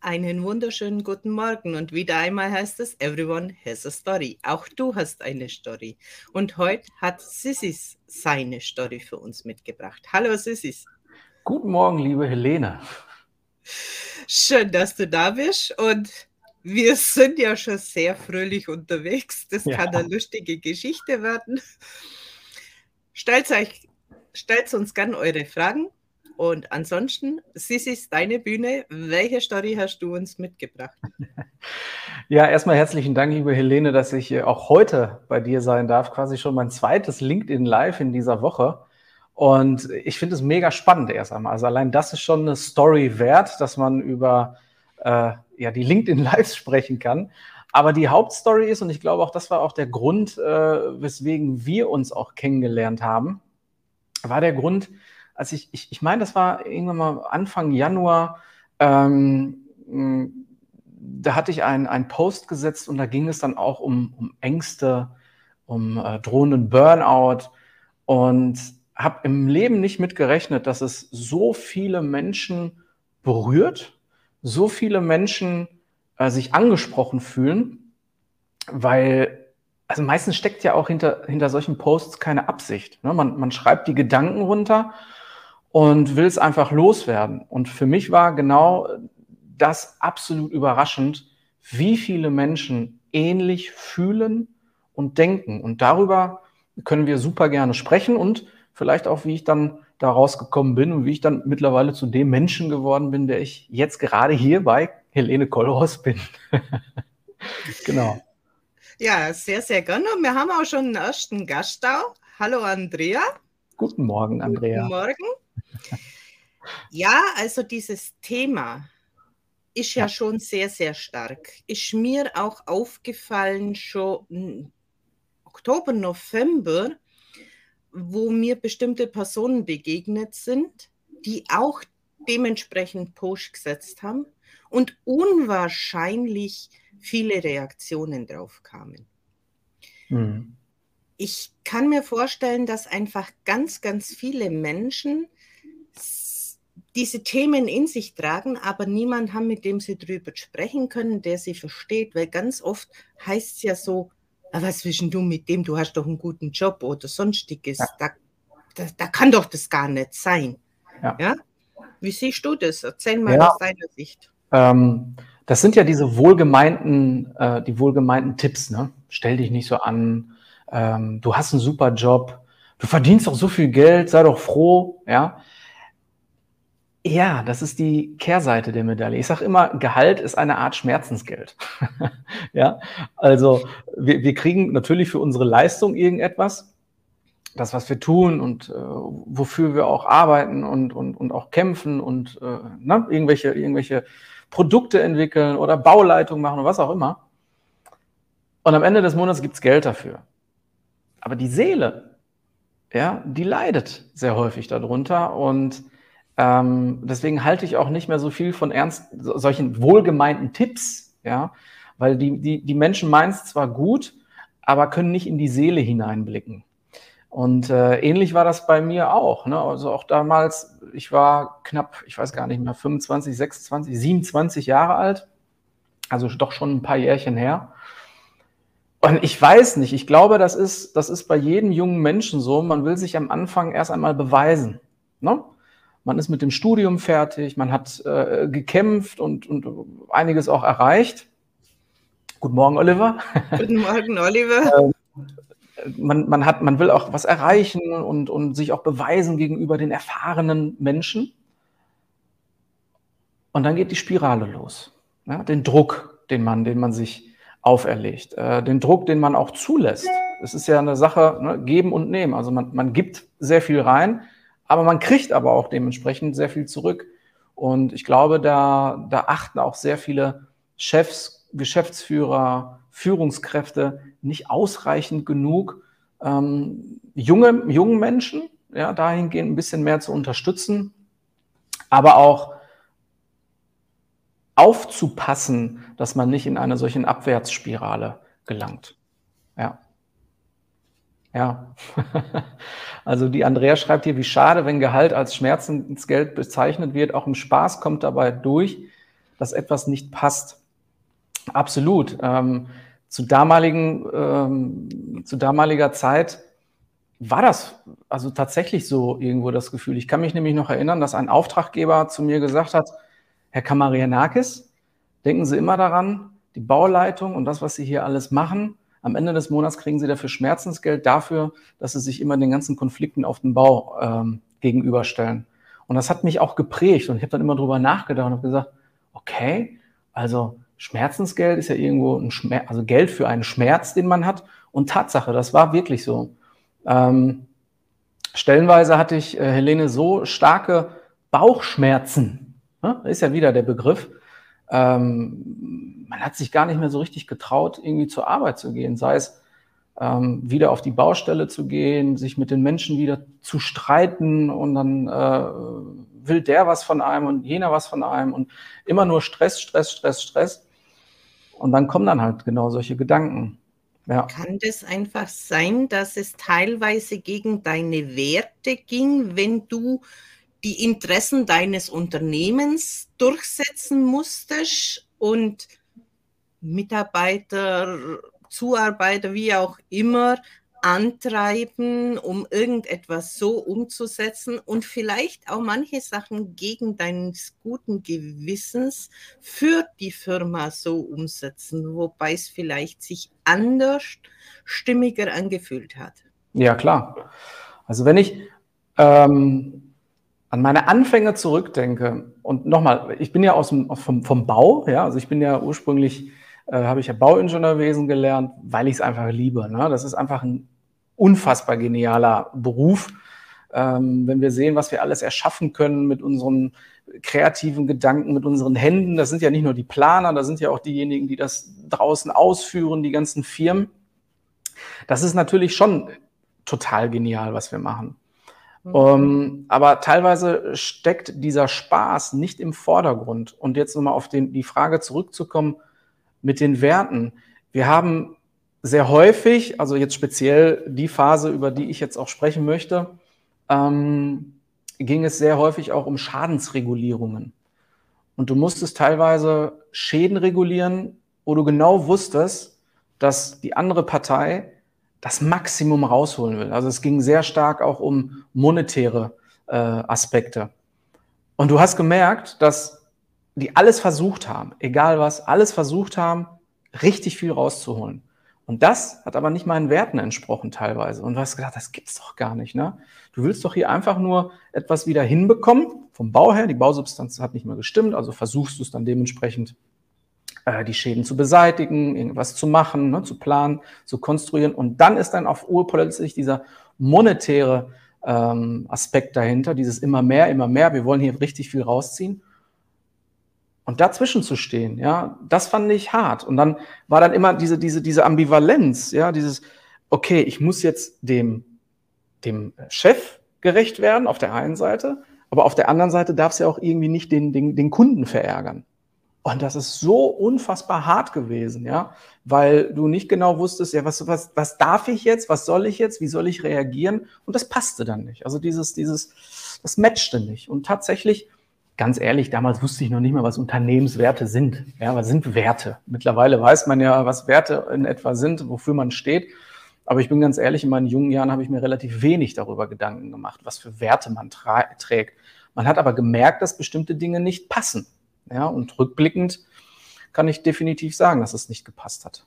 Einen wunderschönen guten Morgen und wieder einmal heißt es, everyone has a story. Auch du hast eine Story. Und heute hat Sissis seine Story für uns mitgebracht. Hallo Sissis. Guten Morgen, liebe Helene. Schön, dass du da bist und wir sind ja schon sehr fröhlich unterwegs. Das ja. kann eine lustige Geschichte werden. Stellt, euch, stellt uns gerne eure Fragen und ansonsten, Sissi, ist deine Bühne. Welche Story hast du uns mitgebracht? Ja, erstmal herzlichen Dank, liebe Helene, dass ich auch heute bei dir sein darf. Quasi schon mein zweites LinkedIn Live in dieser Woche. Und ich finde es mega spannend erst einmal. Also allein das ist schon eine Story wert, dass man über äh, ja, die LinkedIn Lives sprechen kann. Aber die Hauptstory ist, und ich glaube auch, das war auch der Grund, äh, weswegen wir uns auch kennengelernt haben, war der Grund, als ich, ich, ich meine, das war irgendwann mal Anfang Januar, ähm, da hatte ich einen Post gesetzt und da ging es dann auch um, um Ängste, um äh, drohenden Burnout und habe im Leben nicht mitgerechnet, dass es so viele Menschen berührt, so viele Menschen äh, sich angesprochen fühlen, weil also meistens steckt ja auch hinter, hinter solchen Posts keine Absicht. Ne? Man, man schreibt die Gedanken runter und will es einfach loswerden. Und für mich war genau das absolut überraschend, wie viele Menschen ähnlich fühlen und denken. Und darüber können wir super gerne sprechen und vielleicht auch, wie ich dann da rausgekommen bin und wie ich dann mittlerweile zu dem Menschen geworden bin, der ich jetzt gerade hier bei Helene Kollhaus bin. genau. Ja, sehr, sehr gerne. Und wir haben auch schon einen ersten Gast da. Hallo Andrea. Guten Morgen, Andrea. Guten Morgen. Ja, also dieses Thema ist ja, ja schon sehr, sehr stark. Ist mir auch aufgefallen schon Oktober, November, wo mir bestimmte Personen begegnet sind, die auch dementsprechend Post gesetzt haben und unwahrscheinlich viele Reaktionen drauf kamen. Mhm. Ich kann mir vorstellen, dass einfach ganz, ganz viele Menschen diese Themen in sich tragen, aber niemand haben, mit dem sie drüber sprechen können, der sie versteht, weil ganz oft heißt es ja so, ah, was willst du mit dem, du hast doch einen guten Job oder sonstiges, ja. da, da, da, kann doch das gar nicht sein. Ja. ja? Wie siehst du das? Erzähl mal ja. aus deiner Sicht. Ähm, das sind ja diese wohlgemeinten, äh, die wohlgemeinten Tipps, ne? Stell dich nicht so an, ähm, du hast einen super Job, du verdienst doch so viel Geld, sei doch froh, ja. Ja, das ist die Kehrseite der Medaille. Ich sage immer, Gehalt ist eine Art Schmerzensgeld. ja, also wir, wir kriegen natürlich für unsere Leistung irgendetwas, das, was wir tun und äh, wofür wir auch arbeiten und, und, und auch kämpfen und äh, ne, irgendwelche, irgendwelche Produkte entwickeln oder Bauleitung machen oder was auch immer. Und am Ende des Monats gibt's Geld dafür. Aber die Seele, ja, die leidet sehr häufig darunter und ähm, deswegen halte ich auch nicht mehr so viel von ernst solchen wohlgemeinten Tipps, ja, weil die, die, die Menschen meinen es zwar gut, aber können nicht in die Seele hineinblicken. Und äh, ähnlich war das bei mir auch. Ne? Also auch damals, ich war knapp, ich weiß gar nicht mehr, 25, 26, 27 Jahre alt. Also doch schon ein paar Jährchen her. Und ich weiß nicht, ich glaube, das ist, das ist bei jedem jungen Menschen so. Man will sich am Anfang erst einmal beweisen. Ne? Man ist mit dem Studium fertig, man hat äh, gekämpft und, und einiges auch erreicht. Guten Morgen, Oliver. Guten Morgen, Oliver. Ähm, man, man, hat, man will auch was erreichen und, und sich auch beweisen gegenüber den erfahrenen Menschen. Und dann geht die Spirale los. Ja, den Druck, den man, den man sich auferlegt, äh, den Druck, den man auch zulässt. Es ist ja eine Sache, ne, geben und nehmen. Also man, man gibt sehr viel rein, aber man kriegt aber auch dementsprechend sehr viel zurück. Und ich glaube, da, da achten auch sehr viele Chefs, Geschäftsführer, Führungskräfte nicht ausreichend genug, ähm, junge, jungen Menschen ja, dahingehend ein bisschen mehr zu unterstützen, aber auch aufzupassen, dass man nicht in eine solche Abwärtsspirale gelangt. Ja. Also die Andrea schreibt hier, wie schade, wenn Gehalt als Schmerzensgeld bezeichnet wird. Auch im Spaß kommt dabei durch. dass etwas nicht passt. Absolut. Ähm, zu damaligen, ähm, zu damaliger Zeit war das also tatsächlich so irgendwo das Gefühl. Ich kann mich nämlich noch erinnern, dass ein Auftraggeber zu mir gesagt hat, Herr Kamarianakis, denken Sie immer daran, die Bauleitung und das, was Sie hier alles machen, am Ende des Monats kriegen Sie dafür Schmerzensgeld dafür, dass Sie sich immer den ganzen Konflikten auf dem Bau ähm, gegenüberstellen. Und das hat mich auch geprägt und ich habe dann immer drüber nachgedacht und habe gesagt, okay, also Schmerzensgeld ist ja irgendwo ein Schmerz, also Geld für einen Schmerz, den man hat. Und Tatsache, das war wirklich so. Ähm, stellenweise hatte ich, äh, Helene, so starke Bauchschmerzen, ne? ist ja wieder der Begriff. Ähm, man hat sich gar nicht mehr so richtig getraut, irgendwie zur Arbeit zu gehen, sei es ähm, wieder auf die Baustelle zu gehen, sich mit den Menschen wieder zu streiten und dann äh, will der was von einem und jener was von einem und immer nur Stress, Stress, Stress, Stress. Und dann kommen dann halt genau solche Gedanken. Ja. Kann das einfach sein, dass es teilweise gegen deine Werte ging, wenn du die Interessen deines Unternehmens durchsetzen musstest und Mitarbeiter, Zuarbeiter, wie auch immer, antreiben, um irgendetwas so umzusetzen und vielleicht auch manche Sachen gegen deines guten Gewissens für die Firma so umsetzen, wobei es vielleicht sich anders, stimmiger angefühlt hat. Ja, klar. Also wenn ich ähm, an meine Anfänge zurückdenke und nochmal, ich bin ja aus dem, vom, vom Bau, ja, also ich bin ja ursprünglich, äh, habe ich ja Bauingenieurwesen gelernt, weil ich es einfach liebe. Ne? Das ist einfach ein unfassbar genialer Beruf. Ähm, wenn wir sehen, was wir alles erschaffen können mit unseren kreativen Gedanken, mit unseren Händen, das sind ja nicht nur die Planer, das sind ja auch diejenigen, die das draußen ausführen, die ganzen Firmen. Das ist natürlich schon total genial, was wir machen. Mhm. Ähm, aber teilweise steckt dieser Spaß nicht im Vordergrund. Und jetzt nochmal auf den, die Frage zurückzukommen mit den Werten. Wir haben sehr häufig, also jetzt speziell die Phase, über die ich jetzt auch sprechen möchte, ähm, ging es sehr häufig auch um Schadensregulierungen. Und du musstest teilweise Schäden regulieren, wo du genau wusstest, dass die andere Partei das Maximum rausholen will. Also es ging sehr stark auch um monetäre äh, Aspekte. Und du hast gemerkt, dass die alles versucht haben, egal was, alles versucht haben, richtig viel rauszuholen. Und das hat aber nicht meinen Werten entsprochen teilweise. Und du hast gedacht, das gibt's doch gar nicht. Ne? Du willst doch hier einfach nur etwas wieder hinbekommen vom Bau her. Die Bausubstanz hat nicht mehr gestimmt, also versuchst du es dann dementsprechend äh, die Schäden zu beseitigen, irgendwas zu machen, ne, zu planen, zu konstruieren. Und dann ist dann auf Uhr plötzlich dieser monetäre ähm, Aspekt dahinter, dieses immer mehr, immer mehr. Wir wollen hier richtig viel rausziehen. Und dazwischen zu stehen, ja, das fand ich hart. Und dann war dann immer diese, diese, diese Ambivalenz, ja, dieses, okay, ich muss jetzt dem, dem Chef gerecht werden auf der einen Seite, aber auf der anderen Seite darf es ja auch irgendwie nicht den, den, den Kunden verärgern. Und das ist so unfassbar hart gewesen, ja, weil du nicht genau wusstest, ja, was, was, was darf ich jetzt, was soll ich jetzt, wie soll ich reagieren? Und das passte dann nicht. Also dieses, dieses, das matchte nicht. Und tatsächlich ganz ehrlich, damals wusste ich noch nicht mal, was Unternehmenswerte sind. Ja, was sind Werte? Mittlerweile weiß man ja, was Werte in etwa sind, wofür man steht. Aber ich bin ganz ehrlich, in meinen jungen Jahren habe ich mir relativ wenig darüber Gedanken gemacht, was für Werte man trägt. Man hat aber gemerkt, dass bestimmte Dinge nicht passen. Ja, und rückblickend kann ich definitiv sagen, dass es nicht gepasst hat.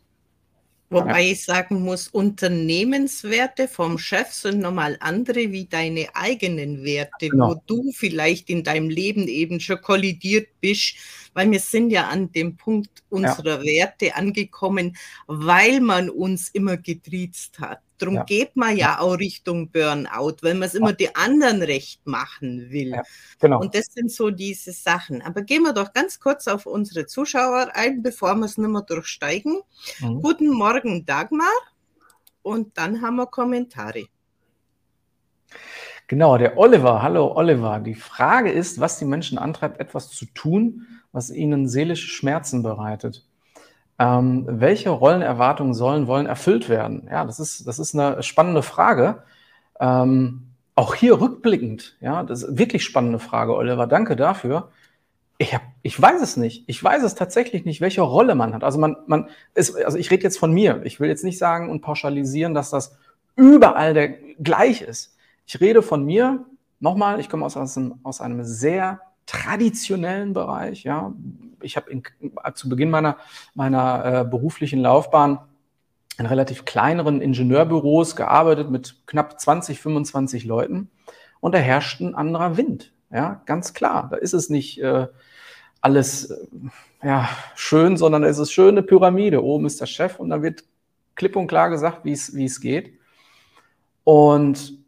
Wobei ja. ich sagen muss, Unternehmenswerte vom Chef sind nochmal andere wie deine eigenen Werte, genau. wo du vielleicht in deinem Leben eben schon kollidiert bist weil wir sind ja an dem Punkt unserer ja. Werte angekommen, weil man uns immer getriezt hat. Darum ja. geht man ja auch Richtung Burnout, weil man es immer die anderen recht machen will. Genau. Und das sind so diese Sachen. Aber gehen wir doch ganz kurz auf unsere Zuschauer ein, bevor wir es nicht mehr durchsteigen. Mhm. Guten Morgen, Dagmar. Und dann haben wir Kommentare. Genau, der Oliver. Hallo Oliver. Die Frage ist, was die Menschen antreibt, etwas zu tun, was ihnen seelische Schmerzen bereitet. Ähm, welche Rollenerwartungen sollen, wollen erfüllt werden? Ja, das ist, das ist eine spannende Frage. Ähm, auch hier rückblickend, ja, das ist wirklich spannende Frage, Oliver. Danke dafür. ich, hab, ich weiß es nicht. Ich weiß es tatsächlich nicht, welche Rolle man hat. Also man, man ist, also ich rede jetzt von mir. Ich will jetzt nicht sagen und pauschalisieren, dass das überall der gleich ist. Ich rede von mir. Nochmal, ich komme aus, aus, einem, aus einem sehr traditionellen Bereich. Ja, ich habe zu Beginn meiner meiner äh, beruflichen Laufbahn in relativ kleineren Ingenieurbüros gearbeitet mit knapp 20, 25 Leuten und da herrscht ein anderer Wind. Ja, ganz klar. Da ist es nicht äh, alles äh, ja, schön, sondern es ist schöne Pyramide. Oben ist der Chef und da wird klipp und klar gesagt, wie es geht. Und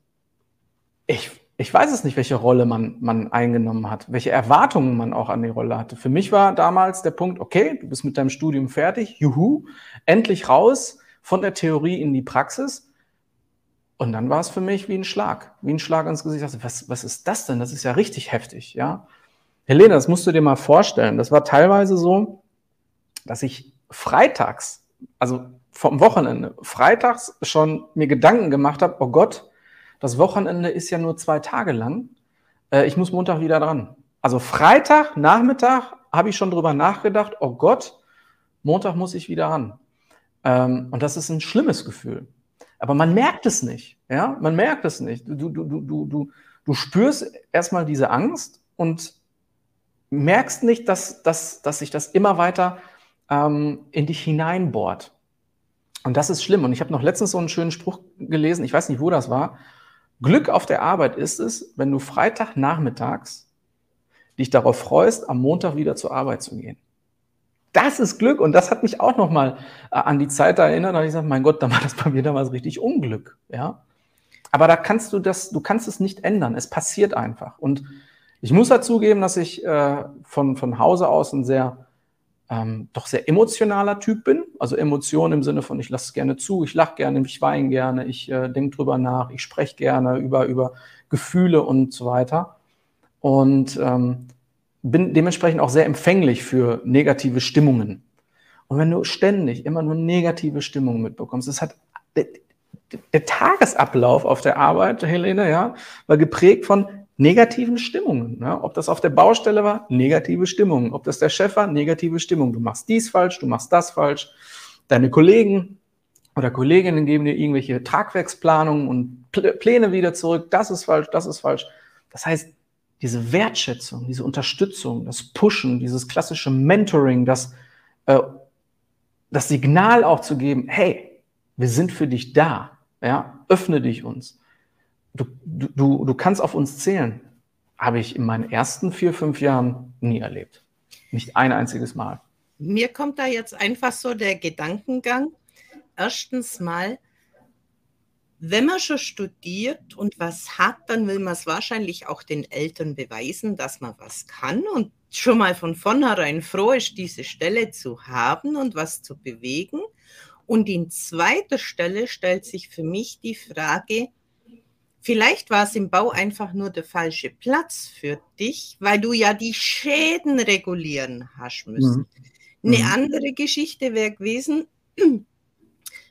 ich, ich weiß es nicht, welche Rolle man, man eingenommen hat, welche Erwartungen man auch an die Rolle hatte. Für mich war damals der Punkt, okay, du bist mit deinem Studium fertig, juhu, endlich raus von der Theorie in die Praxis. Und dann war es für mich wie ein Schlag, wie ein Schlag ins Gesicht. Was, was ist das denn? Das ist ja richtig heftig, ja. Helene, das musst du dir mal vorstellen. Das war teilweise so, dass ich freitags, also vom Wochenende, freitags schon mir Gedanken gemacht habe, oh Gott, das Wochenende ist ja nur zwei Tage lang. Äh, ich muss Montag wieder dran. Also Freitag, Nachmittag habe ich schon drüber nachgedacht, oh Gott, Montag muss ich wieder ran. Ähm, und das ist ein schlimmes Gefühl. Aber man merkt es nicht. Ja, man merkt es nicht. Du, du, du, du, du, du spürst erstmal diese Angst und merkst nicht, dass, dass, dass sich das immer weiter ähm, in dich hineinbohrt. Und das ist schlimm. Und ich habe noch letztens so einen schönen Spruch gelesen, ich weiß nicht, wo das war. Glück auf der Arbeit ist es, wenn du Freitagnachmittags dich darauf freust, am Montag wieder zur Arbeit zu gehen. Das ist Glück und das hat mich auch noch mal äh, an die Zeit erinnert, da ich gesagt, mein Gott, da war das bei mir damals richtig Unglück, ja. Aber da kannst du das, du kannst es nicht ändern. Es passiert einfach. Und ich muss dazugeben, dass ich äh, von, von Hause aus ein sehr, ähm, doch sehr emotionaler Typ bin. Also Emotionen im Sinne von, ich lasse es gerne zu, ich lache gerne, ich weine gerne, ich äh, denke drüber nach, ich spreche gerne über, über Gefühle und so weiter. Und ähm, bin dementsprechend auch sehr empfänglich für negative Stimmungen. Und wenn du ständig immer nur negative Stimmungen mitbekommst, das hat der, der Tagesablauf auf der Arbeit, Helene, ja, war geprägt von negativen Stimmungen. Ja? Ob das auf der Baustelle war, negative Stimmungen. Ob das der Chef war, negative Stimmungen. Du machst dies falsch, du machst das falsch. Deine Kollegen oder Kolleginnen geben dir irgendwelche Tragwerksplanungen und Pläne wieder zurück. Das ist falsch, das ist falsch. Das heißt, diese Wertschätzung, diese Unterstützung, das Pushen, dieses klassische Mentoring, das, äh, das Signal auch zu geben, hey, wir sind für dich da, ja, öffne dich uns. Du, du, du kannst auf uns zählen. Habe ich in meinen ersten vier, fünf Jahren nie erlebt. Nicht ein einziges Mal. Mir kommt da jetzt einfach so der Gedankengang. Erstens mal, wenn man schon studiert und was hat, dann will man es wahrscheinlich auch den Eltern beweisen, dass man was kann und schon mal von vornherein froh ist, diese Stelle zu haben und was zu bewegen. Und in zweiter Stelle stellt sich für mich die Frage, vielleicht war es im Bau einfach nur der falsche Platz für dich, weil du ja die Schäden regulieren hast müssen. Mhm. Eine mhm. andere Geschichte wäre gewesen,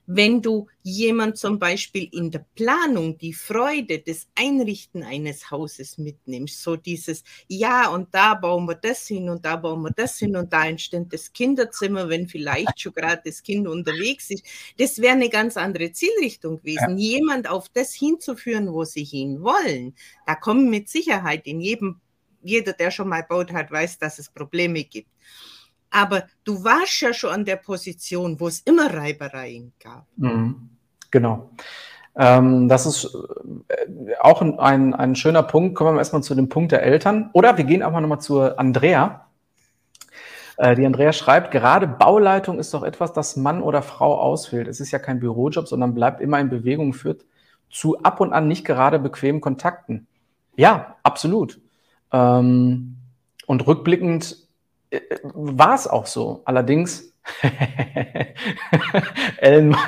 wenn du jemand zum Beispiel in der Planung die Freude des Einrichten eines Hauses mitnimmst, so dieses, ja, und da bauen wir das hin und da bauen wir das hin und da entsteht das Kinderzimmer, wenn vielleicht schon gerade das Kind unterwegs ist, das wäre eine ganz andere Zielrichtung gewesen. Ja. Jemand auf das hinzuführen, wo sie hin wollen. Da kommen mit Sicherheit in jedem, jeder, der schon mal baut hat, weiß, dass es Probleme gibt. Aber du warst ja schon an der Position, wo es immer Reibereien gab. Mhm. Genau. Ähm, das ist äh, auch ein, ein schöner Punkt. Kommen wir erstmal zu dem Punkt der Eltern. Oder wir gehen einfach nochmal zu Andrea. Äh, die Andrea schreibt, gerade Bauleitung ist doch etwas, das Mann oder Frau auswählt. Es ist ja kein Bürojob, sondern bleibt immer in Bewegung, führt zu ab und an nicht gerade bequemen Kontakten. Ja, absolut. Ähm, und rückblickend war es auch so. Allerdings, Ellen,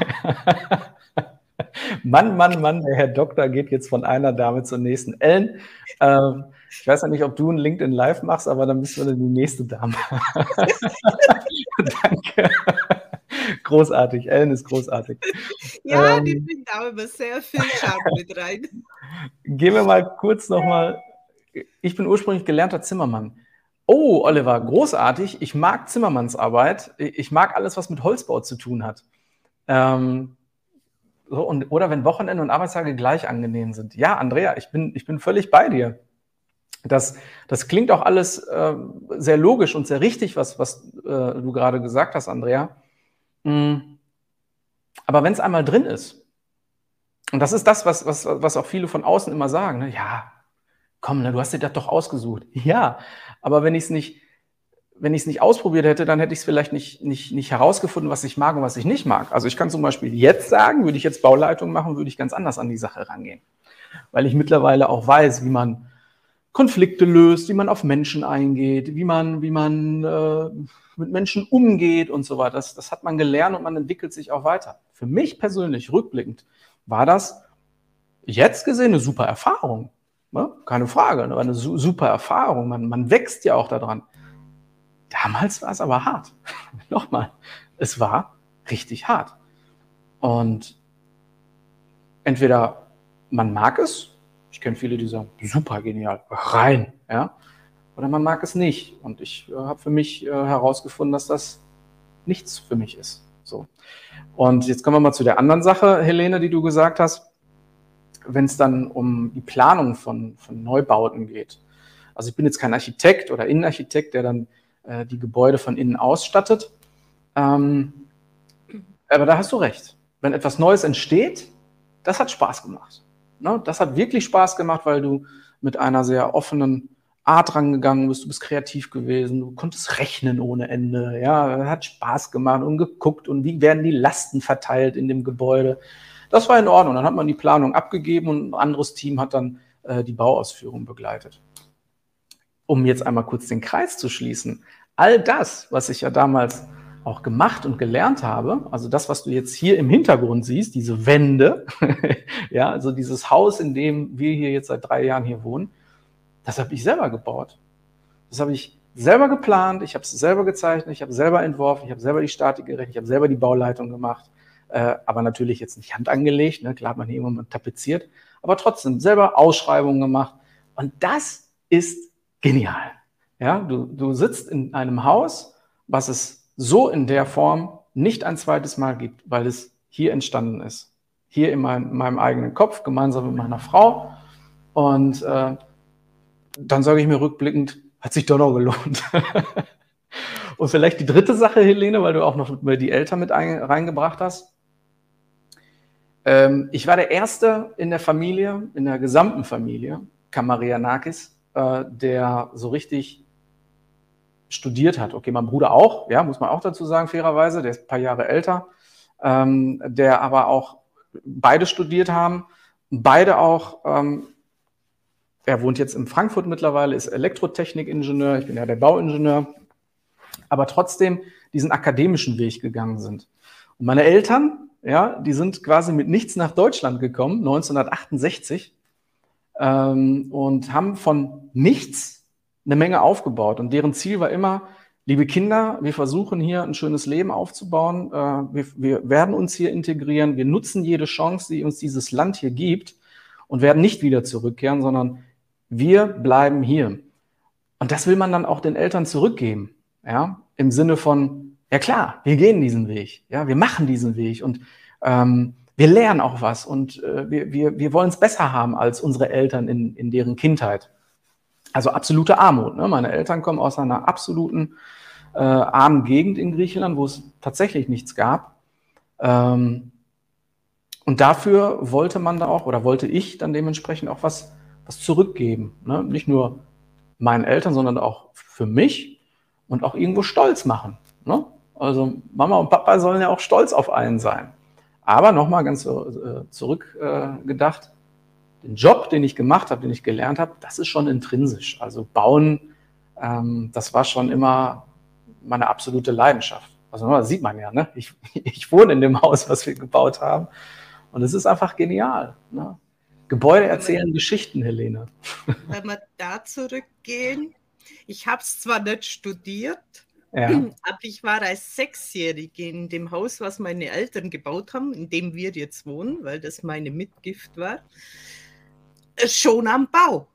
Mann, Mann, Mann, der Herr Doktor geht jetzt von einer Dame zur nächsten. Ellen, äh, ich weiß ja nicht, ob du ein LinkedIn Live machst, aber dann bist du die nächste Dame. Danke. Großartig, Ellen ist großartig. Ja, ähm, die bringt aber sehr viel Charme mit rein. Gehen wir mal kurz nochmal. Ich bin ursprünglich gelernter Zimmermann. Oh, Oliver, großartig. Ich mag Zimmermannsarbeit. Ich mag alles, was mit Holzbau zu tun hat. Ähm, so, und, oder wenn Wochenende und Arbeitstage gleich angenehm sind. Ja, Andrea, ich bin, ich bin völlig bei dir. Das, das klingt auch alles äh, sehr logisch und sehr richtig, was, was äh, du gerade gesagt hast, Andrea. Mhm. Aber wenn es einmal drin ist, und das ist das, was, was, was auch viele von außen immer sagen, ne? ja, komm, du hast dir das doch ausgesucht. Ja, aber wenn ich es nicht, wenn ich es nicht ausprobiert hätte, dann hätte ich es vielleicht nicht, nicht, nicht herausgefunden, was ich mag und was ich nicht mag. Also ich kann zum Beispiel jetzt sagen, würde ich jetzt Bauleitung machen, würde ich ganz anders an die Sache rangehen. Weil ich mittlerweile auch weiß, wie man Konflikte löst, wie man auf Menschen eingeht, wie man, wie man äh, mit Menschen umgeht und so weiter. Das, das hat man gelernt und man entwickelt sich auch weiter. Für mich persönlich, rückblickend, war das jetzt gesehen eine super Erfahrung. Ne? Keine Frage, aber eine su super Erfahrung. Man, man wächst ja auch daran. Damals war es aber hart. Nochmal, es war richtig hart. Und entweder man mag es ich kenne viele, die sagen, super genial, rein, ja. Oder man mag es nicht. Und ich äh, habe für mich äh, herausgefunden, dass das nichts für mich ist. So. Und jetzt kommen wir mal zu der anderen Sache, Helene, die du gesagt hast, wenn es dann um die Planung von, von Neubauten geht. Also ich bin jetzt kein Architekt oder Innenarchitekt, der dann äh, die Gebäude von innen ausstattet. Ähm, aber da hast du recht. Wenn etwas Neues entsteht, das hat Spaß gemacht. Ne? Das hat wirklich Spaß gemacht, weil du mit einer sehr offenen Art rangegangen bist, du bist kreativ gewesen, du konntest rechnen ohne Ende, ja, hat Spaß gemacht und geguckt und wie werden die Lasten verteilt in dem Gebäude. Das war in Ordnung. Dann hat man die Planung abgegeben und ein anderes Team hat dann äh, die Bauausführung begleitet. Um jetzt einmal kurz den Kreis zu schließen, all das, was ich ja damals auch gemacht und gelernt habe, also das, was du jetzt hier im Hintergrund siehst, diese Wände, ja, also dieses Haus, in dem wir hier jetzt seit drei Jahren hier wohnen, das habe ich selber gebaut. Das habe ich selber geplant, ich habe es selber gezeichnet, ich habe selber entworfen, ich habe selber die Statik gerechnet, ich habe selber die Bauleitung gemacht, äh, aber natürlich jetzt nicht Hand angelegt, ne? klar hat man hier immer tapeziert, aber trotzdem selber Ausschreibungen gemacht und das ist genial. Ja, du, du sitzt in einem Haus, was es so in der Form nicht ein zweites Mal gibt, weil es hier entstanden ist. Hier in mein, meinem eigenen Kopf, gemeinsam mit meiner Frau. Und äh, dann sage ich mir rückblickend, hat sich doch noch gelohnt. Und vielleicht die dritte Sache, Helene, weil du auch noch die Eltern mit ein, reingebracht hast. Ähm, ich war der Erste in der Familie, in der gesamten Familie, Kamarianakis, äh, der so richtig studiert hat. Okay, mein Bruder auch, ja, muss man auch dazu sagen, fairerweise, der ist ein paar Jahre älter, ähm, der aber auch beide studiert haben, beide auch, ähm, er wohnt jetzt in Frankfurt mittlerweile, ist Elektrotechnikingenieur, ich bin ja der Bauingenieur, aber trotzdem diesen akademischen Weg gegangen sind. Und meine Eltern, ja, die sind quasi mit nichts nach Deutschland gekommen, 1968, ähm, und haben von nichts eine Menge aufgebaut. Und deren Ziel war immer, liebe Kinder, wir versuchen hier ein schönes Leben aufzubauen. Äh, wir, wir werden uns hier integrieren. Wir nutzen jede Chance, die uns dieses Land hier gibt und werden nicht wieder zurückkehren, sondern wir bleiben hier. Und das will man dann auch den Eltern zurückgeben. Ja, im Sinne von, ja klar, wir gehen diesen Weg. Ja, wir machen diesen Weg und ähm, wir lernen auch was und äh, wir, wir, wir wollen es besser haben als unsere Eltern in, in deren Kindheit. Also absolute Armut. Ne? Meine Eltern kommen aus einer absoluten äh, armen Gegend in Griechenland, wo es tatsächlich nichts gab. Ähm, und dafür wollte man da auch, oder wollte ich dann dementsprechend auch was, was zurückgeben. Ne? Nicht nur meinen Eltern, sondern auch für mich und auch irgendwo stolz machen. Ne? Also Mama und Papa sollen ja auch stolz auf einen sein. Aber nochmal ganz äh, zurückgedacht, äh, den Job, den ich gemacht habe, den ich gelernt habe, das ist schon intrinsisch. Also bauen, ähm, das war schon immer meine absolute Leidenschaft. Also das sieht man ja, ne? ich, ich wohne in dem Haus, was wir gebaut haben. Und es ist einfach genial. Ne? Gebäude erzählen wenn, Geschichten, Helene. Wenn wir da zurückgehen, ich habe es zwar nicht studiert, ja. aber ich war als Sechsjährige in dem Haus, was meine Eltern gebaut haben, in dem wir jetzt wohnen, weil das meine Mitgift war schon am Bau.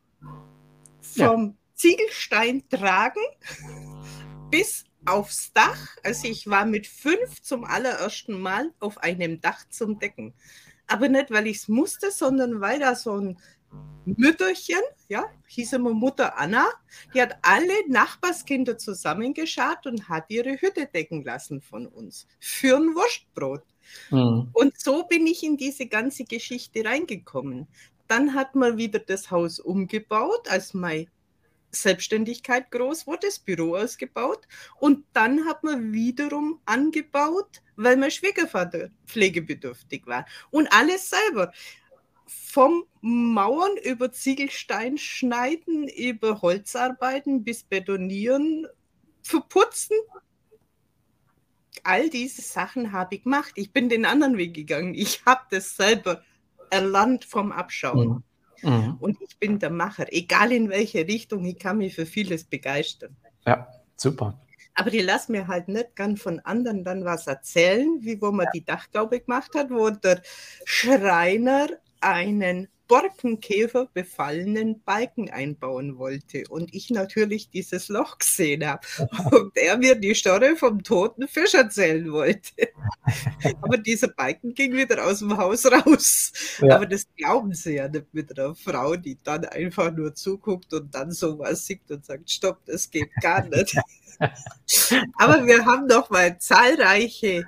Vom, ja. Ziegelstein tragen bis aufs Dach. Also ich war mit fünf zum allerersten Mal auf einem Dach zum Decken. Aber nicht, weil ich es musste, sondern weil da so ein Mütterchen, ja, hieß immer Mutter Anna, die hat alle Nachbarskinder zusammengeschart und hat ihre Hütte decken lassen von uns für ein Wurstbrot. Mhm. Und so bin ich in diese ganze Geschichte reingekommen. Dann hat man wieder das Haus umgebaut, als meine Selbstständigkeit groß wurde, das Büro ausgebaut. Und dann hat man wiederum angebaut, weil mein Schwiegervater pflegebedürftig war. Und alles selber vom Mauern über Ziegelstein schneiden, über Holzarbeiten bis Betonieren, verputzen. All diese Sachen habe ich gemacht. Ich bin den anderen Weg gegangen. Ich habe das selber erlernt vom Abschauen. Mhm. mhm. Und ich bin der Macher, egal in welche Richtung, ich kann mich für vieles begeistern. Ja, super. Aber die lassen mir halt nicht gern von anderen dann was erzählen, wie wo man ja. die Dachgaube gemacht hat, wo der Schreiner einen Borkenkäfer befallenen Balken einbauen wollte und ich natürlich dieses Loch gesehen habe und er mir die Story vom toten Fisch erzählen wollte. Aber dieser Balken ging wieder aus dem Haus raus. Ja. Aber das glauben sie ja nicht mit einer Frau, die dann einfach nur zuguckt und dann sowas sieht und sagt, stopp, das geht gar nicht. Aber wir haben noch mal zahlreiche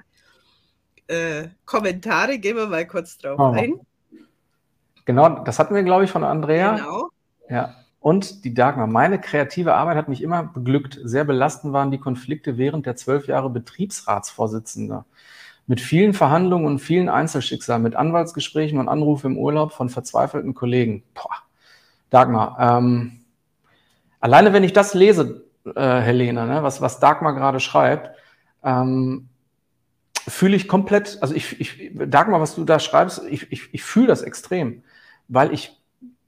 äh, Kommentare, gehen wir mal kurz drauf oh. ein. Genau, das hatten wir, glaube ich, von Andrea. Genau. Ja. Und die Dagmar. Meine kreative Arbeit hat mich immer beglückt. Sehr belastend waren die Konflikte während der zwölf Jahre Betriebsratsvorsitzender. Mit vielen Verhandlungen und vielen Einzelschicksalen, mit Anwaltsgesprächen und Anrufen im Urlaub von verzweifelten Kollegen. Boah. Dagmar, ähm, alleine wenn ich das lese, äh, Helene, ne, was, was Dagmar gerade schreibt, ähm, fühle ich komplett, also ich, ich, Dagmar, was du da schreibst, ich, ich, ich fühle das extrem weil ich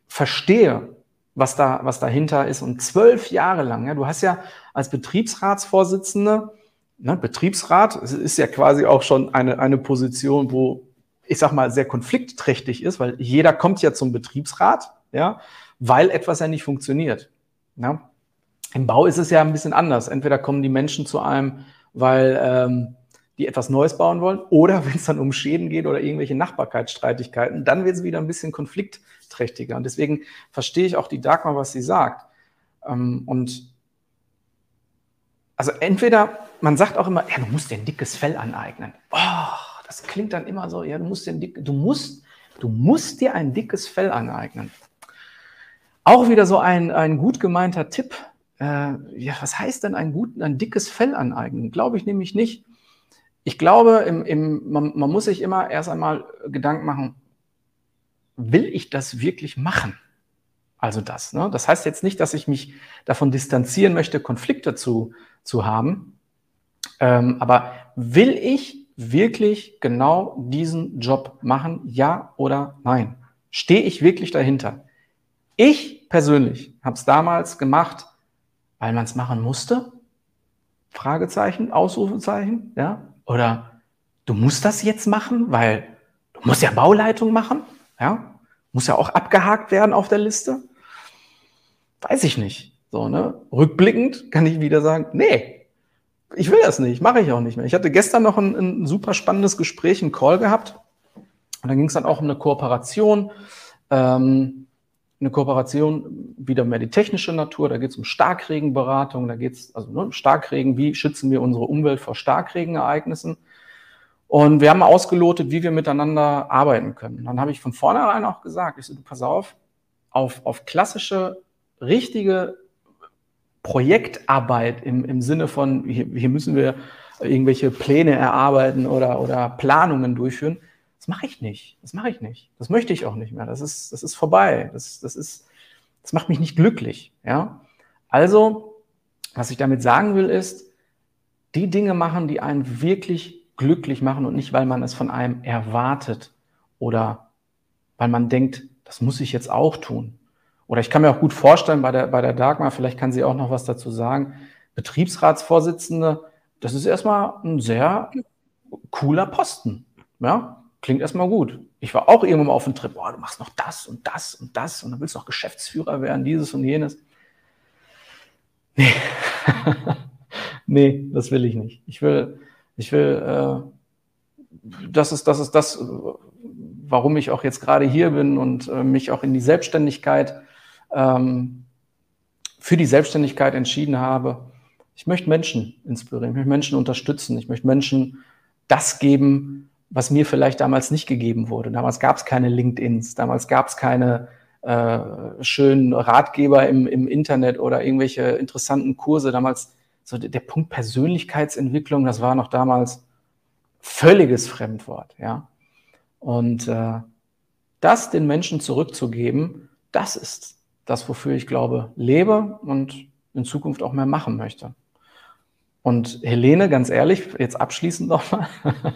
verstehe, was da, was dahinter ist. Und zwölf Jahre lang, ja, du hast ja als Betriebsratsvorsitzende, ne, Betriebsrat, es ist ja quasi auch schon eine, eine Position, wo ich sag mal sehr konfliktträchtig ist, weil jeder kommt ja zum Betriebsrat, ja, weil etwas ja nicht funktioniert. Ja. Im Bau ist es ja ein bisschen anders. Entweder kommen die Menschen zu einem, weil ähm, die etwas Neues bauen wollen, oder wenn es dann um Schäden geht oder irgendwelche Nachbarkeitsstreitigkeiten, dann wird es wieder ein bisschen konfliktträchtiger. Und deswegen verstehe ich auch die Dagmar, was sie sagt. Ähm, und also entweder, man sagt auch immer, ja, du musst dir ein dickes Fell aneignen. Oh, das klingt dann immer so, ja, du musst dir ein dick, du musst, du musst dir ein dickes Fell aneignen. Auch wieder so ein, ein gut gemeinter Tipp. Äh, ja, was heißt denn ein, gut, ein dickes Fell aneignen? Glaube ich nämlich nicht ich glaube, im, im, man, man muss sich immer erst einmal Gedanken machen, will ich das wirklich machen? Also das. Ne? Das heißt jetzt nicht, dass ich mich davon distanzieren möchte, Konflikte zu, zu haben. Ähm, aber will ich wirklich genau diesen Job machen? Ja oder nein? Stehe ich wirklich dahinter? Ich persönlich habe es damals gemacht, weil man es machen musste. Fragezeichen, Ausrufezeichen, ja. Oder du musst das jetzt machen, weil du musst ja Bauleitung machen, ja, muss ja auch abgehakt werden auf der Liste. Weiß ich nicht. So, ne? Rückblickend kann ich wieder sagen, nee, ich will das nicht, mache ich auch nicht mehr. Ich hatte gestern noch ein, ein super spannendes Gespräch, einen Call gehabt. Und da ging es dann auch um eine Kooperation. Ähm, eine Kooperation wieder mehr die technische Natur. Da geht es um Starkregenberatung, da geht es also ne, Starkregen, wie schützen wir unsere Umwelt vor Starkregenereignissen. Und wir haben ausgelotet, wie wir miteinander arbeiten können. Dann habe ich von vornherein auch gesagt, ich so, du pass auf, auf, auf klassische, richtige Projektarbeit im, im Sinne von, hier, hier müssen wir irgendwelche Pläne erarbeiten oder, oder Planungen durchführen das mache ich nicht. Das mache ich nicht. Das möchte ich auch nicht mehr. Das ist, das ist vorbei. Das, das, ist, das macht mich nicht glücklich. Ja? Also, was ich damit sagen will, ist, die Dinge machen, die einen wirklich glücklich machen und nicht, weil man es von einem erwartet oder weil man denkt, das muss ich jetzt auch tun. Oder ich kann mir auch gut vorstellen, bei der, bei der Dagmar, vielleicht kann sie auch noch was dazu sagen, Betriebsratsvorsitzende, das ist erstmal ein sehr cooler Posten. Ja, klingt erstmal gut. Ich war auch irgendwann mal auf dem Trip, boah, du machst noch das und das und das und dann willst du noch Geschäftsführer werden, dieses und jenes. Nee. nee, das will ich nicht. Ich will, ich will, äh, das ist, das ist das, warum ich auch jetzt gerade hier bin und äh, mich auch in die Selbstständigkeit, ähm, für die Selbstständigkeit entschieden habe. Ich möchte Menschen inspirieren, ich möchte Menschen unterstützen, ich möchte Menschen das geben, was mir vielleicht damals nicht gegeben wurde. Damals gab es keine LinkedIns, damals gab es keine äh, schönen Ratgeber im, im Internet oder irgendwelche interessanten Kurse. Damals so der, Punkt Persönlichkeitsentwicklung, das war noch damals völliges Fremdwort, ja. Und äh, das den Menschen zurückzugeben, das ist das, wofür ich glaube, lebe und in Zukunft auch mehr machen möchte. Und Helene, ganz ehrlich, jetzt abschließend nochmal.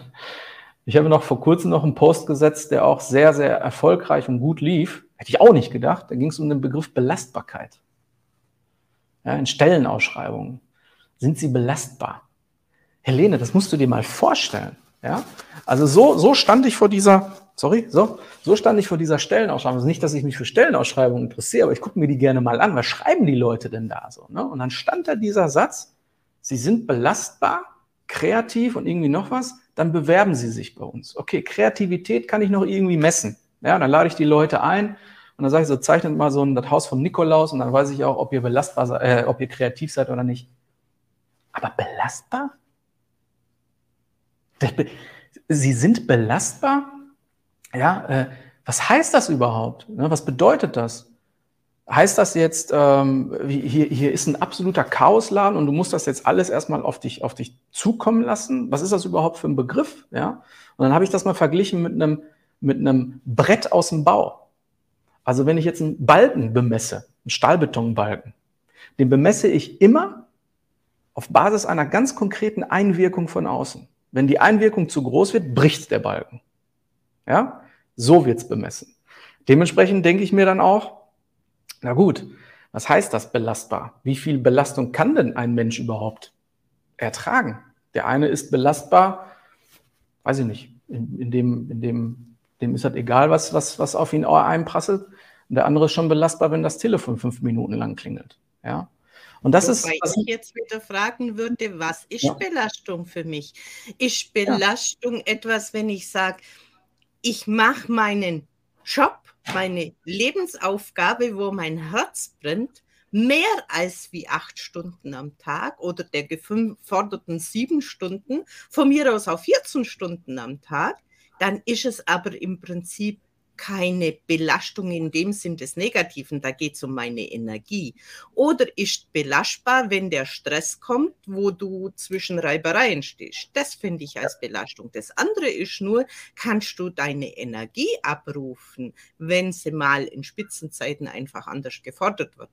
Ich habe noch vor kurzem noch einen Post gesetzt, der auch sehr, sehr erfolgreich und gut lief. Hätte ich auch nicht gedacht. Da ging es um den Begriff Belastbarkeit. Ja, in Stellenausschreibungen. Sind sie belastbar? Helene, das musst du dir mal vorstellen. Ja? Also so, so stand ich vor dieser, sorry, so, so stand ich vor dieser Stellenausschreibung. Also nicht, dass ich mich für Stellenausschreibungen interessiere, aber ich gucke mir die gerne mal an. Was schreiben die Leute denn da so? Ne? Und dann stand da dieser Satz, sie sind belastbar, kreativ und irgendwie noch was, dann bewerben sie sich bei uns. Okay, Kreativität kann ich noch irgendwie messen. Ja, dann lade ich die Leute ein und dann sage ich so, zeichnet mal so ein, das Haus vom Nikolaus und dann weiß ich auch, ob ihr belastbar äh, ob ihr kreativ seid oder nicht. Aber belastbar? Sie sind belastbar? Ja, äh, was heißt das überhaupt? Ne, was bedeutet das? Heißt das jetzt, ähm, hier, hier ist ein absoluter Chaosladen und du musst das jetzt alles erstmal auf dich, auf dich zukommen lassen? Was ist das überhaupt für ein Begriff? Ja? Und dann habe ich das mal verglichen mit einem, mit einem Brett aus dem Bau. Also wenn ich jetzt einen Balken bemesse, einen Stahlbetonbalken, den bemesse ich immer auf Basis einer ganz konkreten Einwirkung von außen. Wenn die Einwirkung zu groß wird, bricht der Balken. Ja? So wird's bemessen. Dementsprechend denke ich mir dann auch, na gut, was heißt das belastbar? Wie viel Belastung kann denn ein Mensch überhaupt ertragen? Der eine ist belastbar, weiß ich nicht, in, in dem, in dem, dem ist halt egal, was, was, was auf ihn einprasselt. Und der andere ist schon belastbar, wenn das Telefon fünf Minuten lang klingelt. Ja. Und das Wobei ist. Was ich jetzt wieder fragen würde, was ist ja. Belastung für mich? Ist Belastung ja. etwas, wenn ich sage, ich mache meinen Job meine Lebensaufgabe, wo mein Herz brennt, mehr als wie acht Stunden am Tag oder der geforderten sieben Stunden, von mir aus auch 14 Stunden am Tag, dann ist es aber im Prinzip keine Belastung in dem Sinn des Negativen, da geht es um meine Energie. Oder ist belastbar, wenn der Stress kommt, wo du zwischen Reibereien stehst. Das finde ich als Belastung. Das andere ist nur, kannst du deine Energie abrufen, wenn sie mal in Spitzenzeiten einfach anders gefordert wird.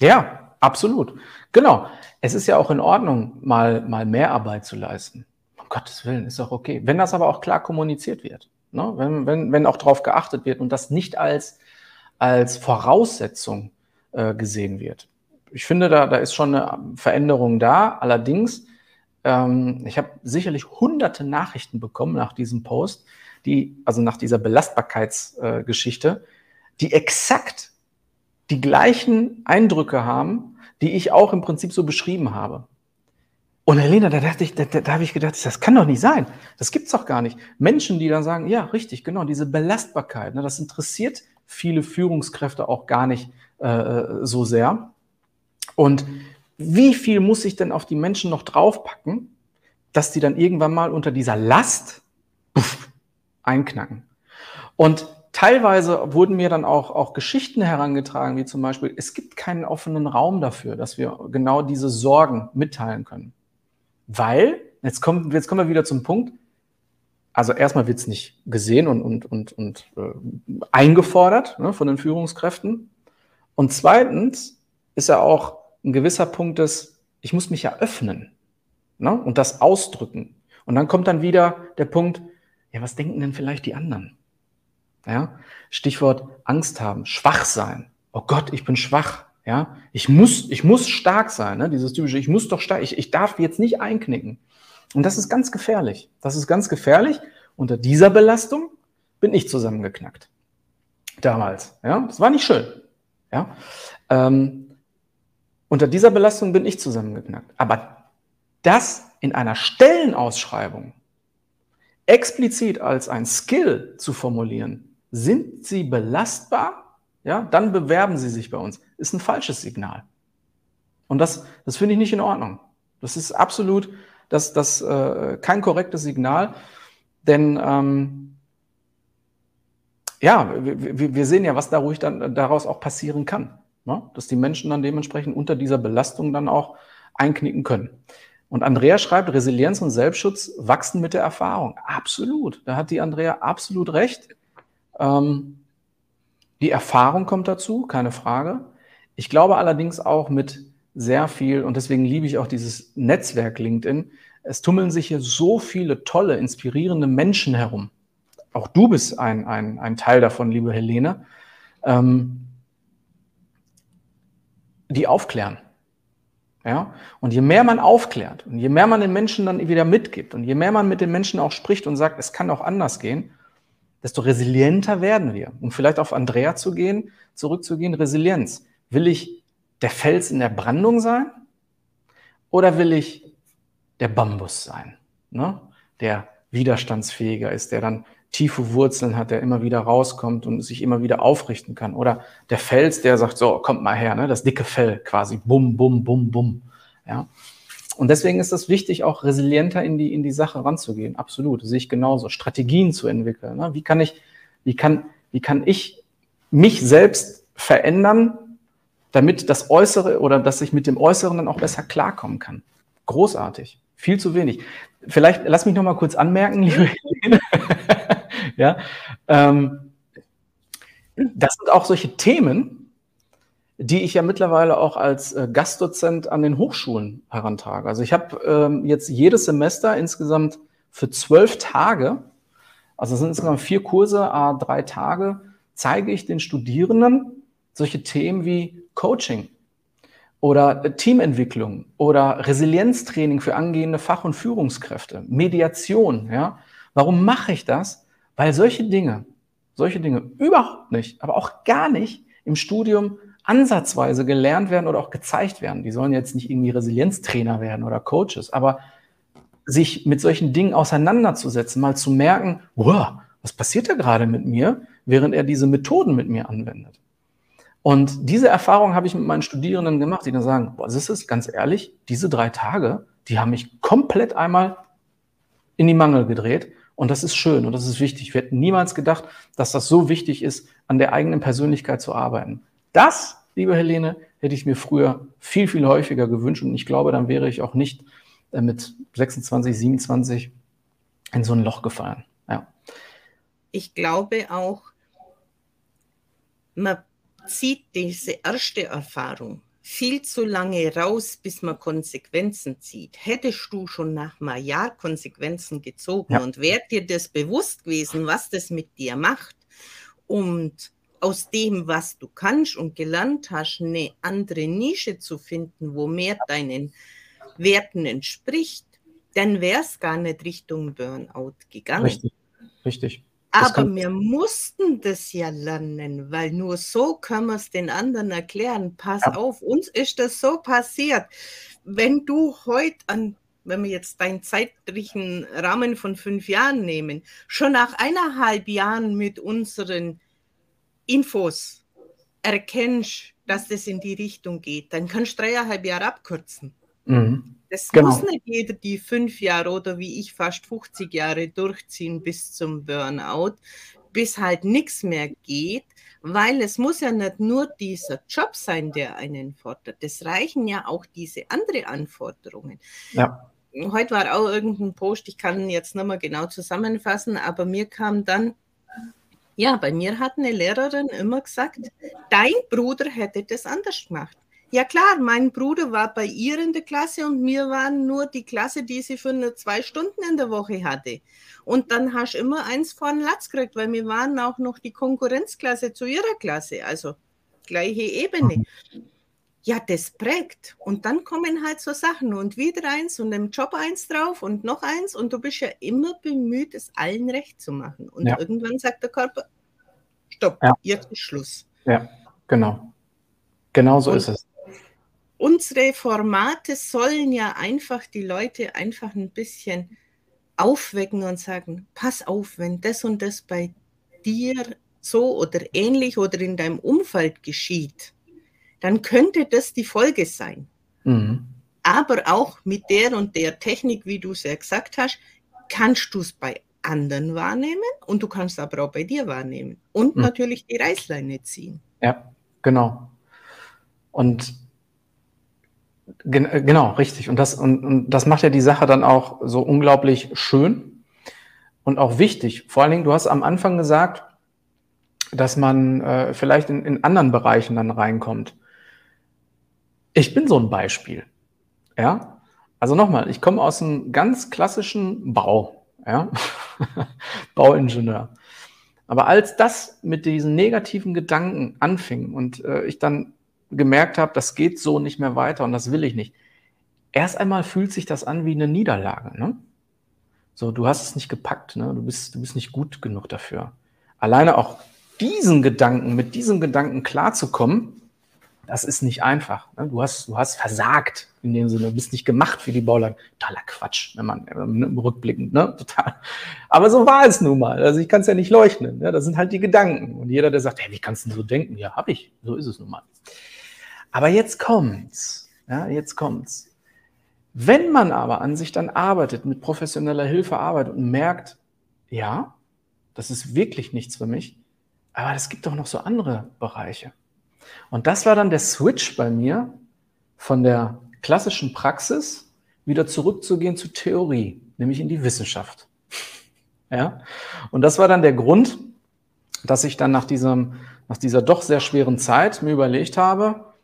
Ja, absolut. Genau. Es ist ja auch in Ordnung, mal, mal mehr Arbeit zu leisten. Um Gottes Willen, ist auch okay. Wenn das aber auch klar kommuniziert wird. Ne? Wenn, wenn, wenn auch darauf geachtet wird und das nicht als, als Voraussetzung äh, gesehen wird. Ich finde, da, da ist schon eine Veränderung da. Allerdings, ähm, ich habe sicherlich hunderte Nachrichten bekommen nach diesem Post, die, also nach dieser Belastbarkeitsgeschichte, äh, die exakt die gleichen Eindrücke haben, die ich auch im Prinzip so beschrieben habe. Und Helena, da dachte ich, da, da, da habe ich gedacht, das kann doch nicht sein. Das gibt's doch gar nicht. Menschen, die dann sagen, ja, richtig, genau, diese Belastbarkeit, ne, das interessiert viele Führungskräfte auch gar nicht äh, so sehr. Und wie viel muss ich denn auf die Menschen noch draufpacken, dass die dann irgendwann mal unter dieser Last puff, einknacken? Und teilweise wurden mir dann auch, auch Geschichten herangetragen, wie zum Beispiel, es gibt keinen offenen Raum dafür, dass wir genau diese Sorgen mitteilen können. Weil, jetzt, kommt, jetzt kommen wir wieder zum Punkt, also erstmal wird es nicht gesehen und, und, und, und äh, eingefordert ne, von den Führungskräften. Und zweitens ist ja auch ein gewisser Punkt des, ich muss mich ja öffnen ne, und das ausdrücken. Und dann kommt dann wieder der Punkt, ja, was denken denn vielleicht die anderen? Ja, Stichwort Angst haben, schwach sein. Oh Gott, ich bin schwach. Ja, ich muss, ich muss stark sein, ne? dieses typische, ich muss doch stark, ich, ich darf jetzt nicht einknicken. Und das ist ganz gefährlich. Das ist ganz gefährlich. Unter dieser Belastung bin ich zusammengeknackt. Damals. Ja, das war nicht schön. Ja, ähm, Unter dieser Belastung bin ich zusammengeknackt. Aber das in einer Stellenausschreibung explizit als ein Skill zu formulieren, sind Sie belastbar? Ja, dann bewerben Sie sich bei uns. Ist ein falsches Signal. Und das, das finde ich nicht in Ordnung. Das ist absolut das, das, äh, kein korrektes Signal, denn ähm, ja, wir, wir, sehen ja, was da ruhig dann daraus auch passieren kann. Ne? Dass die Menschen dann dementsprechend unter dieser Belastung dann auch einknicken können. Und Andrea schreibt, Resilienz und Selbstschutz wachsen mit der Erfahrung. Absolut. Da hat die Andrea absolut recht. Ähm, die Erfahrung kommt dazu, keine Frage. Ich glaube allerdings auch mit sehr viel, und deswegen liebe ich auch dieses Netzwerk LinkedIn, es tummeln sich hier so viele tolle, inspirierende Menschen herum. Auch du bist ein, ein, ein Teil davon, liebe Helene, ähm, die aufklären. Ja? Und je mehr man aufklärt und je mehr man den Menschen dann wieder mitgibt und je mehr man mit den Menschen auch spricht und sagt, es kann auch anders gehen, desto resilienter werden wir. Um vielleicht auf Andrea zu gehen, zurückzugehen, Resilienz. Will ich der Fels in der Brandung sein oder will ich der Bambus sein, ne? der widerstandsfähiger ist, der dann tiefe Wurzeln hat, der immer wieder rauskommt und sich immer wieder aufrichten kann. Oder der Fels, der sagt, so, kommt mal her, ne? das dicke Fell quasi, bum, bum, bum, bum. Ja? Und deswegen ist es wichtig, auch resilienter in die, in die Sache ranzugehen. Absolut, sehe ich genauso. Strategien zu entwickeln. Ne? Wie kann ich, wie kann, wie kann ich mich selbst verändern, damit das Äußere oder dass ich mit dem Äußeren dann auch besser klarkommen kann. Großartig. Viel zu wenig. Vielleicht lass mich noch mal kurz anmerken, liebe Helene. ja, ähm, das sind auch solche Themen, die ich ja mittlerweile auch als äh, Gastdozent an den Hochschulen herantrage. Also ich habe ähm, jetzt jedes Semester insgesamt für zwölf Tage, also es sind insgesamt vier Kurse, a drei Tage, zeige ich den Studierenden solche Themen wie Coaching oder Teamentwicklung oder Resilienztraining für angehende Fach- und Führungskräfte, Mediation. Ja? Warum mache ich das? Weil solche Dinge, solche Dinge überhaupt nicht, aber auch gar nicht im Studium ansatzweise gelernt werden oder auch gezeigt werden. Die sollen jetzt nicht irgendwie Resilienztrainer werden oder Coaches, aber sich mit solchen Dingen auseinanderzusetzen, mal zu merken, wow, was passiert da gerade mit mir, während er diese Methoden mit mir anwendet. Und diese Erfahrung habe ich mit meinen Studierenden gemacht, die dann sagen, boah, das ist ganz ehrlich, diese drei Tage, die haben mich komplett einmal in die Mangel gedreht. Und das ist schön und das ist wichtig. Wir hätten niemals gedacht, dass das so wichtig ist, an der eigenen Persönlichkeit zu arbeiten. Das, liebe Helene, hätte ich mir früher viel, viel häufiger gewünscht. Und ich glaube, dann wäre ich auch nicht äh, mit 26, 27 in so ein Loch gefallen. Ja. Ich glaube auch, man zieht diese erste Erfahrung viel zu lange raus, bis man Konsequenzen zieht. Hättest du schon nach einem Jahr Konsequenzen gezogen ja. und wäre dir das bewusst gewesen, was das mit dir macht und aus dem, was du kannst und gelernt hast, eine andere Nische zu finden, wo mehr deinen Werten entspricht, dann wäre es gar nicht Richtung Burnout gegangen. Richtig, richtig. Aber wir mussten das ja lernen, weil nur so können wir es den anderen erklären. Pass ja. auf, uns ist das so passiert. Wenn du heute an, wenn wir jetzt deinen zeitlichen Rahmen von fünf Jahren nehmen, schon nach eineinhalb Jahren mit unseren Infos erkennst, dass das in die Richtung geht, dann kannst du dreieinhalb Jahre abkürzen. Mhm. Das genau. muss nicht jeder die fünf Jahre oder wie ich fast 50 Jahre durchziehen bis zum Burnout, bis halt nichts mehr geht, weil es muss ja nicht nur dieser Job sein, der einen fordert. Es reichen ja auch diese andere Anforderungen. Ja. Heute war auch irgendein Post, ich kann jetzt nicht mehr genau zusammenfassen, aber mir kam dann, ja, bei mir hat eine Lehrerin immer gesagt, dein Bruder hätte das anders gemacht. Ja klar, mein Bruder war bei ihr in der Klasse und mir waren nur die Klasse, die sie für nur zwei Stunden in der Woche hatte. Und dann hast du immer eins vor den Latz gekriegt, weil wir waren auch noch die Konkurrenzklasse zu ihrer Klasse, also gleiche Ebene. Ja, das prägt. Und dann kommen halt so Sachen und wieder eins und im Job eins drauf und noch eins und du bist ja immer bemüht, es allen recht zu machen. Und ja. irgendwann sagt der Körper, stopp, ja. jetzt ist Schluss. Ja, genau. Genau so und ist es. unsere Formate sollen ja einfach die Leute einfach ein bisschen aufwecken und sagen, pass auf, wenn das und das bei dir so oder ähnlich oder in deinem Umfeld geschieht, dann könnte das die Folge sein. Mhm. Aber auch mit der und der Technik, wie du es ja gesagt hast, kannst du es bei anderen wahrnehmen und du kannst aber auch bei dir wahrnehmen und mhm. natürlich die Reißleine ziehen. Ja, genau. Und gen genau, richtig. Und das, und, und das macht ja die Sache dann auch so unglaublich schön und auch wichtig. Vor allen Dingen, du hast am Anfang gesagt, dass man äh, vielleicht in, in anderen Bereichen dann reinkommt. Ich bin so ein Beispiel. Ja, also nochmal, ich komme aus einem ganz klassischen Bau, ja, Bauingenieur. Aber als das mit diesen negativen Gedanken anfing und äh, ich dann gemerkt habe, das geht so nicht mehr weiter und das will ich nicht. Erst einmal fühlt sich das an wie eine Niederlage. Ne? So, du hast es nicht gepackt, ne? du, bist, du bist nicht gut genug dafür. Alleine auch diesen Gedanken, mit diesem Gedanken klarzukommen, das ist nicht einfach. Ne? Du, hast, du hast versagt in dem Sinne, du bist nicht gemacht für die Bauland. Totaler Quatsch, wenn man äh, rückblickend, ne? Total. Aber so war es nun mal. Also ich kann es ja nicht leuchten. Ne? Das sind halt die Gedanken. Und jeder, der sagt, hey, wie kannst du so denken? Ja, habe ich. So ist es nun mal. Aber jetzt kommt's. Ja, jetzt kommt's. Wenn man aber an sich dann arbeitet, mit professioneller Hilfe arbeitet und merkt, ja, das ist wirklich nichts für mich, aber es gibt doch noch so andere Bereiche. Und das war dann der Switch bei mir von der klassischen Praxis wieder zurückzugehen zur Theorie, nämlich in die Wissenschaft. Ja? Und das war dann der Grund, dass ich dann nach, diesem, nach dieser doch sehr schweren Zeit mir überlegt habe,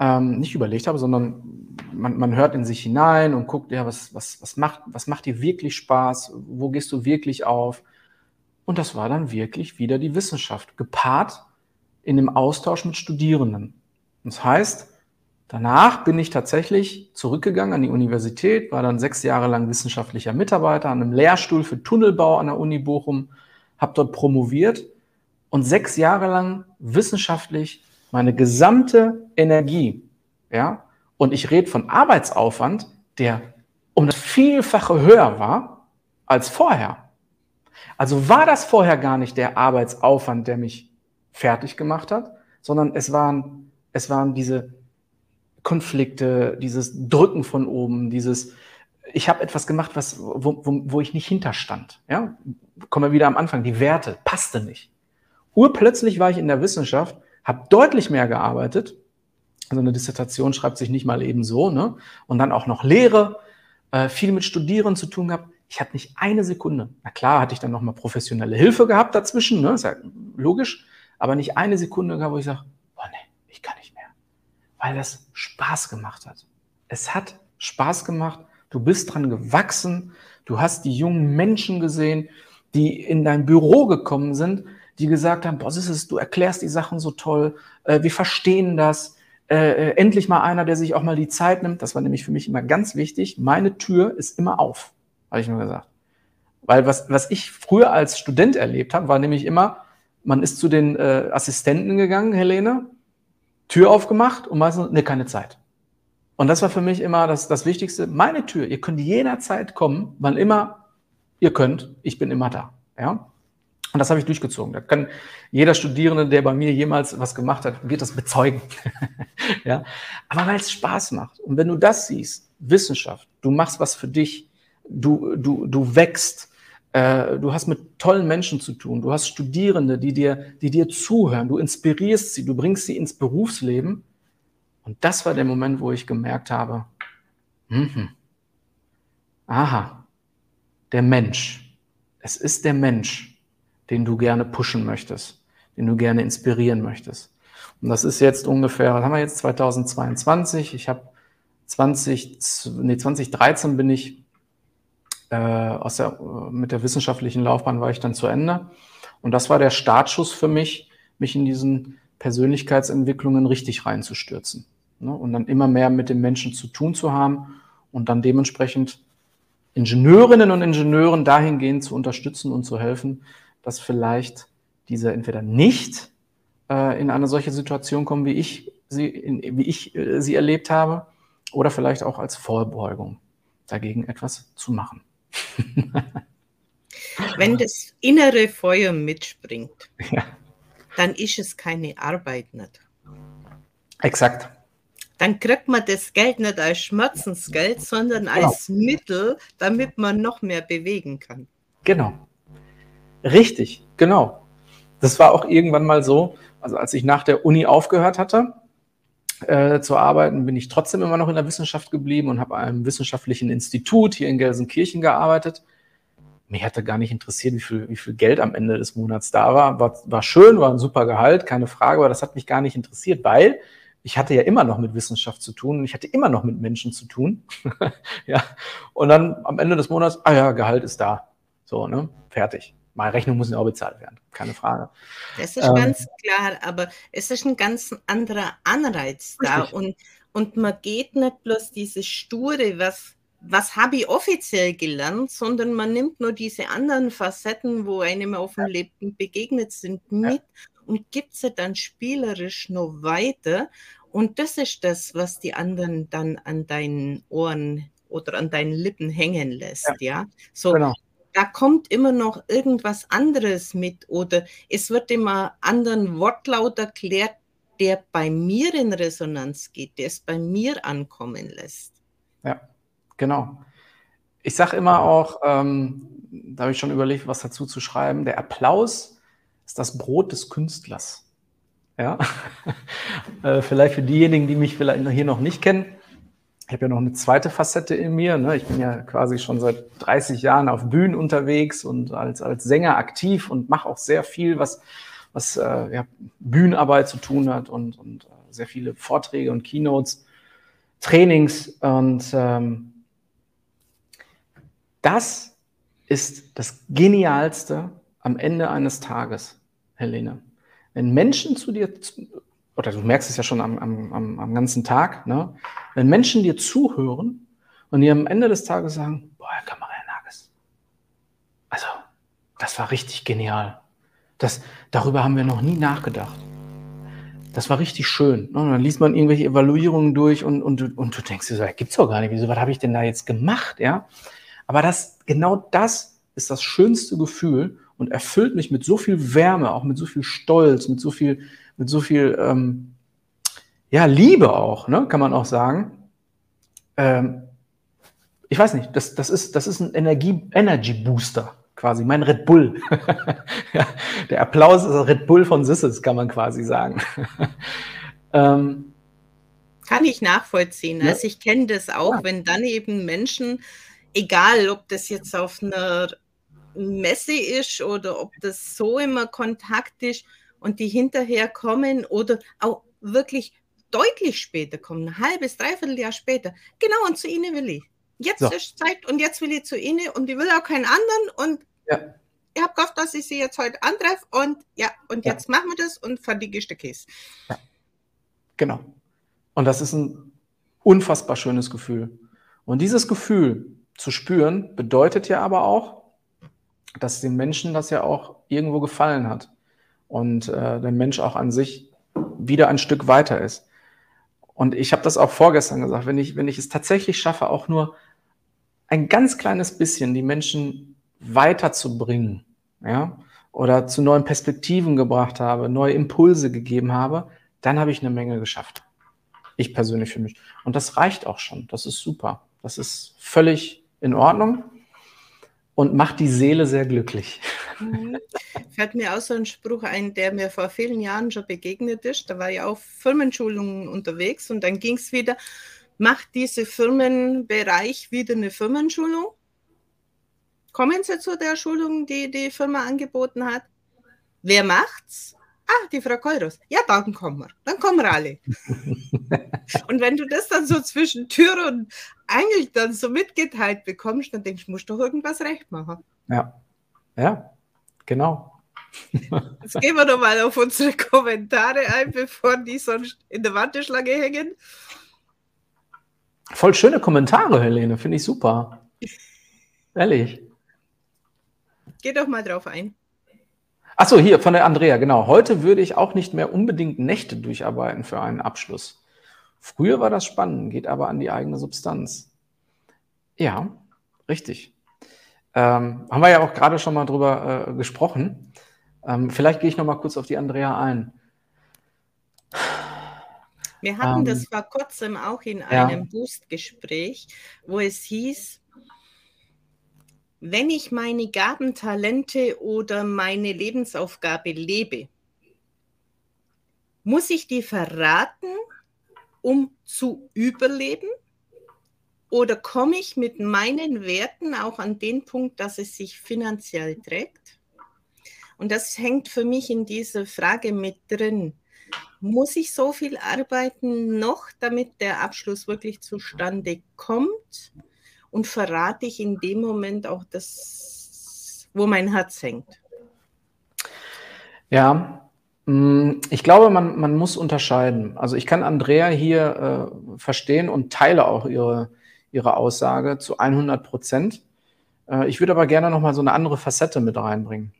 ähm, nicht überlegt habe, sondern man, man hört in sich hinein und guckt, ja, was, was, was, macht, was macht dir wirklich Spaß? Wo gehst du wirklich auf? Und das war dann wirklich wieder die Wissenschaft, gepaart in dem Austausch mit Studierenden. Das heißt, danach bin ich tatsächlich zurückgegangen an die Universität, war dann sechs Jahre lang wissenschaftlicher Mitarbeiter an einem Lehrstuhl für Tunnelbau an der Uni Bochum, habe dort promoviert und sechs Jahre lang wissenschaftlich meine gesamte Energie, ja, und ich rede von Arbeitsaufwand, der um das Vielfache höher war als vorher. Also war das vorher gar nicht der Arbeitsaufwand, der mich fertig gemacht hat, sondern es waren, es waren diese Konflikte, dieses Drücken von oben, dieses, ich habe etwas gemacht, was, wo, wo, wo ich nicht hinterstand. Ja? Kommen wir wieder am Anfang, die Werte, passte nicht. Urplötzlich war ich in der Wissenschaft habe deutlich mehr gearbeitet. Also eine Dissertation schreibt sich nicht mal eben so, ne? Und dann auch noch Lehre, äh, viel mit Studieren zu tun gehabt. Ich hatte nicht eine Sekunde. Na klar, hatte ich dann noch mal professionelle Hilfe gehabt dazwischen, ne? Ist ja logisch. Aber nicht eine Sekunde gehabt, wo ich sage, oh nee, ich kann nicht mehr. Weil das Spaß gemacht hat. Es hat Spaß gemacht. Du bist dran gewachsen. Du hast die jungen Menschen gesehen, die in dein Büro gekommen sind die gesagt haben, boah, ist du erklärst die Sachen so toll, äh, wir verstehen das. Äh, äh, endlich mal einer, der sich auch mal die Zeit nimmt. Das war nämlich für mich immer ganz wichtig. Meine Tür ist immer auf, habe ich nur gesagt. Weil was, was ich früher als Student erlebt habe, war nämlich immer, man ist zu den äh, Assistenten gegangen, Helene, Tür aufgemacht und meistens, ne, keine Zeit. Und das war für mich immer das, das Wichtigste. Meine Tür, ihr könnt jederzeit kommen, wann immer ihr könnt. Ich bin immer da. Ja? Und das habe ich durchgezogen. Da kann jeder Studierende, der bei mir jemals was gemacht hat, wird das bezeugen. ja. Aber weil es Spaß macht. Und wenn du das siehst, Wissenschaft, du machst was für dich, du, du, du wächst, äh, du hast mit tollen Menschen zu tun, du hast Studierende, die dir, die dir zuhören, du inspirierst sie, du bringst sie ins Berufsleben. Und das war der Moment, wo ich gemerkt habe, mh, aha, der Mensch. Es ist der Mensch den du gerne pushen möchtest, den du gerne inspirieren möchtest. Und das ist jetzt ungefähr, was haben wir jetzt, 2022? Ich habe 20, nee, 2013 bin ich äh, aus der, mit der wissenschaftlichen Laufbahn war ich dann zu Ende. Und das war der Startschuss für mich, mich in diesen Persönlichkeitsentwicklungen richtig reinzustürzen. Ne? Und dann immer mehr mit den Menschen zu tun zu haben und dann dementsprechend Ingenieurinnen und Ingenieuren dahingehend zu unterstützen und zu helfen, dass vielleicht diese entweder nicht äh, in eine solche Situation kommen, wie ich sie, in, wie ich äh, sie erlebt habe, oder vielleicht auch als Vorbeugung dagegen etwas zu machen. Wenn das innere Feuer mitspringt, ja. dann ist es keine Arbeit nicht. Exakt. Dann kriegt man das Geld nicht als Schmerzensgeld, sondern genau. als Mittel, damit man noch mehr bewegen kann. Genau. Richtig, genau. Das war auch irgendwann mal so, also als ich nach der Uni aufgehört hatte äh, zu arbeiten, bin ich trotzdem immer noch in der Wissenschaft geblieben und habe einem wissenschaftlichen Institut hier in Gelsenkirchen gearbeitet. Mich hatte gar nicht interessiert, wie viel, wie viel Geld am Ende des Monats da war. war. War schön, war ein super Gehalt, keine Frage, aber das hat mich gar nicht interessiert, weil ich hatte ja immer noch mit Wissenschaft zu tun und ich hatte immer noch mit Menschen zu tun. ja. Und dann am Ende des Monats, ah ja, Gehalt ist da. So, ne? Fertig. Meine Rechnung muss ja auch bezahlt werden, keine Frage. Das ist ähm, ganz klar, aber es ist ein ganz anderer Anreiz da und, und man geht nicht bloß diese sture, was, was habe ich offiziell gelernt, sondern man nimmt nur diese anderen Facetten, wo einem auf dem Leben begegnet sind, mit ja. und gibt sie dann spielerisch noch weiter. Und das ist das, was die anderen dann an deinen Ohren oder an deinen Lippen hängen lässt, ja. ja? So, genau da kommt immer noch irgendwas anderes mit oder es wird immer anderen Wortlaut erklärt, der bei mir in Resonanz geht, der es bei mir ankommen lässt. Ja, genau. Ich sage immer auch, ähm, da habe ich schon überlegt, was dazu zu schreiben, der Applaus ist das Brot des Künstlers. Ja, äh, vielleicht für diejenigen, die mich vielleicht hier noch nicht kennen, ich habe ja noch eine zweite Facette in mir. Ne? Ich bin ja quasi schon seit 30 Jahren auf Bühnen unterwegs und als, als Sänger aktiv und mache auch sehr viel, was, was äh, ja, Bühnenarbeit zu tun hat und, und äh, sehr viele Vorträge und Keynotes, Trainings. Und ähm, das ist das Genialste am Ende eines Tages, Helene. Wenn Menschen zu dir oder du merkst es ja schon am, am, am ganzen Tag, ne? wenn Menschen dir zuhören und dir am Ende des Tages sagen, boah, Herr Kamera Nages, also, das war richtig genial. Das, darüber haben wir noch nie nachgedacht. Das war richtig schön. Ne? Und dann liest man irgendwelche Evaluierungen durch und, und, und du denkst dir so, gibt's doch gar nicht. Wieso, was habe ich denn da jetzt gemacht? Ja? Aber das, genau das ist das schönste Gefühl und erfüllt mich mit so viel Wärme, auch mit so viel Stolz, mit so viel mit so viel ähm, ja, Liebe auch, ne, kann man auch sagen. Ähm, ich weiß nicht, das, das, ist, das ist ein Energie, Energy Booster quasi, mein Red Bull. ja, der Applaus ist Red Bull von Sisses, kann man quasi sagen. ähm, kann ich nachvollziehen. Ja. Also ich kenne das auch, ja. wenn dann eben Menschen, egal ob das jetzt auf einer Messe ist oder ob das so immer Kontakt ist, und die hinterher kommen oder auch wirklich deutlich später kommen, ein halbes, dreiviertel Jahr später. Genau, und zu ihnen will ich. Jetzt so. ist Zeit und jetzt will ich zu ihnen und ich will auch keinen anderen und ja. ich habe gehofft, dass ich sie jetzt heute antreffe und ja, und ja. jetzt machen wir das und fertig ist der Käse. Ja. Genau. Und das ist ein unfassbar schönes Gefühl. Und dieses Gefühl zu spüren, bedeutet ja aber auch, dass den Menschen das ja auch irgendwo gefallen hat und äh, der Mensch auch an sich wieder ein Stück weiter ist. Und ich habe das auch vorgestern gesagt, wenn ich, wenn ich es tatsächlich schaffe, auch nur ein ganz kleines bisschen die Menschen weiterzubringen, ja, oder zu neuen Perspektiven gebracht habe, neue Impulse gegeben habe, dann habe ich eine Menge geschafft. Ich persönlich für mich. Und das reicht auch schon. Das ist super. Das ist völlig in Ordnung und macht die Seele sehr glücklich. Mhm. Fällt mir auch so ein Spruch ein, der mir vor vielen Jahren schon begegnet ist. Da war ich auf Firmenschulungen unterwegs und dann ging es wieder, macht diese Firmenbereich wieder eine Firmenschulung? Kommen Sie zu der Schulung, die die Firma angeboten hat? Wer macht's? Ah, die Frau Keuros. Ja, dann kommen wir. Dann kommen wir alle. und wenn du das dann so zwischen Tür und Angel dann so mitgeteilt bekommst, dann denkst du, musst doch irgendwas recht machen. Ja. Ja, genau. Jetzt gehen wir doch mal auf unsere Kommentare ein, bevor die sonst in der Warteschlange hängen. Voll schöne Kommentare, Helene, finde ich super. Ehrlich. Geh doch mal drauf ein. Achso, hier von der Andrea, genau. Heute würde ich auch nicht mehr unbedingt Nächte durcharbeiten für einen Abschluss. Früher war das spannend, geht aber an die eigene Substanz. Ja, richtig. Ähm, haben wir ja auch gerade schon mal drüber äh, gesprochen. Ähm, vielleicht gehe ich noch mal kurz auf die Andrea ein. Wir hatten ähm, das vor kurzem auch in einem ja. Boost-Gespräch, wo es hieß, wenn ich meine Gaben, Talente oder meine Lebensaufgabe lebe, muss ich die verraten, um zu überleben? Oder komme ich mit meinen Werten auch an den Punkt, dass es sich finanziell trägt? Und das hängt für mich in dieser Frage mit drin. Muss ich so viel arbeiten noch, damit der Abschluss wirklich zustande kommt? und verrate ich in dem Moment auch das, wo mein Herz hängt. Ja, mm, ich glaube, man, man muss unterscheiden. Also ich kann Andrea hier äh, verstehen und teile auch ihre, ihre Aussage zu 100 Prozent. Äh, ich würde aber gerne noch mal so eine andere Facette mit reinbringen.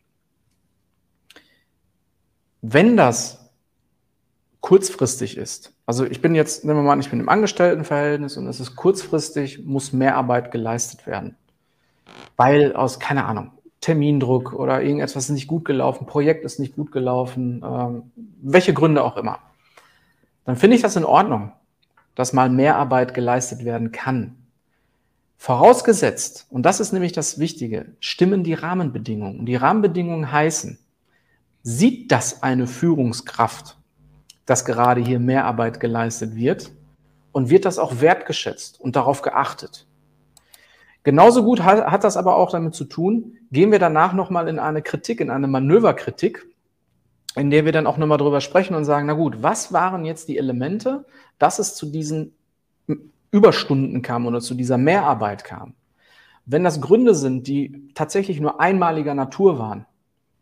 Wenn das kurzfristig ist. Also ich bin jetzt, nehmen wir mal an, ich bin im Angestelltenverhältnis und es ist kurzfristig, muss mehr Arbeit geleistet werden. Weil aus, keine Ahnung, Termindruck oder irgendetwas ist nicht gut gelaufen, Projekt ist nicht gut gelaufen, ähm, welche Gründe auch immer. Dann finde ich das in Ordnung, dass mal mehr Arbeit geleistet werden kann. Vorausgesetzt, und das ist nämlich das Wichtige, stimmen die Rahmenbedingungen. Und die Rahmenbedingungen heißen, sieht das eine Führungskraft dass gerade hier mehr Arbeit geleistet wird und wird das auch wertgeschätzt und darauf geachtet. Genauso gut hat, hat das aber auch damit zu tun, gehen wir danach nochmal in eine Kritik, in eine Manöverkritik, in der wir dann auch nochmal drüber sprechen und sagen, na gut, was waren jetzt die Elemente, dass es zu diesen Überstunden kam oder zu dieser Mehrarbeit kam? Wenn das Gründe sind, die tatsächlich nur einmaliger Natur waren,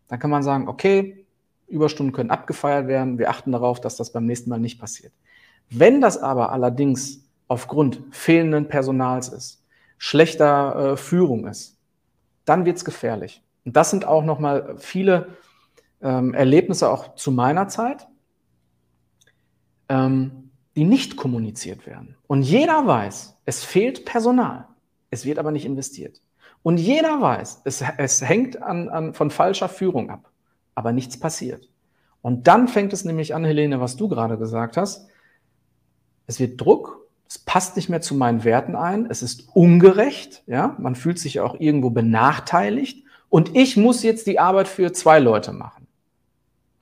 dann kann man sagen, okay, Überstunden können abgefeiert werden. Wir achten darauf, dass das beim nächsten Mal nicht passiert. Wenn das aber allerdings aufgrund fehlenden Personals ist, schlechter äh, Führung ist, dann wird es gefährlich. Und das sind auch nochmal viele ähm, Erlebnisse auch zu meiner Zeit, ähm, die nicht kommuniziert werden. Und jeder weiß, es fehlt Personal. Es wird aber nicht investiert. Und jeder weiß, es, es hängt an, an, von falscher Führung ab aber nichts passiert. Und dann fängt es nämlich an, Helene, was du gerade gesagt hast. Es wird Druck, es passt nicht mehr zu meinen Werten ein, es ist ungerecht, ja, man fühlt sich auch irgendwo benachteiligt und ich muss jetzt die Arbeit für zwei Leute machen.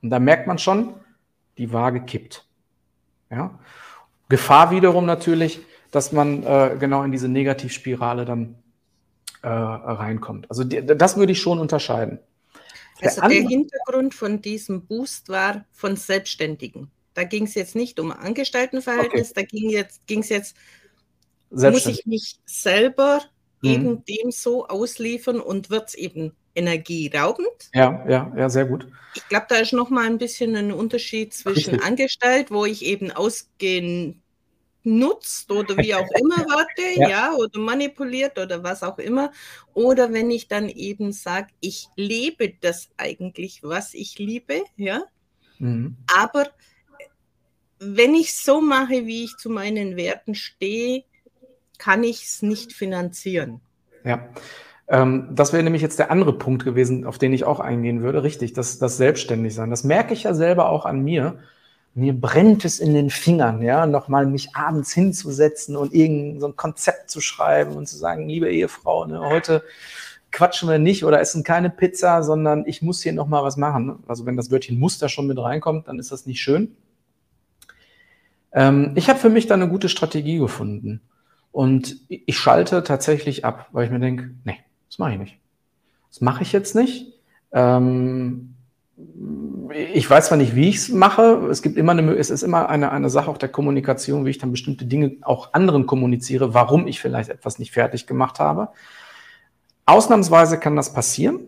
Und da merkt man schon, die Waage kippt. Ja. Gefahr wiederum natürlich, dass man äh, genau in diese Negativspirale dann äh, reinkommt. Also die, das würde ich schon unterscheiden. Also der, der Hintergrund von diesem Boost war von Selbstständigen. Da ging es jetzt nicht um Angestelltenverhältnis, okay. da ging jetzt, ging's jetzt, muss ich mich selber mhm. eben dem so ausliefern und wird es eben energieraubend. Ja, ja, ja, sehr gut. Ich glaube, da ist noch mal ein bisschen ein Unterschied zwischen Richtig. angestellt, wo ich eben ausgehen nutzt oder wie auch immer warte, ja. ja. oder manipuliert oder was auch immer. Oder wenn ich dann eben sage, ich lebe das eigentlich, was ich liebe, ja. Mhm. Aber wenn ich so mache, wie ich zu meinen Werten stehe, kann ich es nicht finanzieren. Ja. Ähm, das wäre nämlich jetzt der andere Punkt gewesen, auf den ich auch eingehen würde. Richtig, das, das Selbstständigsein. Das merke ich ja selber auch an mir mir brennt es in den Fingern, ja, nochmal mich abends hinzusetzen und irgend so ein Konzept zu schreiben und zu sagen, liebe Ehefrau, ne, heute quatschen wir nicht oder essen keine Pizza, sondern ich muss hier nochmal was machen. Also wenn das Wörtchen Muster schon mit reinkommt, dann ist das nicht schön. Ähm, ich habe für mich da eine gute Strategie gefunden und ich schalte tatsächlich ab, weil ich mir denke, nee, das mache ich nicht. Das mache ich jetzt nicht. Ähm, ich weiß zwar nicht, wie ich es mache. Es gibt immer eine, es ist immer eine, eine Sache auch der Kommunikation, wie ich dann bestimmte Dinge auch anderen kommuniziere, warum ich vielleicht etwas nicht fertig gemacht habe. Ausnahmsweise kann das passieren.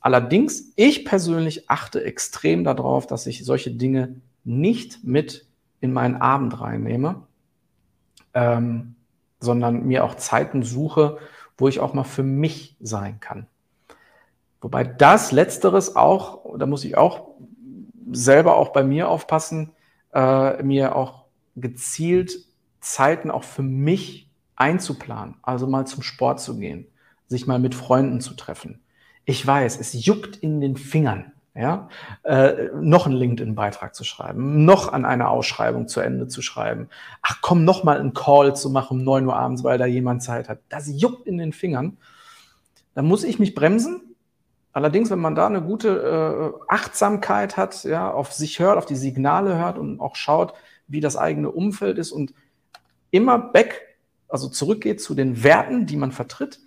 Allerdings, ich persönlich achte extrem darauf, dass ich solche Dinge nicht mit in meinen Abend reinnehme, ähm, sondern mir auch Zeiten suche, wo ich auch mal für mich sein kann. Wobei das Letzteres auch, da muss ich auch selber auch bei mir aufpassen, äh, mir auch gezielt Zeiten auch für mich einzuplanen. Also mal zum Sport zu gehen, sich mal mit Freunden zu treffen. Ich weiß, es juckt in den Fingern, ja, äh, noch einen LinkedIn-Beitrag zu schreiben, noch an einer Ausschreibung zu Ende zu schreiben. Ach komm, noch mal einen Call zu machen um 9 Uhr abends, weil da jemand Zeit hat. Das juckt in den Fingern. Da muss ich mich bremsen Allerdings, wenn man da eine gute äh, Achtsamkeit hat, ja, auf sich hört, auf die Signale hört und auch schaut, wie das eigene Umfeld ist und immer back, also zurückgeht zu den Werten, die man vertritt,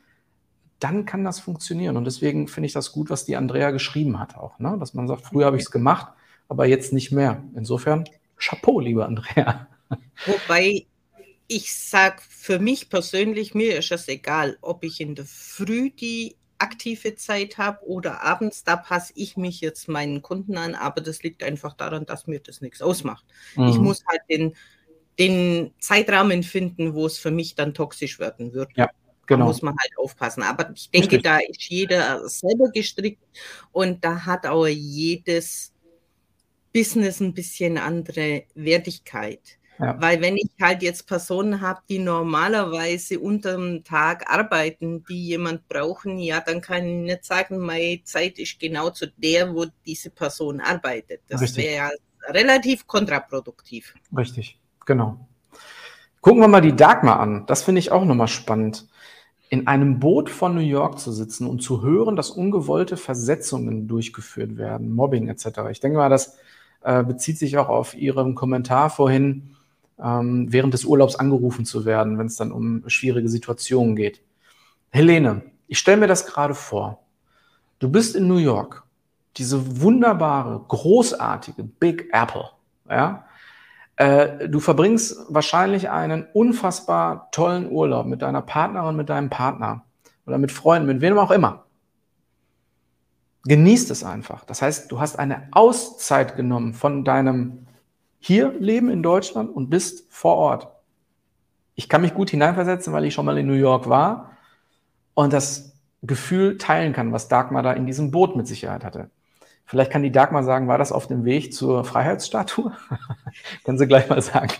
dann kann das funktionieren. Und deswegen finde ich das gut, was die Andrea geschrieben hat auch, ne? dass man sagt, früher habe ich es gemacht, aber jetzt nicht mehr. Insofern, Chapeau, liebe Andrea. Wobei ich sage, für mich persönlich, mir ist es egal, ob ich in der Früh die aktive Zeit habe oder abends, da passe ich mich jetzt meinen Kunden an, aber das liegt einfach daran, dass mir das nichts ausmacht. Mhm. Ich muss halt den, den Zeitrahmen finden, wo es für mich dann toxisch werden wird. Ja. Genau. Da muss man halt aufpassen. Aber ich denke, Richtig. da ist jeder selber gestrickt und da hat auch jedes Business ein bisschen andere Wertigkeit. Ja. Weil wenn ich halt jetzt Personen habe, die normalerweise unterm Tag arbeiten, die jemand brauchen, ja, dann kann ich nicht sagen, meine Zeit ist genau zu der, wo diese Person arbeitet. Das wäre ja relativ kontraproduktiv. Richtig, genau. Gucken wir mal die Dagmar an. Das finde ich auch nochmal spannend. In einem Boot von New York zu sitzen und zu hören, dass ungewollte Versetzungen durchgeführt werden, Mobbing etc. Ich denke mal, das äh, bezieht sich auch auf Ihren Kommentar vorhin, ähm, während des Urlaubs angerufen zu werden, wenn es dann um schwierige Situationen geht. Helene, ich stelle mir das gerade vor. Du bist in New York, diese wunderbare, großartige Big Apple, ja. Äh, du verbringst wahrscheinlich einen unfassbar tollen Urlaub mit deiner Partnerin, mit deinem Partner oder mit Freunden, mit wem auch immer. Genießt es einfach. Das heißt, du hast eine Auszeit genommen von deinem hier leben in Deutschland und bist vor Ort. Ich kann mich gut hineinversetzen, weil ich schon mal in New York war und das Gefühl teilen kann, was Dagmar da in diesem Boot mit Sicherheit hatte. Vielleicht kann die Dagmar sagen, war das auf dem Weg zur Freiheitsstatue? kann sie gleich mal sagen.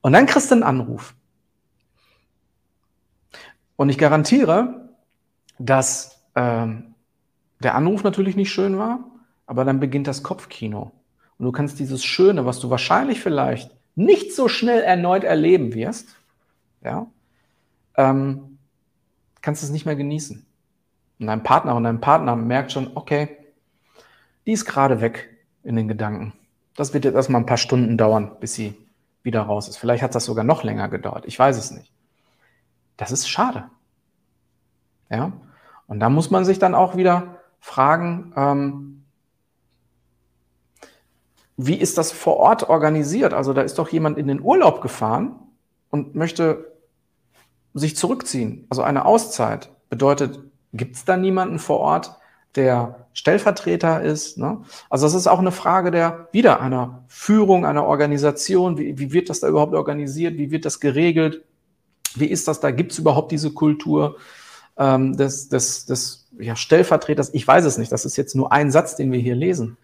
Und dann kriegst du einen Anruf. Und ich garantiere, dass ähm, der Anruf natürlich nicht schön war, aber dann beginnt das Kopfkino. Und du kannst dieses Schöne, was du wahrscheinlich vielleicht nicht so schnell erneut erleben wirst, ja, ähm, kannst es nicht mehr genießen. Und dein Partner und dein Partner merkt schon, okay, die ist gerade weg in den Gedanken. Das wird jetzt erstmal ein paar Stunden dauern, bis sie wieder raus ist. Vielleicht hat das sogar noch länger gedauert. Ich weiß es nicht. Das ist schade. Ja. Und da muss man sich dann auch wieder fragen, ähm, wie ist das vor Ort organisiert? Also da ist doch jemand in den Urlaub gefahren und möchte sich zurückziehen. Also eine Auszeit bedeutet, gibt es da niemanden vor Ort, der Stellvertreter ist? Ne? Also das ist auch eine Frage der wieder einer Führung, einer Organisation. Wie, wie wird das da überhaupt organisiert? Wie wird das geregelt? Wie ist das da? Gibt es überhaupt diese Kultur ähm, des, des, des ja, Stellvertreters? Ich weiß es nicht. Das ist jetzt nur ein Satz, den wir hier lesen.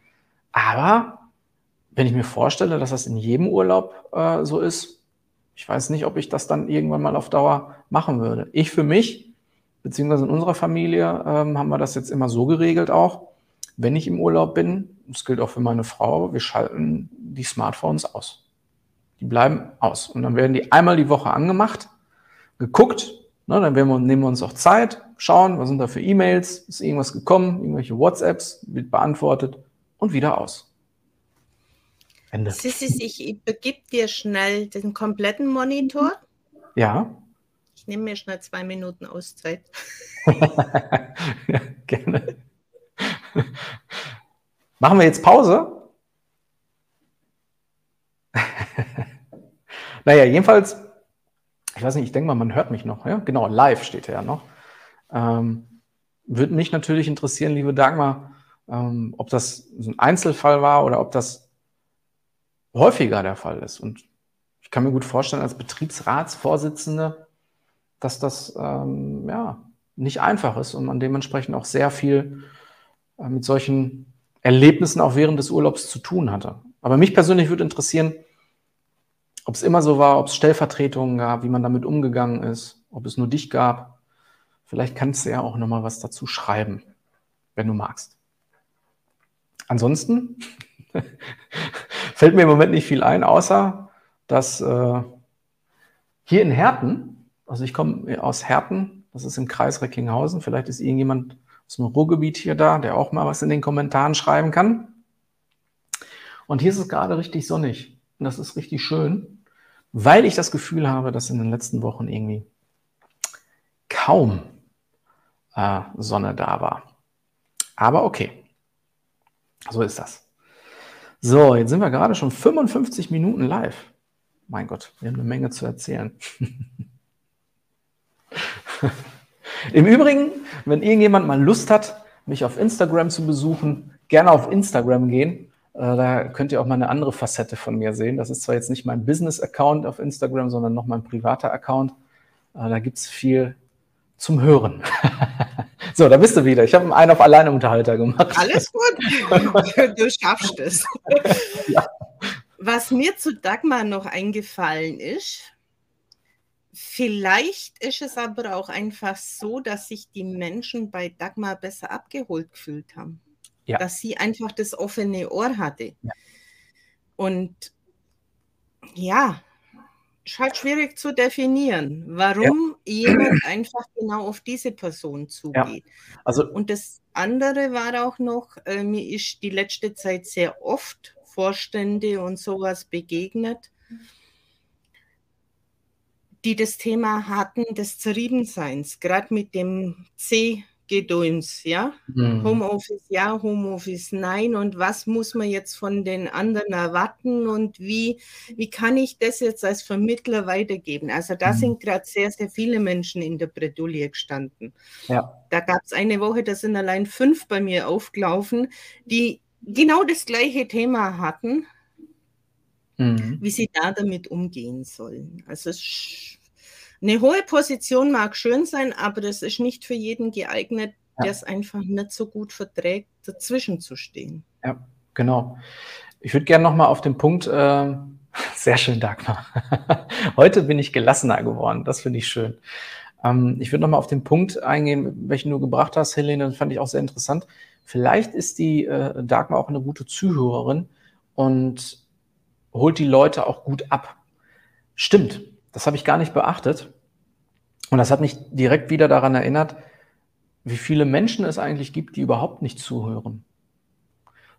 Aber wenn ich mir vorstelle, dass das in jedem Urlaub äh, so ist, ich weiß nicht, ob ich das dann irgendwann mal auf Dauer machen würde. Ich für mich, beziehungsweise in unserer Familie, ähm, haben wir das jetzt immer so geregelt auch. Wenn ich im Urlaub bin, das gilt auch für meine Frau, wir schalten die Smartphones aus. Die bleiben aus. Und dann werden die einmal die Woche angemacht, geguckt, ne, dann werden wir, nehmen wir uns auch Zeit, schauen, was sind da für E-Mails, ist irgendwas gekommen, irgendwelche WhatsApps, wird beantwortet und wieder aus. Ende. Sissi, ich übergebe dir schnell den kompletten Monitor. Ja. Ich nehme mir schnell zwei Minuten Auszeit. ja, gerne. Machen wir jetzt Pause? naja, jedenfalls, ich weiß nicht, ich denke mal, man hört mich noch. Ja? Genau, live steht ja noch. Ähm, würde mich natürlich interessieren, liebe Dagmar, ähm, ob das ein Einzelfall war oder ob das häufiger der Fall ist. Und ich kann mir gut vorstellen, als Betriebsratsvorsitzende, dass das ähm, ja, nicht einfach ist und man dementsprechend auch sehr viel äh, mit solchen Erlebnissen auch während des Urlaubs zu tun hatte. Aber mich persönlich würde interessieren, ob es immer so war, ob es Stellvertretungen gab, wie man damit umgegangen ist, ob es nur dich gab. Vielleicht kannst du ja auch noch mal was dazu schreiben, wenn du magst. Ansonsten fällt mir im Moment nicht viel ein, außer dass äh, hier in Herten, also ich komme aus Herten, das ist im Kreis Recklinghausen, vielleicht ist irgendjemand aus dem Ruhrgebiet hier da, der auch mal was in den Kommentaren schreiben kann. Und hier ist es gerade richtig sonnig und das ist richtig schön weil ich das Gefühl habe, dass in den letzten Wochen irgendwie kaum äh, Sonne da war. Aber okay, so ist das. So, jetzt sind wir gerade schon 55 Minuten live. Mein Gott, wir haben eine Menge zu erzählen. Im Übrigen, wenn irgendjemand mal Lust hat, mich auf Instagram zu besuchen, gerne auf Instagram gehen. Äh, da könnt ihr auch mal eine andere Facette von mir sehen. Das ist zwar jetzt nicht mein Business-Account auf Instagram, sondern noch mein privater Account. Äh, da gibt es viel zum Hören. so, da bist du wieder. Ich habe einen auf Alleinunterhalter gemacht. Alles gut. Du schaffst es. Ja. Was mir zu Dagmar noch eingefallen ist, vielleicht ist es aber auch einfach so, dass sich die Menschen bei Dagmar besser abgeholt gefühlt haben ja. dass sie einfach das offene Ohr hatte. Ja. Und ja, ist halt schwierig zu definieren, warum ja. jemand einfach genau auf diese Person zugeht. Ja. Also, und das andere war auch noch, äh, mir ist die letzte Zeit sehr oft Vorstände und sowas begegnet, die das Thema hatten des Zerriebenseins, gerade mit dem C Gedöns, ja. Mhm. Homeoffice ja, Homeoffice nein. Und was muss man jetzt von den anderen erwarten und wie, wie kann ich das jetzt als Vermittler weitergeben? Also da mhm. sind gerade sehr, sehr viele Menschen in der Bredouille gestanden. Ja. Da gab es eine Woche, da sind allein fünf bei mir aufgelaufen, die genau das gleiche Thema hatten, mhm. wie sie da damit umgehen sollen. Also es eine hohe Position mag schön sein, aber das ist nicht für jeden geeignet, ja. der es einfach nicht so gut verträgt, dazwischen zu stehen. Ja, genau. Ich würde gerne nochmal auf den Punkt, äh, sehr schön, Dagmar. Heute bin ich gelassener geworden, das finde ich schön. Ähm, ich würde nochmal auf den Punkt eingehen, welchen du gebracht hast, Helene, das fand ich auch sehr interessant. Vielleicht ist die äh, Dagmar auch eine gute Zuhörerin und holt die Leute auch gut ab. Stimmt, das habe ich gar nicht beachtet. Und das hat mich direkt wieder daran erinnert, wie viele Menschen es eigentlich gibt, die überhaupt nicht zuhören.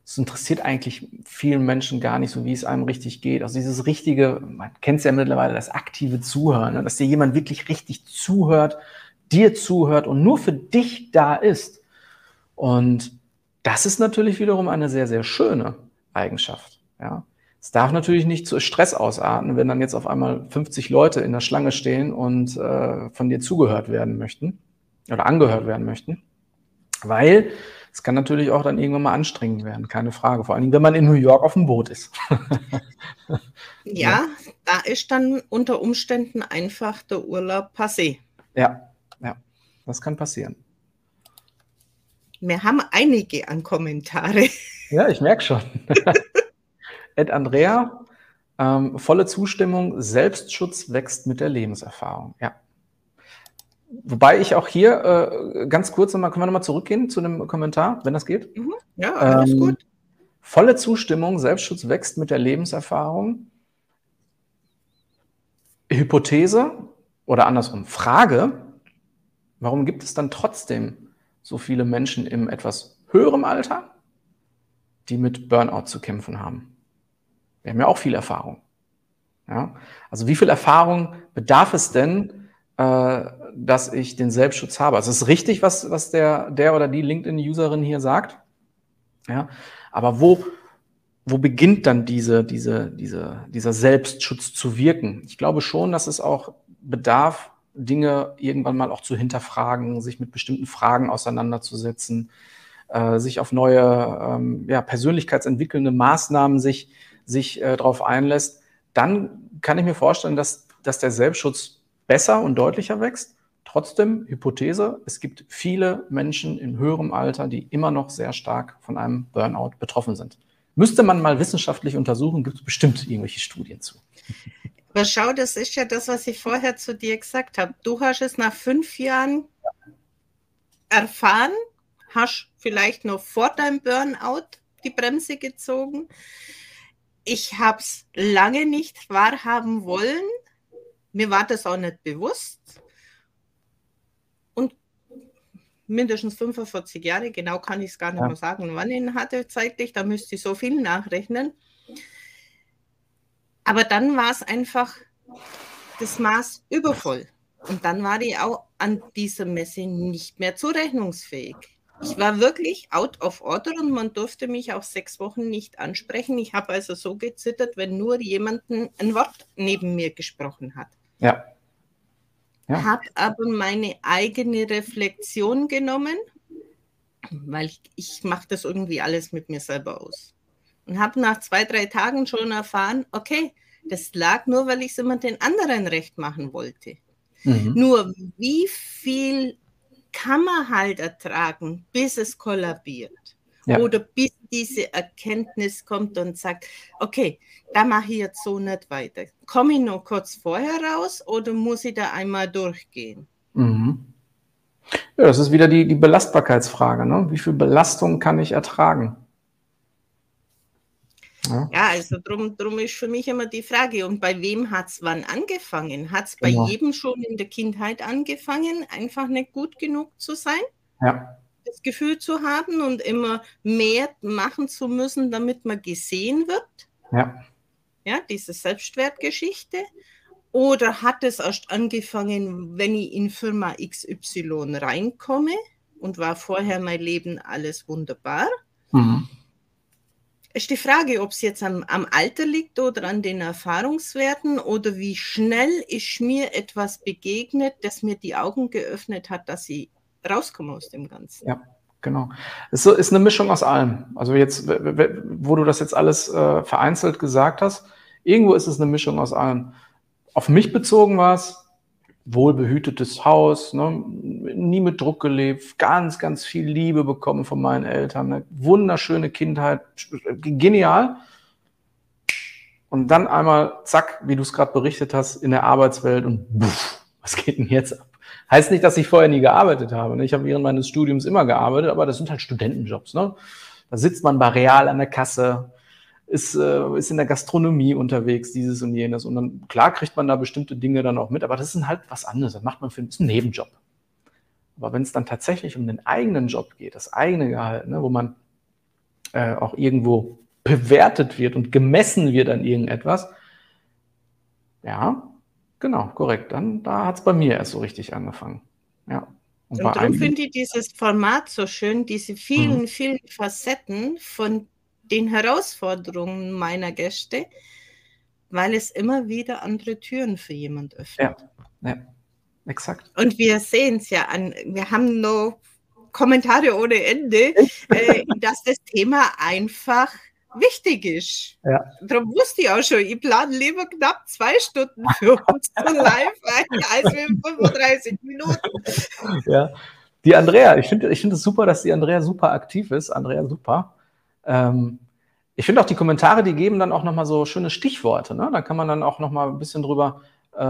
Es interessiert eigentlich vielen Menschen gar nicht so, wie es einem richtig geht. Also dieses richtige, man kennt es ja mittlerweile, das aktive Zuhören, ne? dass dir jemand wirklich richtig zuhört, dir zuhört und nur für dich da ist. Und das ist natürlich wiederum eine sehr, sehr schöne Eigenschaft. Ja. Es darf natürlich nicht zu Stress ausarten, wenn dann jetzt auf einmal 50 Leute in der Schlange stehen und äh, von dir zugehört werden möchten oder angehört werden möchten, weil es kann natürlich auch dann irgendwann mal anstrengend werden, keine Frage. Vor allem, wenn man in New York auf dem Boot ist. ja, ja, da ist dann unter Umständen einfach der Urlaub passé. Ja, ja, das kann passieren. Wir haben einige an Kommentare. Ja, ich merke schon. Ed Andrea, ähm, volle Zustimmung, Selbstschutz wächst mit der Lebenserfahrung. Ja. Wobei ich auch hier äh, ganz kurz nochmal, können wir nochmal zurückgehen zu einem Kommentar, wenn das geht? Mhm. Ja, alles ähm, gut. Volle Zustimmung, Selbstschutz wächst mit der Lebenserfahrung. Hypothese oder andersrum, Frage, warum gibt es dann trotzdem so viele Menschen im etwas höheren Alter, die mit Burnout zu kämpfen haben? Wir haben ja auch viel Erfahrung. Ja? Also wie viel Erfahrung bedarf es denn, äh, dass ich den Selbstschutz habe? Also es ist richtig, was, was der, der oder die LinkedIn-Userin hier sagt. Ja? Aber wo, wo beginnt dann diese, diese, diese, dieser Selbstschutz zu wirken? Ich glaube schon, dass es auch bedarf, Dinge irgendwann mal auch zu hinterfragen, sich mit bestimmten Fragen auseinanderzusetzen, äh, sich auf neue ähm, ja, persönlichkeitsentwickelnde Maßnahmen sich sich äh, darauf einlässt, dann kann ich mir vorstellen, dass, dass der Selbstschutz besser und deutlicher wächst. Trotzdem, Hypothese, es gibt viele Menschen in höherem Alter, die immer noch sehr stark von einem Burnout betroffen sind. Müsste man mal wissenschaftlich untersuchen, gibt es bestimmt irgendwelche Studien zu. Aber schau, das ist ja das, was ich vorher zu dir gesagt habe. Du hast es nach fünf Jahren erfahren, hast vielleicht noch vor deinem Burnout die Bremse gezogen. Ich habe es lange nicht wahrhaben wollen. Mir war das auch nicht bewusst mindestens 45 Jahre, genau kann ich es gar nicht ja. mehr sagen, wann ich ihn hatte zeitlich, da müsste ich so viel nachrechnen. Aber dann war es einfach das Maß übervoll. Und dann war ich auch an dieser Messe nicht mehr zurechnungsfähig. Ich war wirklich out of order und man durfte mich auch sechs Wochen nicht ansprechen. Ich habe also so gezittert, wenn nur jemand ein Wort neben mir gesprochen hat. Ja ja. habe aber meine eigene Reflexion genommen, weil ich, ich mache das irgendwie alles mit mir selber aus. Und habe nach zwei, drei Tagen schon erfahren, okay, das lag nur, weil ich es immer den anderen recht machen wollte. Mhm. Nur wie viel kann man halt ertragen, bis es kollabiert? Ja. Oder bis diese Erkenntnis kommt und sagt, okay, da mache ich jetzt so nicht weiter. Komme ich nur kurz vorher raus oder muss ich da einmal durchgehen? Mhm. Ja, das ist wieder die, die Belastbarkeitsfrage. Ne? Wie viel Belastung kann ich ertragen? Ja, ja also drum, drum ist für mich immer die Frage, und bei wem hat es wann angefangen? Hat es bei genau. jedem schon in der Kindheit angefangen, einfach nicht gut genug zu sein? Ja das Gefühl zu haben und immer mehr machen zu müssen, damit man gesehen wird. Ja. Ja, diese Selbstwertgeschichte. Oder hat es erst angefangen, wenn ich in Firma XY reinkomme und war vorher mein Leben alles wunderbar? Mhm. Ist die Frage, ob es jetzt am, am Alter liegt oder an den Erfahrungswerten oder wie schnell ist mir etwas begegnet, das mir die Augen geöffnet hat, dass ich rauskomme aus dem Ganzen. Ja, genau. Es ist eine Mischung aus allem. Also jetzt, wo du das jetzt alles äh, vereinzelt gesagt hast, irgendwo ist es eine Mischung aus allem. Auf mich bezogen war es wohlbehütetes Haus, ne? nie mit Druck gelebt, ganz, ganz viel Liebe bekommen von meinen Eltern, eine wunderschöne Kindheit, genial. Und dann einmal, zack, wie du es gerade berichtet hast, in der Arbeitswelt und buff, was geht denn jetzt ab? Heißt nicht, dass ich vorher nie gearbeitet habe. Ne? Ich habe während meines Studiums immer gearbeitet, aber das sind halt Studentenjobs. Ne? Da sitzt man bei Real an der Kasse, ist, äh, ist in der Gastronomie unterwegs, dieses und jenes. Und dann, klar, kriegt man da bestimmte Dinge dann auch mit, aber das ist halt was anderes. Das macht man für ist ein Nebenjob. Aber wenn es dann tatsächlich um den eigenen Job geht, das eigene Gehalt, ne, wo man äh, auch irgendwo bewertet wird und gemessen wird an irgendetwas, ja, Genau, korrekt. Dann da hat es bei mir erst so richtig angefangen. Ja. Und, und darum finde ich dieses Format so schön, diese vielen, mhm. vielen Facetten von den Herausforderungen meiner Gäste, weil es immer wieder andere Türen für jemand öffnet. Ja, ja. exakt. Und wir sehen es ja an, wir haben noch Kommentare ohne Ende, äh, dass das Thema einfach wichtig ist. Ja. Darum wusste ich auch schon, ich plane lieber knapp zwei Stunden für uns live ein, als wir 35 Minuten. Ja. Die Andrea, ich finde ich find es super, dass die Andrea super aktiv ist. Andrea, super. Ähm, ich finde auch die Kommentare, die geben dann auch nochmal so schöne Stichworte. Ne? Da kann man dann auch nochmal ein bisschen drüber äh,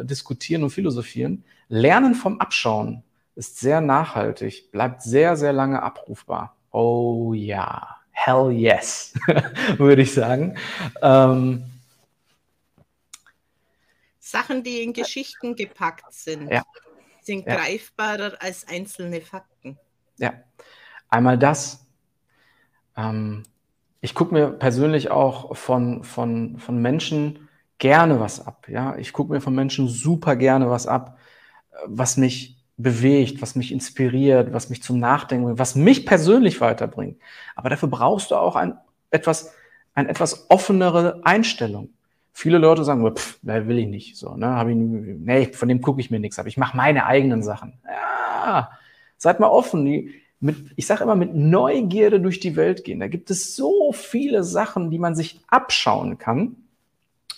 äh, diskutieren und philosophieren. Lernen vom Abschauen ist sehr nachhaltig, bleibt sehr, sehr lange abrufbar. Oh ja. Hell yes, würde ich sagen. Ähm, Sachen, die in Geschichten gepackt sind, ja. sind ja. greifbarer als einzelne Fakten. Ja, einmal das. Ähm, ich gucke mir persönlich auch von, von, von Menschen gerne was ab. Ja? Ich gucke mir von Menschen super gerne was ab, was mich bewegt, was mich inspiriert, was mich zum Nachdenken bringt, was mich persönlich weiterbringt. Aber dafür brauchst du auch ein etwas, eine etwas offenere Einstellung. Viele Leute sagen, pff, will ich nicht, so, ne, habe ich, nee, von dem gucke ich mir nichts ab. Ich mache meine eigenen Sachen. Ja, seid mal offen. Die, mit, ich sage immer, mit Neugierde durch die Welt gehen. Da gibt es so viele Sachen, die man sich abschauen kann.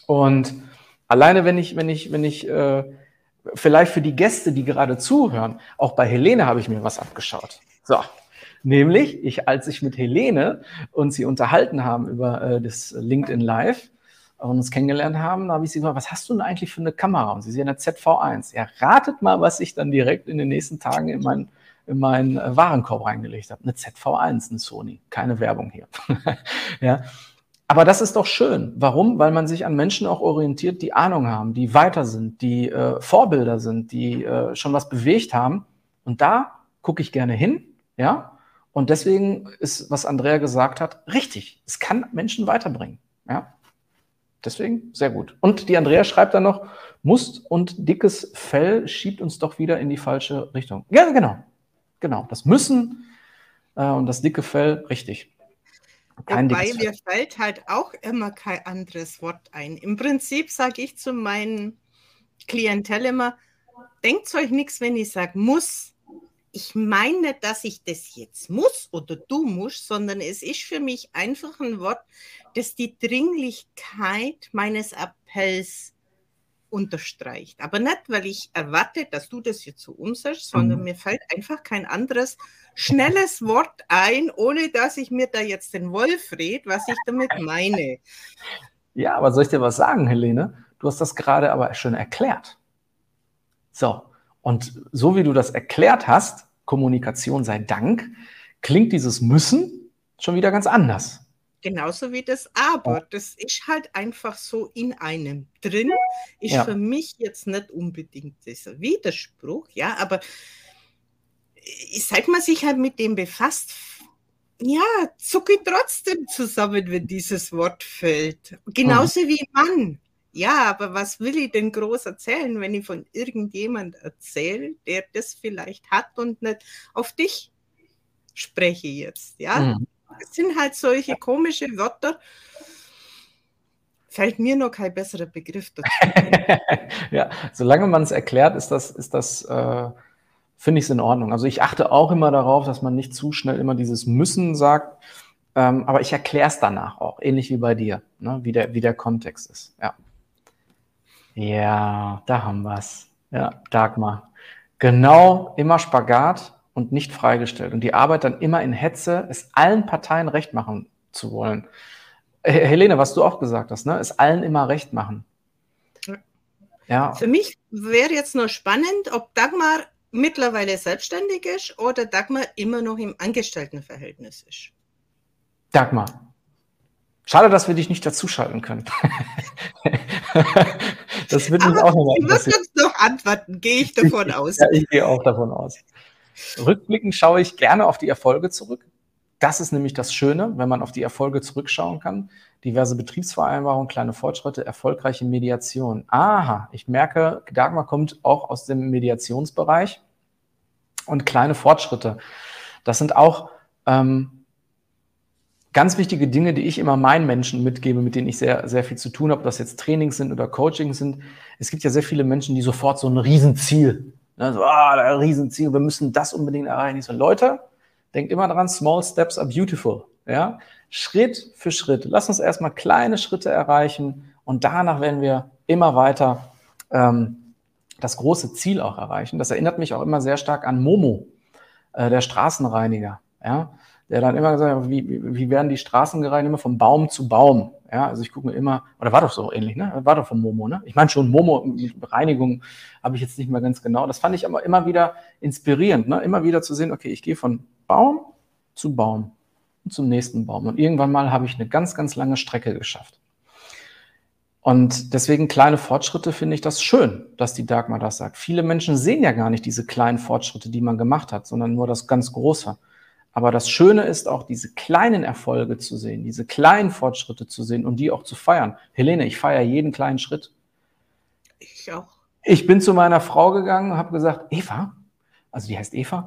Und alleine, wenn ich, wenn ich, wenn ich äh, vielleicht für die Gäste, die gerade zuhören, auch bei Helene habe ich mir was abgeschaut. So, nämlich ich, als ich mit Helene und sie unterhalten haben über äh, das LinkedIn Live und uns kennengelernt haben, da habe ich sie gefragt, was hast du denn eigentlich für eine Kamera? Und sie sehen eine ZV1. Ja, ratet mal, was ich dann direkt in den nächsten Tagen in meinen in meinen äh, Warenkorb reingelegt habe. Eine ZV1, eine Sony. Keine Werbung hier. ja. Aber das ist doch schön. Warum? Weil man sich an Menschen auch orientiert, die Ahnung haben, die weiter sind, die äh, Vorbilder sind, die äh, schon was bewegt haben. Und da gucke ich gerne hin, ja. Und deswegen ist, was Andrea gesagt hat, richtig. Es kann Menschen weiterbringen, ja. Deswegen sehr gut. Und die Andrea schreibt dann noch, Must und dickes Fell schiebt uns doch wieder in die falsche Richtung. Ja, genau. Genau. Das Müssen äh, und das dicke Fell, richtig. Kein Wobei mir fällt halt auch immer kein anderes Wort ein. Im Prinzip sage ich zu meinen Klientel immer, denkt euch nichts, wenn ich sage muss. Ich meine nicht, dass ich das jetzt muss oder du musst, sondern es ist für mich einfach ein Wort, das die Dringlichkeit meines Appells unterstreicht. Aber nicht, weil ich erwarte, dass du das jetzt so umsetzt, sondern mhm. mir fällt einfach kein anderes schnelles Wort ein, ohne dass ich mir da jetzt den Wolf red, was ich damit meine. Ja, aber soll ich dir was sagen, Helene? Du hast das gerade aber schön erklärt. So, und so wie du das erklärt hast, Kommunikation sei Dank, klingt dieses Müssen schon wieder ganz anders. Genauso wie das Aber. Das ist halt einfach so in einem drin. Ist ja. für mich jetzt nicht unbedingt dieser Widerspruch, ja, aber seit man sich halt mit dem befasst, ja, zucke ich trotzdem zusammen, wenn dieses Wort fällt. Genauso mhm. wie Mann. Ja, aber was will ich denn groß erzählen, wenn ich von irgendjemand erzähle, der das vielleicht hat und nicht auf dich spreche jetzt, ja? Mhm. Es sind halt solche komische Wörter. Fällt mir noch kein besserer Begriff dazu. ja, solange man es erklärt, ist das, ist das äh, finde ich es in Ordnung. Also ich achte auch immer darauf, dass man nicht zu schnell immer dieses Müssen sagt, ähm, aber ich erkläre es danach auch, ähnlich wie bei dir, ne? wie, der, wie der Kontext ist. Ja, ja da haben wir es. Ja, Dagmar. Genau, immer Spagat und nicht freigestellt. Und die Arbeit dann immer in Hetze, es allen Parteien recht machen zu wollen. Helene, was du auch gesagt hast, ne? es allen immer recht machen. Ja. Für mich wäre jetzt nur spannend, ob Dagmar mittlerweile selbstständig ist oder Dagmar immer noch im Angestelltenverhältnis ist. Dagmar. Schade, dass wir dich nicht dazuschalten können. das wird uns auch noch Du wirst uns noch antworten, gehe ich davon aus. Ja, ich gehe auch davon aus. Rückblickend schaue ich gerne auf die Erfolge zurück. Das ist nämlich das Schöne, wenn man auf die Erfolge zurückschauen kann. Diverse Betriebsvereinbarungen, kleine Fortschritte, erfolgreiche Mediation. Aha, ich merke, Dagmar kommt auch aus dem Mediationsbereich und kleine Fortschritte. Das sind auch ähm, ganz wichtige Dinge, die ich immer meinen Menschen mitgebe, mit denen ich sehr, sehr viel zu tun habe, ob das jetzt Trainings sind oder Coachings sind. Es gibt ja sehr viele Menschen, die sofort so ein Riesenziel Ne, so, ah, ein Riesenziel, wir müssen das unbedingt erreichen. Ich so, Leute, denkt immer dran, small steps are beautiful. Ja? Schritt für Schritt. Lass uns erstmal kleine Schritte erreichen und danach werden wir immer weiter ähm, das große Ziel auch erreichen. Das erinnert mich auch immer sehr stark an Momo, äh, der Straßenreiniger. Ja? Der dann immer gesagt hat, wie, wie werden die Straßen gereinigt? Immer von Baum zu Baum. Ja, also ich gucke mir immer, oder war doch so ähnlich, ne? War doch von Momo, ne? Ich meine schon, Momo Reinigung habe ich jetzt nicht mehr ganz genau. Das fand ich aber immer wieder inspirierend, ne? Immer wieder zu sehen, okay, ich gehe von Baum zu Baum und zum nächsten Baum. Und irgendwann mal habe ich eine ganz, ganz lange Strecke geschafft. Und deswegen kleine Fortschritte finde ich das schön, dass die Dagmar das sagt. Viele Menschen sehen ja gar nicht diese kleinen Fortschritte, die man gemacht hat, sondern nur das ganz Große. Aber das Schöne ist auch, diese kleinen Erfolge zu sehen, diese kleinen Fortschritte zu sehen und die auch zu feiern. Helene, ich feiere jeden kleinen Schritt. Ich auch. Ich bin zu meiner Frau gegangen und habe gesagt, Eva, also die heißt Eva,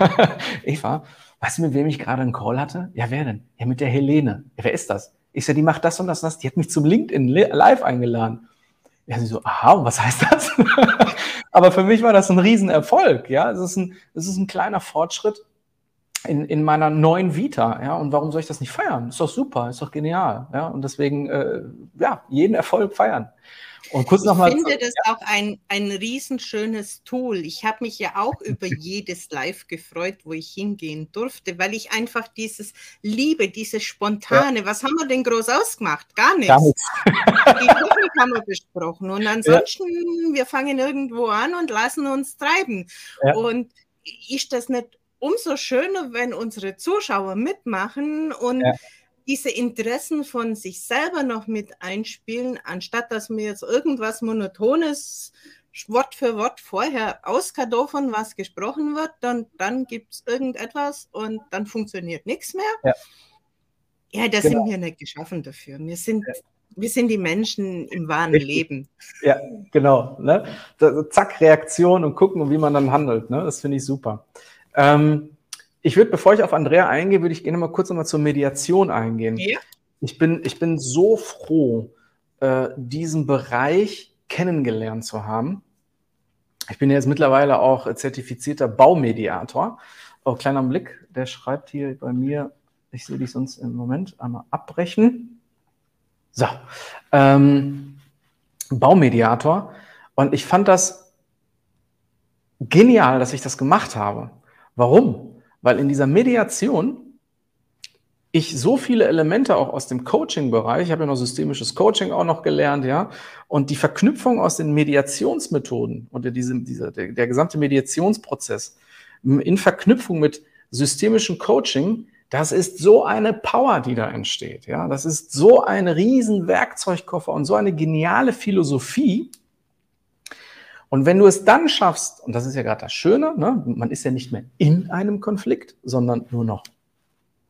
Eva, weißt du, mit wem ich gerade einen Call hatte? Ja, wer denn? Ja, mit der Helene. Ja, wer ist das? Ich sage, die macht das und das und das. Die hat mich zum LinkedIn Live eingeladen. Ja, sie so, aha, was heißt das? Aber für mich war das ein Riesenerfolg. Ja, es ist ein, es ist ein kleiner Fortschritt in, in meiner neuen Vita, ja, und warum soll ich das nicht feiern? Ist doch super, ist doch genial, ja, und deswegen, äh, ja, jeden Erfolg feiern. Und kurz noch mal. Ich finde das auch ein, ein riesenschönes Tool. Ich habe mich ja auch über jedes Live gefreut, wo ich hingehen durfte, weil ich einfach dieses Liebe, dieses Spontane, ja. was haben wir denn groß ausgemacht? Gar nichts. Gar nichts. Die Technik haben wir besprochen. Und ansonsten, ja. wir fangen irgendwo an und lassen uns treiben. Ja. Und ist das nicht umso schöner, wenn unsere Zuschauer mitmachen und diese Interessen von sich selber noch mit einspielen, anstatt dass mir jetzt irgendwas Monotones Wort für Wort vorher auskartoffeln, was gesprochen wird, dann, dann gibt es irgendetwas und dann funktioniert nichts mehr. Ja, ja da genau. sind wir nicht geschaffen dafür. Wir sind, ja. wir sind die Menschen im wahren. Leben. Ja, genau. Ne? zack, Reaktion und gucken, wie man dann handelt. Ne? Das finde ich super. Ähm, ich würde, bevor ich auf Andrea eingehe, würde ich gerne mal kurz nochmal zur Mediation eingehen. Ja. Ich, bin, ich bin so froh, äh, diesen Bereich kennengelernt zu haben. Ich bin jetzt mittlerweile auch zertifizierter Baumediator. Oh, kleiner Blick, der schreibt hier bei mir, ich sehe dich sonst im Moment einmal abbrechen. So, ähm, Baumediator. Und ich fand das genial, dass ich das gemacht habe. Warum? weil in dieser Mediation ich so viele Elemente auch aus dem Coaching-Bereich, ich habe ja noch systemisches Coaching auch noch gelernt, ja, und die Verknüpfung aus den Mediationsmethoden und diese, dieser, der, der gesamte Mediationsprozess in Verknüpfung mit systemischem Coaching, das ist so eine Power, die da entsteht, ja, das ist so ein riesen Werkzeugkoffer und so eine geniale Philosophie, und wenn du es dann schaffst, und das ist ja gerade das Schöne, ne, man ist ja nicht mehr in einem Konflikt, sondern nur noch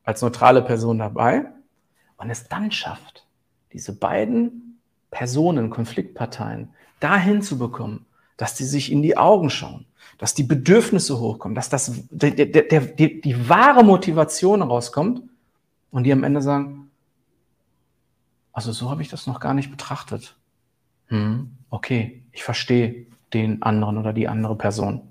als neutrale Person dabei, und es dann schafft, diese beiden Personen, Konfliktparteien, dahin zu bekommen, dass die sich in die Augen schauen, dass die Bedürfnisse hochkommen, dass das, der, der, der, die, die wahre Motivation rauskommt und die am Ende sagen, also so habe ich das noch gar nicht betrachtet. Hm, okay, ich verstehe den anderen oder die andere Person.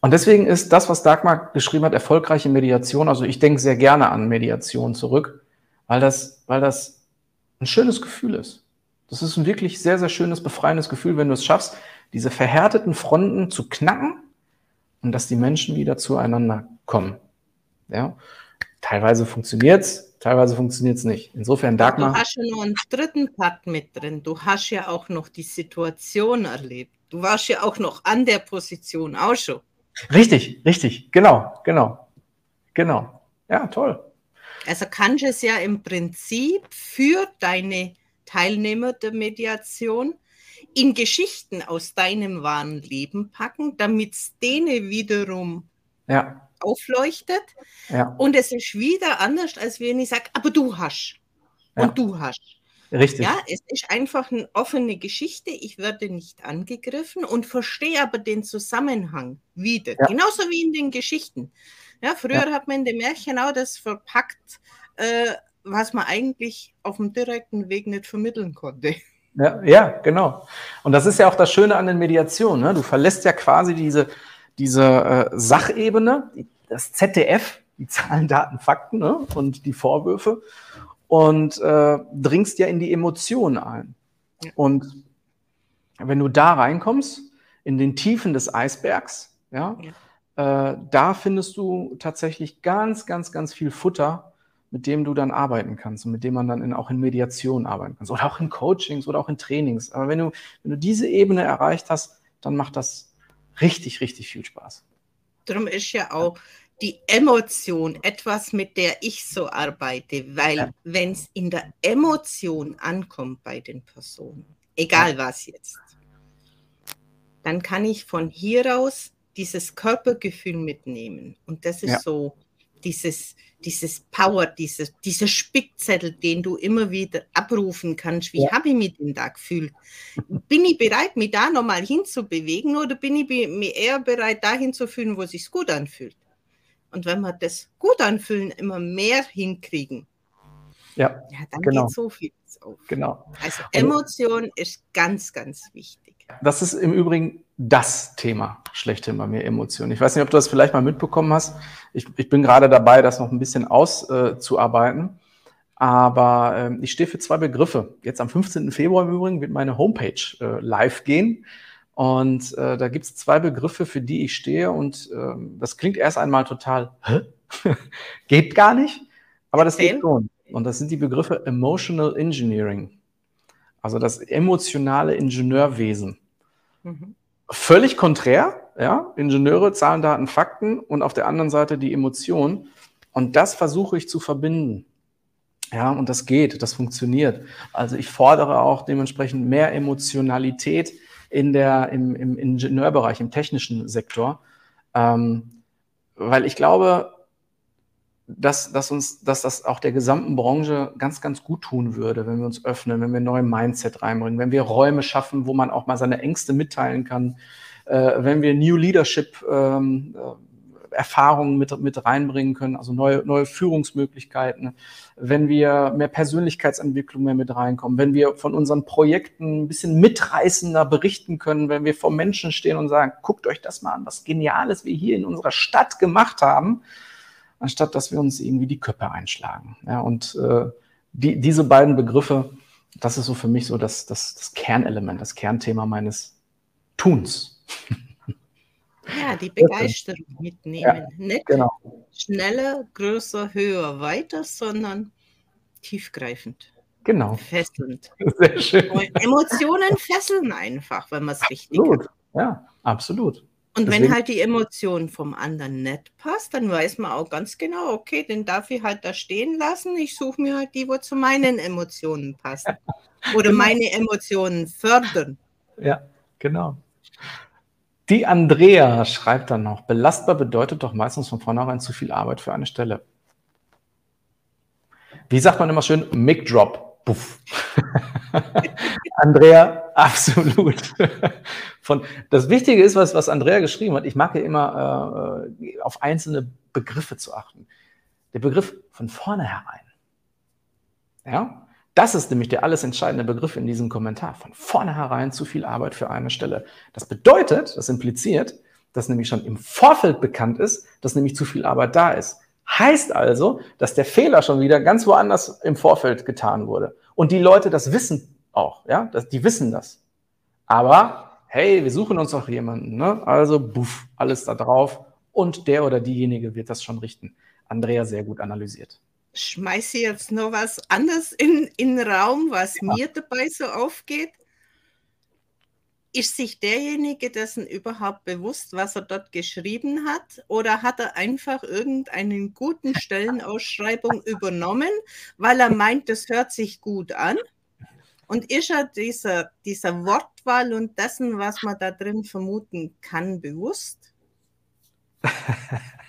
Und deswegen ist das, was Dagmar geschrieben hat, erfolgreiche Mediation. Also ich denke sehr gerne an Mediation zurück, weil das, weil das ein schönes Gefühl ist. Das ist ein wirklich sehr, sehr schönes, befreiendes Gefühl, wenn du es schaffst, diese verhärteten Fronten zu knacken und dass die Menschen wieder zueinander kommen. Ja? Teilweise funktioniert's, teilweise funktioniert's nicht. Insofern, Dagmar. Du hast ja noch einen dritten Part mit drin. Du hast ja auch noch die Situation erlebt. Du warst ja auch noch an der Position auch schon. Richtig, richtig, genau, genau, genau. Ja, toll. Also kannst du es ja im Prinzip für deine Teilnehmer der Mediation in Geschichten aus deinem wahren Leben packen, damit es denen wiederum ja. aufleuchtet. Ja. Und es ist wieder anders, als wenn ich sage, aber du hast. Ja. Und du hast. Richtig. Ja, es ist einfach eine offene Geschichte. Ich werde nicht angegriffen und verstehe aber den Zusammenhang wieder. Ja. Genauso wie in den Geschichten. Ja, früher ja. hat man in den Märchen auch das verpackt, äh, was man eigentlich auf dem direkten Weg nicht vermitteln konnte. Ja, ja, genau. Und das ist ja auch das Schöne an den Mediationen. Ne? Du verlässt ja quasi diese, diese äh, Sachebene, das ZDF, die Zahlen, Daten, Fakten ne? und die Vorwürfe und äh, dringst ja in die Emotionen ein. Und wenn du da reinkommst, in den Tiefen des Eisbergs, ja, ja. Äh, da findest du tatsächlich ganz, ganz, ganz viel Futter, mit dem du dann arbeiten kannst und mit dem man dann in, auch in Mediation arbeiten kann. Oder auch in Coachings oder auch in Trainings. Aber wenn du, wenn du diese Ebene erreicht hast, dann macht das richtig, richtig viel Spaß. Darum ist ja auch die Emotion etwas, mit der ich so arbeite, weil ja. wenn es in der Emotion ankommt bei den Personen, egal ja. was jetzt, dann kann ich von hier aus dieses Körpergefühl mitnehmen. Und das ist ja. so dieses, dieses Power, dieses, dieser Spickzettel, den du immer wieder abrufen kannst. Wie ja. habe ich mich denn da gefühlt? Bin ich bereit, mich da nochmal hinzubewegen oder bin ich mir eher bereit, dahin zu fühlen, wo es sich gut anfühlt? Und wenn wir das gut anfühlen, immer mehr hinkriegen, Ja, ja dann genau. geht so vieles auf. Genau. Also Emotion ist ganz, ganz wichtig. Das ist im Übrigen das Thema schlechthin bei mir, Emotionen. Ich weiß nicht, ob du das vielleicht mal mitbekommen hast. Ich, ich bin gerade dabei, das noch ein bisschen auszuarbeiten. Äh, aber äh, ich stehe für zwei Begriffe. Jetzt am 15. Februar im Übrigen wird meine Homepage äh, live gehen. Und äh, da gibt es zwei Begriffe, für die ich stehe. Und ähm, das klingt erst einmal total, hä? geht gar nicht. Aber das geht schon. Und das sind die Begriffe Emotional Engineering. Also das emotionale Ingenieurwesen. Mhm. Völlig konträr, ja. Ingenieure, Zahlen, Daten, Fakten und auf der anderen Seite die Emotion. Und das versuche ich zu verbinden. Ja, und das geht, das funktioniert. Also ich fordere auch dementsprechend mehr Emotionalität in der, im, im Ingenieurbereich, im technischen Sektor, ähm, weil ich glaube, dass, dass uns, dass das auch der gesamten Branche ganz, ganz gut tun würde, wenn wir uns öffnen, wenn wir neue Mindset reinbringen, wenn wir Räume schaffen, wo man auch mal seine Ängste mitteilen kann, äh, wenn wir New Leadership ähm, Erfahrungen mit, mit reinbringen können, also neue, neue Führungsmöglichkeiten, wenn wir mehr Persönlichkeitsentwicklung mehr mit reinkommen, wenn wir von unseren Projekten ein bisschen mitreißender berichten können, wenn wir vor Menschen stehen und sagen, guckt euch das mal an, was Geniales wir hier in unserer Stadt gemacht haben, anstatt dass wir uns irgendwie die Köpfe einschlagen. Ja, und äh, die, diese beiden Begriffe, das ist so für mich so das, das, das Kernelement, das Kernthema meines Tuns. Ja, die Begeisterung mitnehmen. Ja, Nicht genau. schneller, größer, höher, weiter, sondern tiefgreifend. Genau. Fesselnd. Sehr schön. Emotionen fesseln einfach, wenn man es richtig Absolut. Ja, absolut. Und Deswegen. wenn halt die Emotion vom anderen nicht passt, dann weiß man auch ganz genau, okay, den darf ich halt da stehen lassen. Ich suche mir halt die, wo zu meinen Emotionen passen. Oder genau. meine Emotionen fördern. Ja, genau. Die Andrea schreibt dann noch, belastbar bedeutet doch meistens von vornherein zu viel Arbeit für eine Stelle. Wie sagt man immer schön? Mic Drop. Puff. Andrea, absolut. Von, das Wichtige ist, was, was Andrea geschrieben hat, ich mag ja immer äh, auf einzelne Begriffe zu achten. Der Begriff von vornherein. Ja? Das ist nämlich der alles entscheidende Begriff in diesem Kommentar. Von vornherein zu viel Arbeit für eine Stelle. Das bedeutet, das impliziert, dass nämlich schon im Vorfeld bekannt ist, dass nämlich zu viel Arbeit da ist. Heißt also, dass der Fehler schon wieder ganz woanders im Vorfeld getan wurde. Und die Leute das wissen auch, ja, das, die wissen das. Aber hey, wir suchen uns auch jemanden, ne? Also, buff, alles da drauf. Und der oder diejenige wird das schon richten. Andrea sehr gut analysiert schmeiße jetzt noch was anderes in, in den Raum, was ja. mir dabei so aufgeht. Ist sich derjenige dessen überhaupt bewusst, was er dort geschrieben hat? Oder hat er einfach irgendeinen guten Stellenausschreibung übernommen, weil er meint, das hört sich gut an? Und ist er dieser, dieser Wortwahl und dessen, was man da drin vermuten kann, bewusst?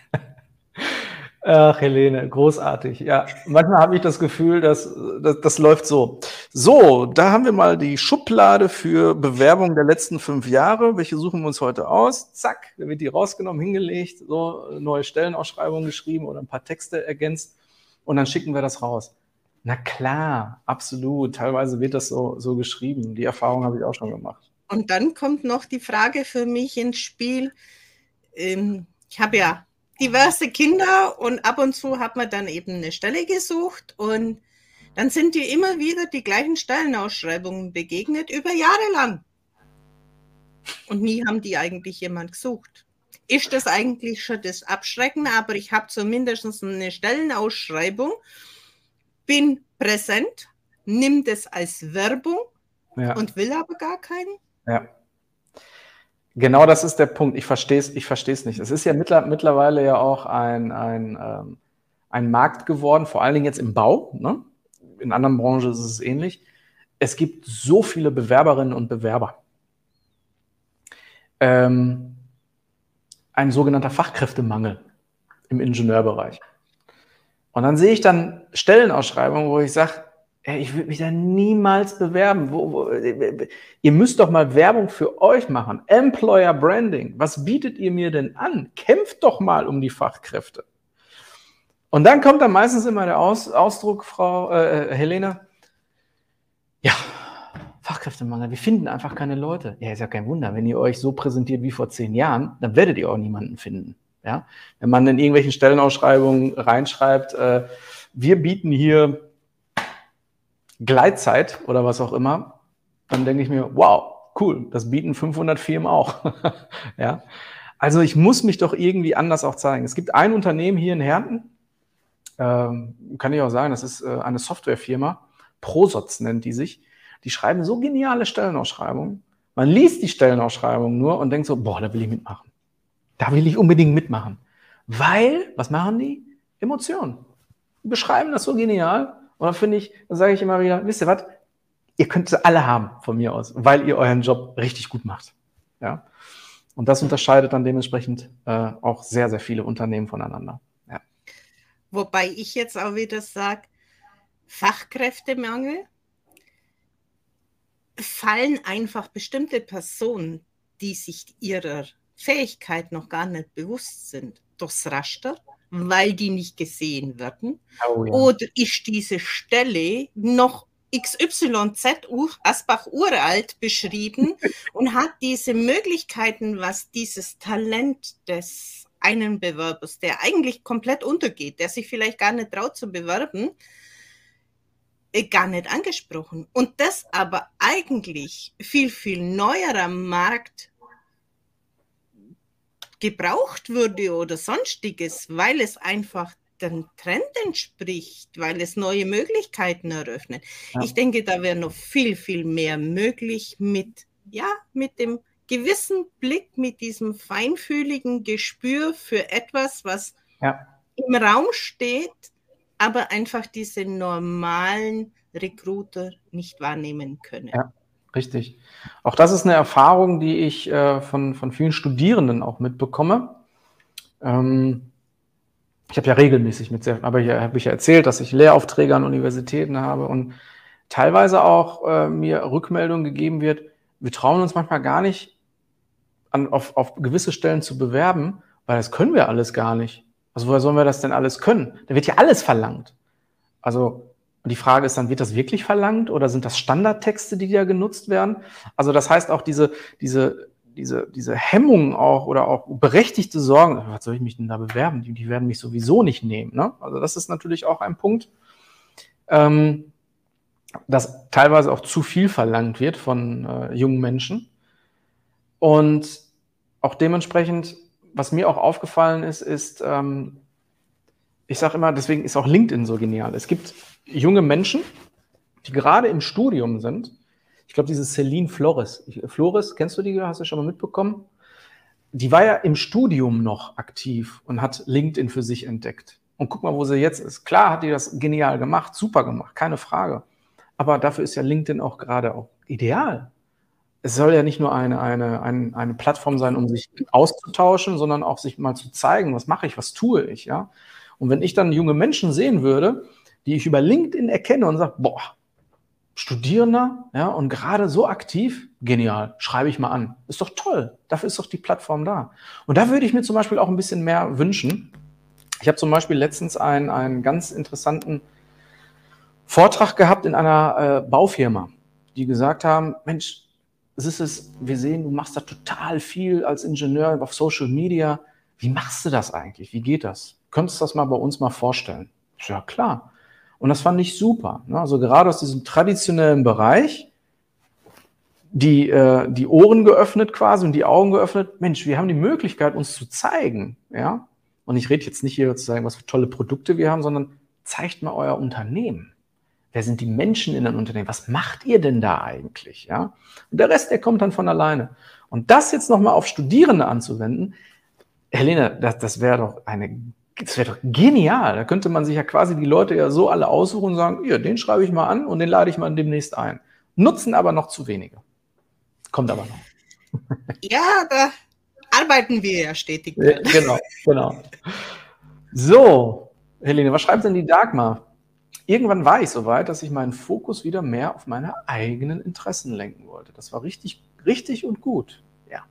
Ach, Helene, großartig. Ja, manchmal habe ich das Gefühl, dass, dass das läuft so. So, da haben wir mal die Schublade für Bewerbung der letzten fünf Jahre. Welche suchen wir uns heute aus? Zack, da wird die rausgenommen, hingelegt, so neue Stellenausschreibungen geschrieben oder ein paar Texte ergänzt und dann schicken wir das raus. Na klar, absolut. Teilweise wird das so, so geschrieben. Die Erfahrung habe ich auch schon gemacht. Und dann kommt noch die Frage für mich ins Spiel. Ähm, ich habe ja diverse Kinder und ab und zu hat man dann eben eine Stelle gesucht und dann sind die immer wieder die gleichen Stellenausschreibungen begegnet über Jahre lang. Und nie haben die eigentlich jemand gesucht. Ist das eigentlich schon das Abschrecken, aber ich habe zumindest eine Stellenausschreibung, bin präsent, nimm das als Werbung ja. und will aber gar keinen. Ja. Genau das ist der Punkt. Ich verstehe es ich versteh's nicht. Es ist ja mittlerweile ja auch ein, ein, ähm, ein Markt geworden, vor allen Dingen jetzt im Bau. Ne? In anderen Branchen ist es ähnlich. Es gibt so viele Bewerberinnen und Bewerber. Ähm, ein sogenannter Fachkräftemangel im Ingenieurbereich. Und dann sehe ich dann Stellenausschreibungen, wo ich sage, ich würde mich da niemals bewerben. Wo, wo, ihr müsst doch mal Werbung für euch machen. Employer Branding. Was bietet ihr mir denn an? Kämpft doch mal um die Fachkräfte. Und dann kommt dann meistens immer der Aus, Ausdruck, Frau äh, äh, Helene, ja, Fachkräftemangel, wir finden einfach keine Leute. Ja, ist ja kein Wunder, wenn ihr euch so präsentiert wie vor zehn Jahren, dann werdet ihr auch niemanden finden. Ja? Wenn man in irgendwelchen Stellenausschreibungen reinschreibt, äh, wir bieten hier Gleitzeit oder was auch immer, dann denke ich mir, wow, cool, das bieten 500 Firmen auch. ja? Also ich muss mich doch irgendwie anders auch zeigen. Es gibt ein Unternehmen hier in Herten, ähm, kann ich auch sagen, das ist äh, eine Softwarefirma, Prosotz nennt die sich. Die schreiben so geniale Stellenausschreibungen. Man liest die Stellenausschreibung nur und denkt so, boah, da will ich mitmachen. Da will ich unbedingt mitmachen. Weil, was machen die? Emotionen. Die beschreiben das so genial. Und dann finde ich, da sage ich immer wieder, wisst ihr was? Ihr könnt sie alle haben von mir aus, weil ihr euren Job richtig gut macht. Ja. Und das unterscheidet dann dementsprechend äh, auch sehr, sehr viele Unternehmen voneinander. Ja. Wobei ich jetzt auch wieder sage, Fachkräftemangel fallen einfach bestimmte Personen, die sich ihrer Fähigkeit noch gar nicht bewusst sind, durchs Raster, weil die nicht gesehen werden. Oh, ja. Oder ist diese Stelle noch XYZ Asbach uralt beschrieben und hat diese Möglichkeiten, was dieses Talent des einen Bewerbers, der eigentlich komplett untergeht, der sich vielleicht gar nicht traut zu bewerben, äh, gar nicht angesprochen. Und das aber eigentlich viel, viel neuer am Markt gebraucht würde oder sonstiges, weil es einfach dem Trend entspricht, weil es neue Möglichkeiten eröffnet. Ja. Ich denke, da wäre noch viel, viel mehr möglich mit, ja, mit dem gewissen Blick, mit diesem feinfühligen Gespür für etwas, was ja. im Raum steht, aber einfach diese normalen Recruiter nicht wahrnehmen können. Ja, richtig. Auch das ist eine Erfahrung, die ich äh, von, von vielen Studierenden auch mitbekomme. Ähm, ich habe ja regelmäßig mit sehr, aber hier habe ich ja erzählt, dass ich Lehraufträge an Universitäten habe und teilweise auch äh, mir Rückmeldung gegeben wird, wir trauen uns manchmal gar nicht, an, auf, auf gewisse Stellen zu bewerben, weil das können wir alles gar nicht. Also woher sollen wir das denn alles können? Da wird ja alles verlangt. Also und die Frage ist dann, wird das wirklich verlangt oder sind das Standardtexte, die da genutzt werden? Also das heißt auch diese, diese diese, diese Hemmungen auch oder auch berechtigte Sorgen, was soll ich mich denn da bewerben? Die, die werden mich sowieso nicht nehmen. Ne? Also das ist natürlich auch ein Punkt, ähm, dass teilweise auch zu viel verlangt wird von äh, jungen Menschen. Und auch dementsprechend, was mir auch aufgefallen ist, ist, ähm, ich sage immer, deswegen ist auch LinkedIn so genial. Es gibt junge Menschen, die gerade im Studium sind, ich glaube, diese Celine Flores. Flores, kennst du die? Hast du schon mal mitbekommen? Die war ja im Studium noch aktiv und hat LinkedIn für sich entdeckt. Und guck mal, wo sie jetzt ist. Klar hat die das genial gemacht, super gemacht, keine Frage. Aber dafür ist ja LinkedIn auch gerade auch ideal. Es soll ja nicht nur eine, eine, eine, eine Plattform sein, um sich auszutauschen, sondern auch sich mal zu zeigen, was mache ich, was tue ich, ja. Und wenn ich dann junge Menschen sehen würde, die ich über LinkedIn erkenne und sage, boah, Studierender, ja, und gerade so aktiv, genial, schreibe ich mal an. Ist doch toll. Dafür ist doch die Plattform da. Und da würde ich mir zum Beispiel auch ein bisschen mehr wünschen. Ich habe zum Beispiel letztens einen, einen ganz interessanten Vortrag gehabt in einer äh, Baufirma, die gesagt haben, Mensch, es ist es, wir sehen, du machst da total viel als Ingenieur auf Social Media. Wie machst du das eigentlich? Wie geht das? Könntest du das mal bei uns mal vorstellen? Ja, klar. Und das fand ich super. Ne? Also gerade aus diesem traditionellen Bereich, die, äh, die Ohren geöffnet quasi und die Augen geöffnet. Mensch, wir haben die Möglichkeit, uns zu zeigen. Ja? Und ich rede jetzt nicht hier zu sagen, was für tolle Produkte wir haben, sondern zeigt mal euer Unternehmen. Wer sind die Menschen in einem Unternehmen? Was macht ihr denn da eigentlich? Ja? Und der Rest, der kommt dann von alleine. Und das jetzt nochmal auf Studierende anzuwenden, Helene, das, das wäre doch eine das wäre doch genial. Da könnte man sich ja quasi die Leute ja so alle aussuchen und sagen, ja, den schreibe ich mal an und den lade ich mal demnächst ein. Nutzen aber noch zu wenige. Kommt aber noch. Ja, da arbeiten wir ja stetig. Ja, genau, genau. So, Helene, was schreibt denn die Dagmar? Irgendwann war ich so weit, dass ich meinen Fokus wieder mehr auf meine eigenen Interessen lenken wollte. Das war richtig, richtig und gut. Ja.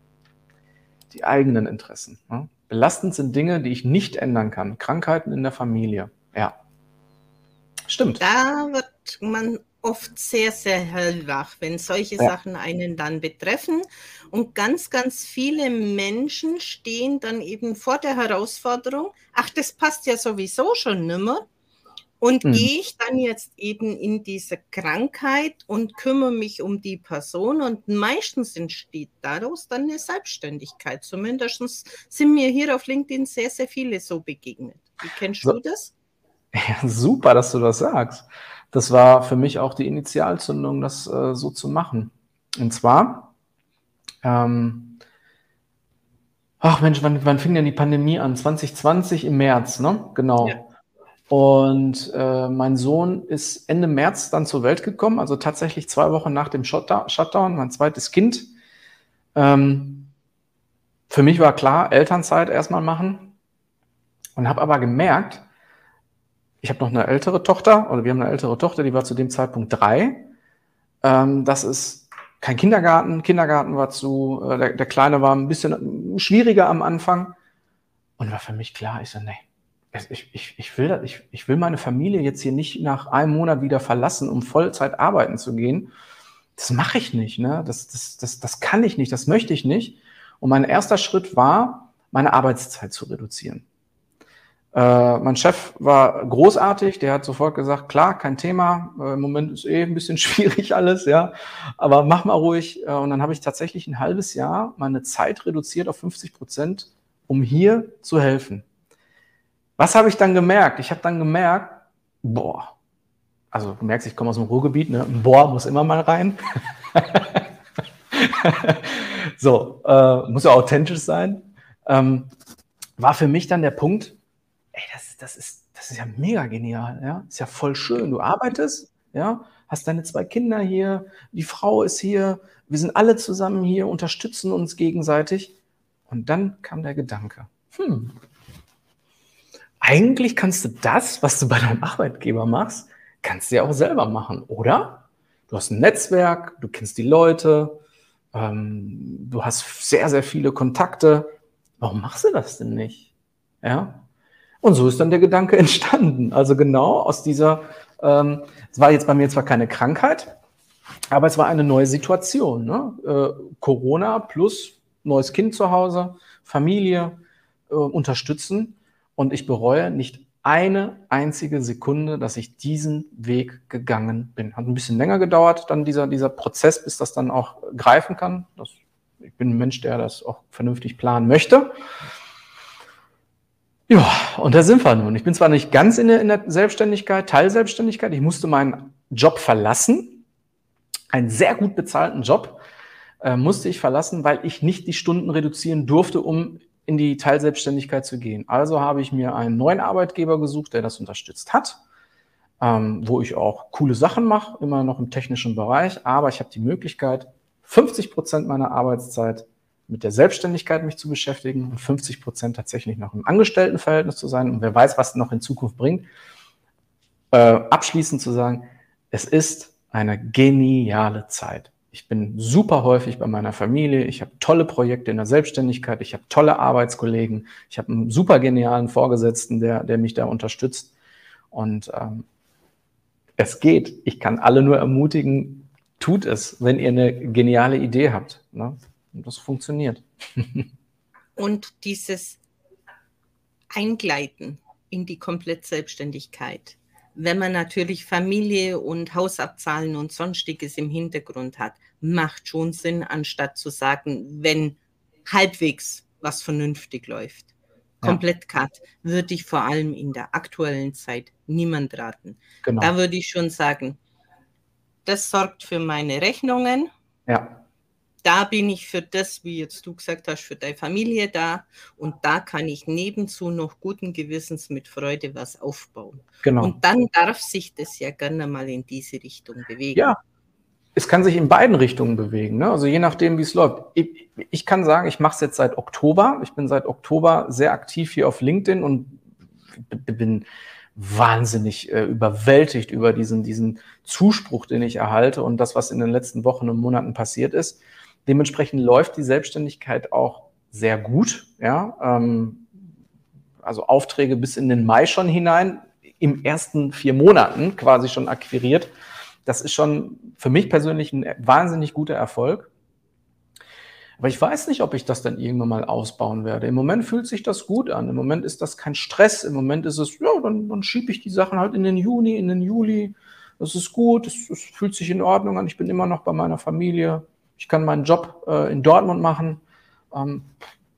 Die eigenen Interessen. Ne? Belastend sind Dinge, die ich nicht ändern kann. Krankheiten in der Familie. Ja. Stimmt. Da wird man oft sehr, sehr hellwach, wenn solche ja. Sachen einen dann betreffen. Und ganz, ganz viele Menschen stehen dann eben vor der Herausforderung, ach, das passt ja sowieso schon nimmer. Und mhm. gehe ich dann jetzt eben in diese Krankheit und kümmere mich um die Person und meistens entsteht daraus dann eine Selbstständigkeit. Zumindest sind mir hier auf LinkedIn sehr, sehr viele so begegnet. Wie kennst so. du das? Ja, super, dass du das sagst. Das war für mich auch die Initialzündung, das äh, so zu machen. Und zwar, ähm, ach Mensch, wann, wann fing denn die Pandemie an? 2020 im März, ne? Genau. Ja. Und äh, mein Sohn ist Ende März dann zur Welt gekommen, also tatsächlich zwei Wochen nach dem Shutdown, mein zweites Kind. Ähm, für mich war klar, Elternzeit erstmal machen und habe aber gemerkt, ich habe noch eine ältere Tochter, oder wir haben eine ältere Tochter, die war zu dem Zeitpunkt drei. Ähm, das ist kein Kindergarten, Kindergarten war zu, äh, der, der Kleine war ein bisschen schwieriger am Anfang. Und war für mich klar, ich so, nee, ich, ich, ich, will, ich, ich will meine Familie jetzt hier nicht nach einem Monat wieder verlassen, um Vollzeit arbeiten zu gehen. Das mache ich nicht. Ne? Das, das, das, das kann ich nicht, das möchte ich nicht. Und mein erster Schritt war, meine Arbeitszeit zu reduzieren. Äh, mein Chef war großartig, der hat sofort gesagt, klar, kein Thema, äh, im Moment ist eh ein bisschen schwierig alles, ja, aber mach mal ruhig. Äh, und dann habe ich tatsächlich ein halbes Jahr meine Zeit reduziert auf 50 Prozent, um hier zu helfen. Was habe ich dann gemerkt? Ich habe dann gemerkt, boah, also du merkst, ich komme aus dem Ruhrgebiet, ne? Boah, muss immer mal rein. so, äh, muss ja authentisch sein. Ähm, war für mich dann der Punkt, ey, das, das, ist, das ist ja mega genial, ja. Ist ja voll schön. Du arbeitest, ja, hast deine zwei Kinder hier, die Frau ist hier, wir sind alle zusammen hier, unterstützen uns gegenseitig. Und dann kam der Gedanke, hm, eigentlich kannst du das, was du bei deinem Arbeitgeber machst, kannst du ja auch selber machen, oder? Du hast ein Netzwerk, du kennst die Leute, ähm, du hast sehr, sehr viele Kontakte. Warum machst du das denn nicht? Ja. Und so ist dann der Gedanke entstanden. Also genau aus dieser, ähm, es war jetzt bei mir zwar keine Krankheit, aber es war eine neue Situation. Ne? Äh, Corona plus neues Kind zu Hause, Familie äh, unterstützen. Und ich bereue nicht eine einzige Sekunde, dass ich diesen Weg gegangen bin. Hat ein bisschen länger gedauert, dann dieser, dieser Prozess, bis das dann auch greifen kann. Das, ich bin ein Mensch, der das auch vernünftig planen möchte. Ja, und da sind wir nun. Ich bin zwar nicht ganz in der, in der Selbstständigkeit, Teilselbstständigkeit. Ich musste meinen Job verlassen. Einen sehr gut bezahlten Job äh, musste ich verlassen, weil ich nicht die Stunden reduzieren durfte, um in die Teilselbstständigkeit zu gehen. Also habe ich mir einen neuen Arbeitgeber gesucht, der das unterstützt hat, ähm, wo ich auch coole Sachen mache, immer noch im technischen Bereich, aber ich habe die Möglichkeit, 50 Prozent meiner Arbeitszeit mit der Selbstständigkeit mich zu beschäftigen und 50 Prozent tatsächlich noch im Angestelltenverhältnis zu sein. Und wer weiß, was noch in Zukunft bringt. Äh, abschließend zu sagen, es ist eine geniale Zeit. Ich bin super häufig bei meiner Familie. Ich habe tolle Projekte in der Selbstständigkeit. Ich habe tolle Arbeitskollegen. Ich habe einen super genialen Vorgesetzten, der, der mich da unterstützt. Und ähm, es geht. Ich kann alle nur ermutigen, tut es, wenn ihr eine geniale Idee habt. Ne? Und das funktioniert. Und dieses Eingleiten in die komplett Selbstständigkeit wenn man natürlich Familie und Hausabzahlen und sonstiges im Hintergrund hat, macht schon Sinn, anstatt zu sagen, wenn halbwegs was vernünftig läuft. Komplett cut würde ich vor allem in der aktuellen Zeit niemand raten. Genau. Da würde ich schon sagen, das sorgt für meine Rechnungen. Ja da bin ich für das, wie jetzt du gesagt hast, für deine Familie da und da kann ich nebenzu noch guten Gewissens mit Freude was aufbauen. Genau. Und dann darf sich das ja gerne mal in diese Richtung bewegen. Ja, es kann sich in beiden Richtungen bewegen. Ne? Also je nachdem, wie es läuft. Ich, ich, kann sagen, ich mache es jetzt seit Oktober. Ich bin seit Oktober sehr aktiv hier auf LinkedIn und bin wahnsinnig äh, überwältigt über diesen, diesen Zuspruch, den ich erhalte und das, was in den letzten Wochen und Monaten passiert ist. Dementsprechend läuft die Selbstständigkeit auch sehr gut. Ja, ähm, also Aufträge bis in den Mai schon hinein, im ersten vier Monaten quasi schon akquiriert. Das ist schon für mich persönlich ein wahnsinnig guter Erfolg. Aber ich weiß nicht, ob ich das dann irgendwann mal ausbauen werde. Im Moment fühlt sich das gut an. Im Moment ist das kein Stress. Im Moment ist es, ja, dann, dann schiebe ich die Sachen halt in den Juni, in den Juli. Das ist gut. Es, es fühlt sich in Ordnung an. Ich bin immer noch bei meiner Familie. Ich kann meinen Job äh, in Dortmund machen. Ähm,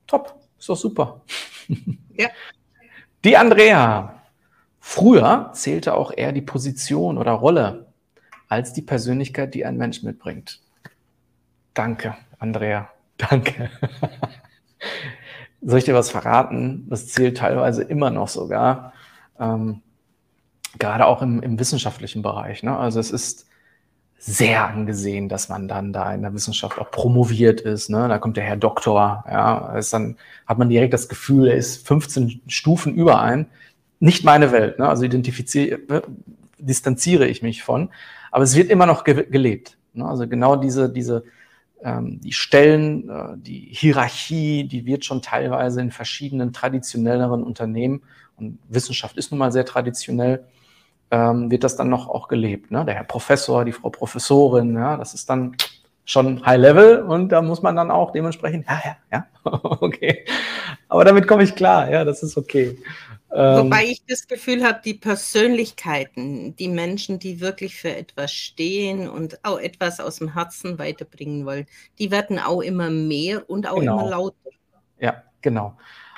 top. Ist doch super. Ja. Die Andrea. Früher zählte auch eher die Position oder Rolle als die Persönlichkeit, die ein Mensch mitbringt. Danke, Andrea. Danke. Soll ich dir was verraten? Das zählt teilweise immer noch sogar, ähm, gerade auch im, im wissenschaftlichen Bereich. Ne? Also es ist sehr angesehen, dass man dann da in der Wissenschaft auch promoviert ist. Ne? Da kommt der Herr Doktor, ja, ist dann hat man direkt das Gefühl, er ist 15 Stufen über ein. Nicht meine Welt, ne? also identifiziere, äh, distanziere ich mich von, aber es wird immer noch ge gelebt. Ne? Also genau diese, diese ähm, die Stellen, äh, die Hierarchie, die wird schon teilweise in verschiedenen traditionelleren Unternehmen, und Wissenschaft ist nun mal sehr traditionell, ähm, wird das dann noch auch gelebt. Ne? Der Herr Professor, die Frau Professorin, ja, das ist dann schon High Level und da muss man dann auch dementsprechend, ja, ja, ja, okay. Aber damit komme ich klar, ja, das ist okay. Ähm, Wobei ich das Gefühl habe, die Persönlichkeiten, die Menschen, die wirklich für etwas stehen und auch etwas aus dem Herzen weiterbringen wollen, die werden auch immer mehr und auch genau. immer lauter. Ja, genau.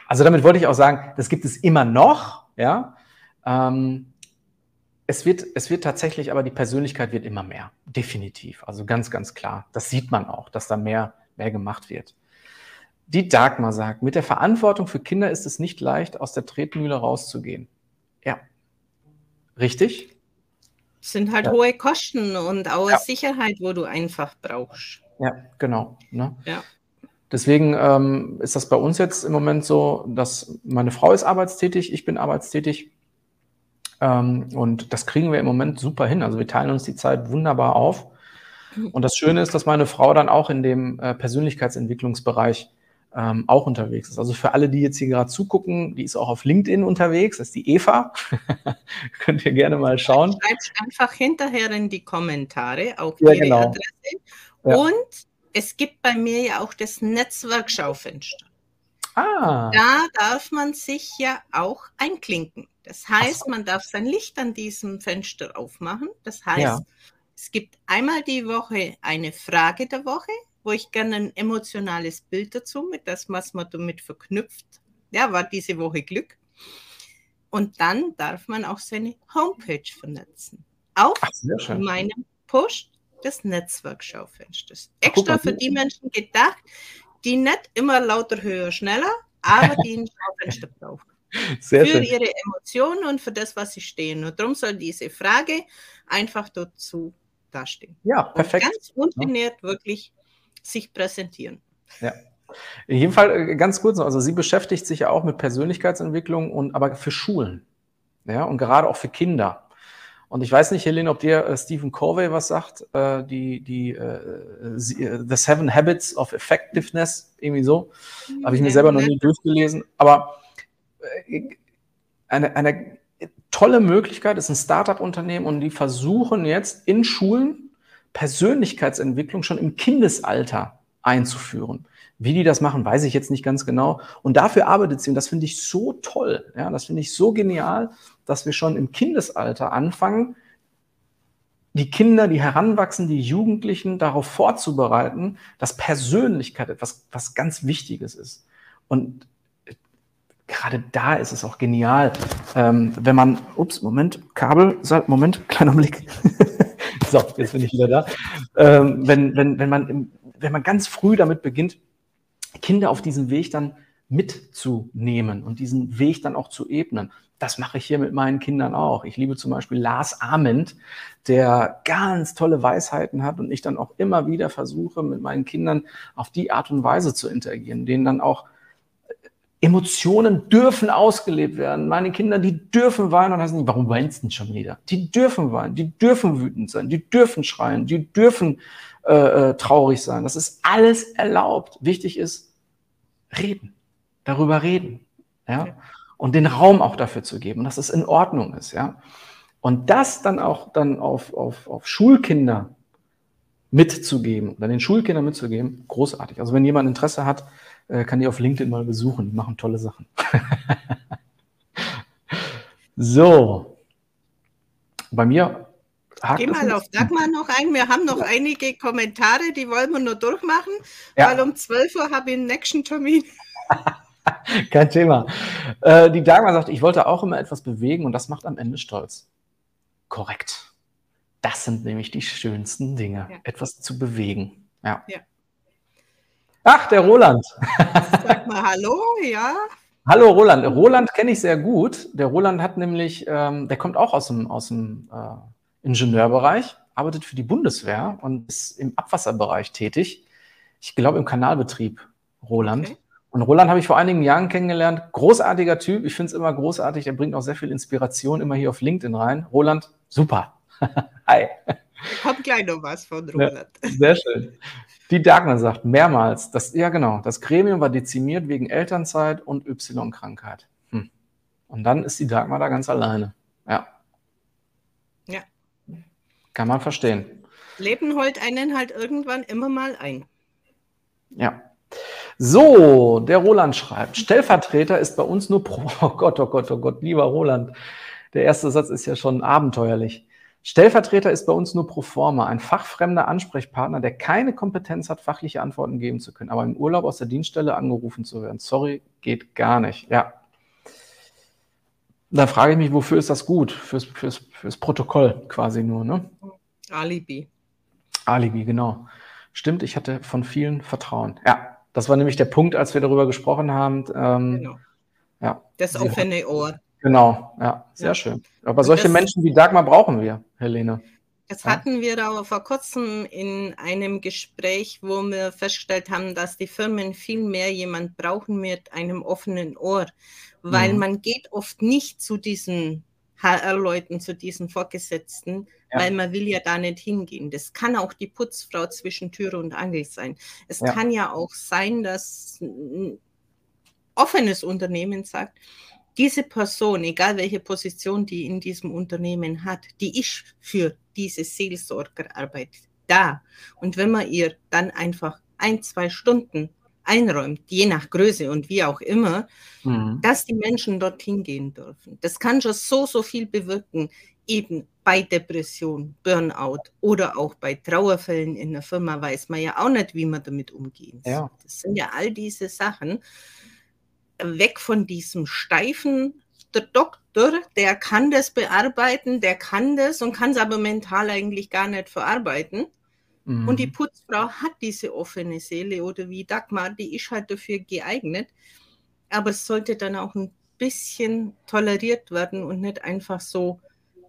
Also damit wollte ich auch sagen, das gibt es immer noch, ja. Ähm, es wird, es wird tatsächlich, aber die Persönlichkeit wird immer mehr, definitiv. Also ganz, ganz klar. Das sieht man auch, dass da mehr, mehr gemacht wird. Die Dagmar sagt, mit der Verantwortung für Kinder ist es nicht leicht, aus der Tretmühle rauszugehen. Ja. Richtig? Es sind halt ja. hohe Kosten und auch ja. Sicherheit, wo du einfach brauchst. Ja, genau. Ne? Ja. Deswegen ähm, ist das bei uns jetzt im Moment so, dass meine Frau ist arbeitstätig, ich bin arbeitstätig. Ähm, und das kriegen wir im Moment super hin. Also wir teilen uns die Zeit wunderbar auf. Und das Schöne ist, dass meine Frau dann auch in dem äh, Persönlichkeitsentwicklungsbereich ähm, auch unterwegs ist. Also für alle, die jetzt hier gerade zugucken, die ist auch auf LinkedIn unterwegs, das ist die Eva. Könnt ihr gerne mal schauen. Schreibt einfach hinterher in die Kommentare auf ja, ihre genau. Adresse. Ja. Und es gibt bei mir ja auch das Netzwerkschaufenster. Ah. Da darf man sich ja auch einklinken. Das heißt, so. man darf sein Licht an diesem Fenster aufmachen. Das heißt, ja. es gibt einmal die Woche eine Frage der Woche wo ich gerne ein emotionales Bild dazu, mit das, was man damit verknüpft. Ja, war diese Woche Glück. Und dann darf man auch seine Homepage vernetzen. Auf Ach, meinem Post des Netzwerkschaufensters. Extra für die Menschen gedacht, die nicht immer lauter, höher, schneller, aber die ein Schaufenster brauchen. Sehr für schön. ihre Emotionen und für das, was sie stehen. Und darum soll diese Frage einfach dazu dastehen. Ja, perfekt. Und ganz ungeniert ja. wirklich sich präsentieren. Ja. In jedem Fall äh, ganz kurz noch, also sie beschäftigt sich ja auch mit Persönlichkeitsentwicklung und aber für Schulen. Ja, und gerade auch für Kinder. Und ich weiß nicht, Helene, ob dir äh, Stephen Covey was sagt, äh, die, die äh, äh The Seven Habits of Effectiveness, irgendwie so. Habe ich mir selber noch nie durchgelesen. Aber äh, eine, eine tolle Möglichkeit ist ein Startup-Unternehmen und die versuchen jetzt in Schulen Persönlichkeitsentwicklung schon im Kindesalter einzuführen. Wie die das machen, weiß ich jetzt nicht ganz genau. Und dafür arbeitet sie. Und das finde ich so toll. Ja, das finde ich so genial, dass wir schon im Kindesalter anfangen, die Kinder, die heranwachsen, die Jugendlichen darauf vorzubereiten, dass Persönlichkeit etwas was ganz Wichtiges ist. Und gerade da ist es auch genial, ähm, wenn man, ups, Moment, Kabel, Moment, kleiner Blick. So, jetzt bin ich wieder da. Ähm, wenn, wenn, wenn, man wenn man ganz früh damit beginnt, Kinder auf diesem Weg dann mitzunehmen und diesen Weg dann auch zu ebnen. Das mache ich hier mit meinen Kindern auch. Ich liebe zum Beispiel Lars Ament, der ganz tolle Weisheiten hat und ich dann auch immer wieder versuche, mit meinen Kindern auf die Art und Weise zu interagieren, denen dann auch Emotionen dürfen ausgelebt werden. Meine Kinder, die dürfen weinen und heißt nicht, warum weinst du denn schon wieder? Die dürfen weinen, die dürfen wütend sein, die dürfen schreien, die dürfen äh, äh, traurig sein. Das ist alles erlaubt. Wichtig ist reden, darüber reden. Ja. und den Raum auch dafür zu geben, dass es in Ordnung ist, ja. Und das dann auch dann auf, auf, auf Schulkinder mitzugeben, oder den Schulkindern mitzugeben, großartig. Also wenn jemand Interesse hat, äh, kann die auf LinkedIn mal besuchen. Die machen tolle Sachen. so. Bei mir. Geh mal auf Dagmar noch ein. Wir haben noch einige Kommentare, die wollen wir nur durchmachen, ja. weil um 12 Uhr habe ich einen nächsten Termin. Kein Thema. Äh, die Dagmar sagt, ich wollte auch immer etwas bewegen und das macht am Ende stolz. Korrekt. Das sind nämlich die schönsten Dinge, ja. etwas zu bewegen. Ja. ja. Ach, der Roland. Sag mal Hallo, ja. Hallo Roland. Roland kenne ich sehr gut. Der Roland hat nämlich, ähm, der kommt auch aus dem, aus dem äh, Ingenieurbereich, arbeitet für die Bundeswehr und ist im Abwasserbereich tätig. Ich glaube im Kanalbetrieb, Roland. Okay. Und Roland habe ich vor einigen Jahren kennengelernt. Großartiger Typ. Ich finde es immer großartig. Er bringt auch sehr viel Inspiration immer hier auf LinkedIn rein. Roland, super. Hi. Kommt gleich noch was von Roland. Ja, sehr schön. Die Dagmar sagt mehrmals, dass, ja genau, das Gremium war dezimiert wegen Elternzeit und Y-Krankheit. Hm. Und dann ist die Dagmar da ganz alleine. Ja. Kann man verstehen. Leben holt einen halt irgendwann immer mal ein. Ja. So, der Roland schreibt, Stellvertreter ist bei uns nur pro, oh Gott, oh Gott, oh Gott, lieber Roland. Der erste Satz ist ja schon abenteuerlich. Stellvertreter ist bei uns nur pro forma, ein fachfremder Ansprechpartner, der keine Kompetenz hat, fachliche Antworten geben zu können, aber im Urlaub aus der Dienststelle angerufen zu werden. Sorry, geht gar nicht. Ja. Da frage ich mich, wofür ist das gut? Fürs, fürs, fürs Protokoll quasi nur, ne? Alibi. Alibi, genau. Stimmt, ich hatte von vielen Vertrauen. Ja, das war nämlich der Punkt, als wir darüber gesprochen haben. Ähm, genau. Ja. Das offene Ohr. Genau, ja, sehr ja. schön. Aber solche das, Menschen wie Dagmar brauchen wir, Helene. Das hatten wir aber vor kurzem in einem Gespräch, wo wir festgestellt haben, dass die Firmen viel mehr jemand brauchen mit einem offenen Ohr, weil mhm. man geht oft nicht zu diesen HR-Leuten, zu diesen Vorgesetzten, ja. weil man will ja da nicht hingehen. Das kann auch die Putzfrau zwischen Türe und Angel sein. Es ja. kann ja auch sein, dass ein offenes Unternehmen sagt, diese Person, egal welche Position die in diesem Unternehmen hat, die ist für diese Seelsorgerarbeit da. Und wenn man ihr dann einfach ein, zwei Stunden einräumt, je nach Größe und wie auch immer, mhm. dass die Menschen dorthin gehen dürfen. Das kann schon so, so viel bewirken, eben bei Depression, Burnout oder auch bei Trauerfällen in der Firma weiß man ja auch nicht, wie man damit umgehen soll. Ja. Das sind ja all diese Sachen weg von diesem steifen, der Doktor, der kann das bearbeiten, der kann das und kann es aber mental eigentlich gar nicht verarbeiten. Mhm. Und die Putzfrau hat diese offene Seele oder wie Dagmar, die ist halt dafür geeignet. Aber es sollte dann auch ein bisschen toleriert werden und nicht einfach so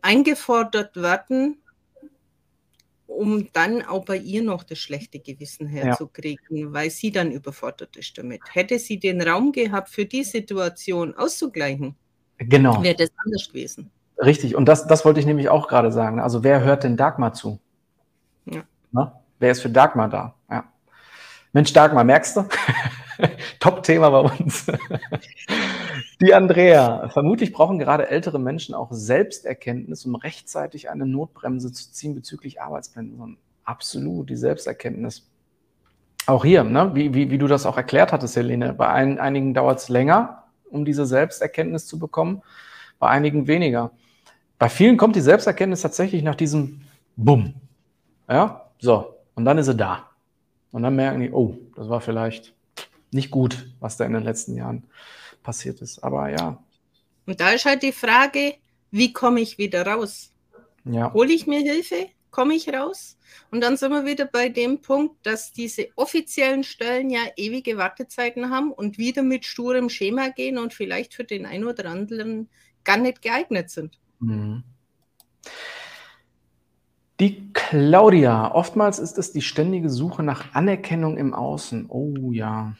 eingefordert werden, um dann auch bei ihr noch das schlechte Gewissen herzukriegen, ja. weil sie dann überfordert ist damit. Hätte sie den Raum gehabt, für die Situation auszugleichen, genau. wäre das anders gewesen. Richtig, und das, das wollte ich nämlich auch gerade sagen. Also wer hört denn Dagmar zu? Ja. Na? Wer ist für Dagmar da? Ja. Mensch, Dagmar, merkst du? Top-Thema bei uns. Die Andrea. Vermutlich brauchen gerade ältere Menschen auch Selbsterkenntnis, um rechtzeitig eine Notbremse zu ziehen bezüglich Arbeitspensum. Absolut, die Selbsterkenntnis. Auch hier, ne, wie, wie, wie du das auch erklärt hattest, Helene, bei ein, einigen dauert es länger, um diese Selbsterkenntnis zu bekommen, bei einigen weniger. Bei vielen kommt die Selbsterkenntnis tatsächlich nach diesem Bumm. Ja, so, und dann ist sie da. Und dann merken die, oh, das war vielleicht nicht gut, was da in den letzten Jahren passiert ist. Aber ja. Und da ist halt die Frage, wie komme ich wieder raus? Ja. Hole ich mir Hilfe? Komme ich raus? Und dann sind wir wieder bei dem Punkt, dass diese offiziellen Stellen ja ewige Wartezeiten haben und wieder mit sturem Schema gehen und vielleicht für den einen oder anderen gar nicht geeignet sind. Mhm. Die Claudia, oftmals ist es die ständige Suche nach Anerkennung im Außen. Oh ja,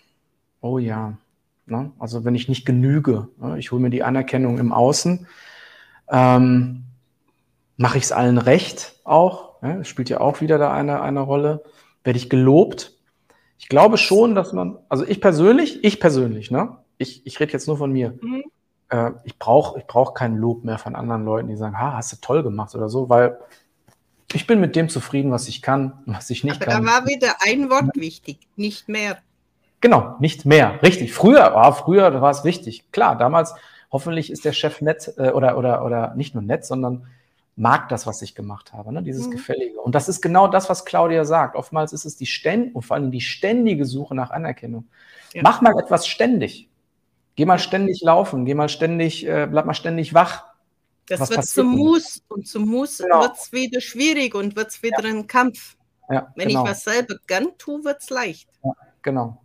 oh ja. Ne? Also wenn ich nicht genüge, ne? ich hole mir die Anerkennung im Außen, ähm, mache ich es allen recht auch, ne? spielt ja auch wieder da eine, eine Rolle, werde ich gelobt. Ich glaube schon, dass man, also ich persönlich, ich persönlich, ne? ich, ich rede jetzt nur von mir, mhm. äh, ich brauche ich brauch keinen Lob mehr von anderen Leuten, die sagen, ha, hast du toll gemacht oder so, weil ich bin mit dem zufrieden, was ich kann, was ich nicht Aber kann. da war wieder ein Wort wichtig, nicht mehr. Genau, nicht mehr. Richtig. Früher war, früher war es wichtig. Klar, damals, hoffentlich ist der Chef nett äh, oder, oder, oder nicht nur nett, sondern mag das, was ich gemacht habe, ne? dieses mhm. Gefällige. Und das ist genau das, was Claudia sagt. Oftmals ist es die ständ und vor allem die ständige Suche nach Anerkennung. Ja. Mach mal etwas ständig. Geh mal ständig laufen, geh mal ständig, äh, bleib mal ständig wach. Das was wird zum Muss und zum Muss genau. wird es wieder schwierig und wird es wieder ja. ein Kampf. Ja, Wenn genau. ich was selber gern tue, wird es leicht. Genau.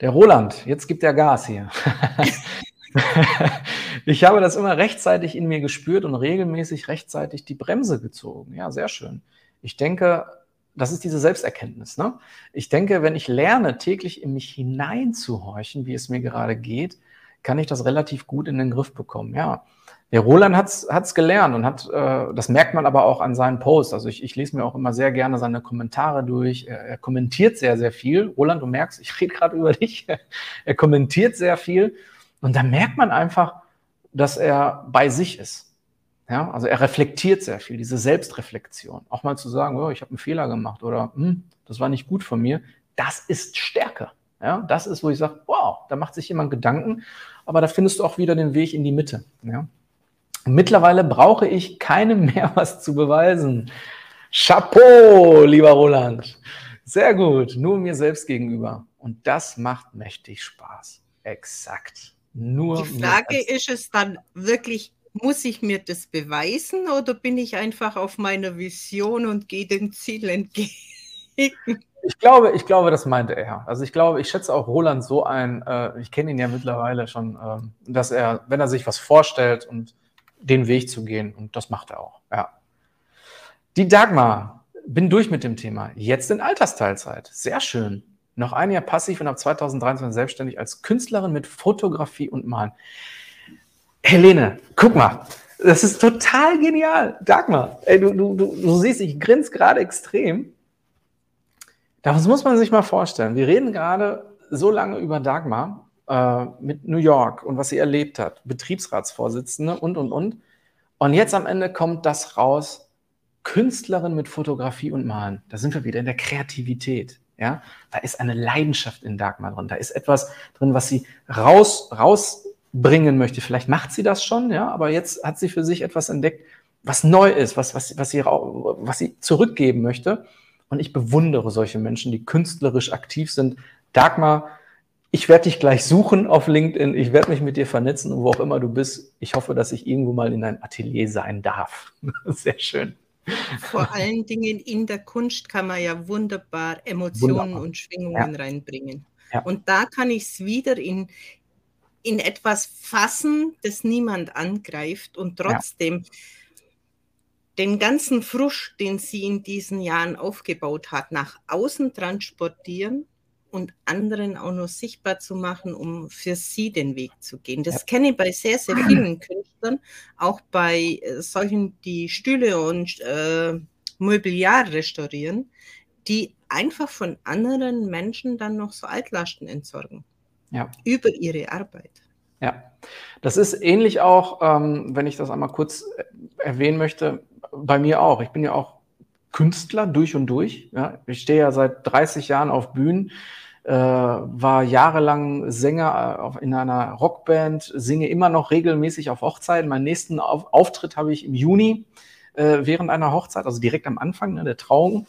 Der Roland, jetzt gibt er Gas hier. ich habe das immer rechtzeitig in mir gespürt und regelmäßig rechtzeitig die Bremse gezogen. Ja, sehr schön. Ich denke, das ist diese Selbsterkenntnis. Ne? Ich denke, wenn ich lerne, täglich in mich hineinzuhorchen, wie es mir gerade geht, kann ich das relativ gut in den Griff bekommen. Ja, der Roland hat es gelernt und hat, äh, das merkt man aber auch an seinen Posts. Also ich, ich lese mir auch immer sehr gerne seine Kommentare durch. Er, er kommentiert sehr, sehr viel. Roland, du merkst, ich rede gerade über dich. er kommentiert sehr viel. Und da merkt man einfach, dass er bei sich ist. Ja, also er reflektiert sehr viel, diese Selbstreflexion. Auch mal zu sagen, oh, ich habe einen Fehler gemacht oder hm, das war nicht gut von mir. Das ist Stärke. Ja, das ist, wo ich sage, wow, da macht sich jemand Gedanken, aber da findest du auch wieder den Weg in die Mitte. Ja. mittlerweile brauche ich keinem mehr was zu beweisen. Chapeau, lieber Roland. Sehr gut, nur mir selbst gegenüber. Und das macht mächtig Spaß. Exakt. Nur Die Frage ist es dann wirklich, muss ich mir das beweisen oder bin ich einfach auf meiner Vision und gehe dem Ziel entgegen? Ich glaube, ich glaube, das meinte er. Also ich glaube, ich schätze auch Roland so ein, äh, ich kenne ihn ja mittlerweile schon, äh, dass er, wenn er sich was vorstellt und den Weg zu gehen, und das macht er auch, ja. Die Dagmar, bin durch mit dem Thema. Jetzt in Altersteilzeit. Sehr schön noch ein Jahr passiv und ab 2023 selbstständig als Künstlerin mit Fotografie und Malen. Helene, guck mal, das ist total genial. Dagmar, ey, du, du, du, du siehst, ich grinse gerade extrem. Das muss man sich mal vorstellen. Wir reden gerade so lange über Dagmar äh, mit New York und was sie erlebt hat, Betriebsratsvorsitzende und, und, und. Und jetzt am Ende kommt das raus, Künstlerin mit Fotografie und Malen. Da sind wir wieder in der Kreativität. Ja, da ist eine Leidenschaft in Dagmar drin. Da ist etwas drin, was sie raus, rausbringen möchte. Vielleicht macht sie das schon, ja, aber jetzt hat sie für sich etwas entdeckt, was neu ist, was, was, was, sie, was sie zurückgeben möchte. Und ich bewundere solche Menschen, die künstlerisch aktiv sind. Dagmar, ich werde dich gleich suchen auf LinkedIn. Ich werde mich mit dir vernetzen, wo auch immer du bist. Ich hoffe, dass ich irgendwo mal in dein Atelier sein darf. Sehr schön. Vor allen Dingen in der Kunst kann man ja wunderbar Emotionen wunderbar. und Schwingungen ja. reinbringen. Ja. Und da kann ich es wieder in, in etwas fassen, das niemand angreift und trotzdem ja. den ganzen Frusch, den sie in diesen Jahren aufgebaut hat, nach außen transportieren und anderen auch nur sichtbar zu machen, um für sie den Weg zu gehen. Das ja. kenne ich bei sehr, sehr vielen Künstlern, auch bei äh, solchen, die Stühle und äh, Mobiliar restaurieren, die einfach von anderen Menschen dann noch so Altlasten entsorgen. Ja. Über ihre Arbeit. Ja, das ist ähnlich auch, ähm, wenn ich das einmal kurz äh, erwähnen möchte, bei mir auch. Ich bin ja auch Künstler durch und durch. Ja. Ich stehe ja seit 30 Jahren auf Bühnen, äh, war jahrelang Sänger äh, in einer Rockband, singe immer noch regelmäßig auf Hochzeiten. Meinen nächsten auf Auftritt habe ich im Juni äh, während einer Hochzeit, also direkt am Anfang ne, der Trauung.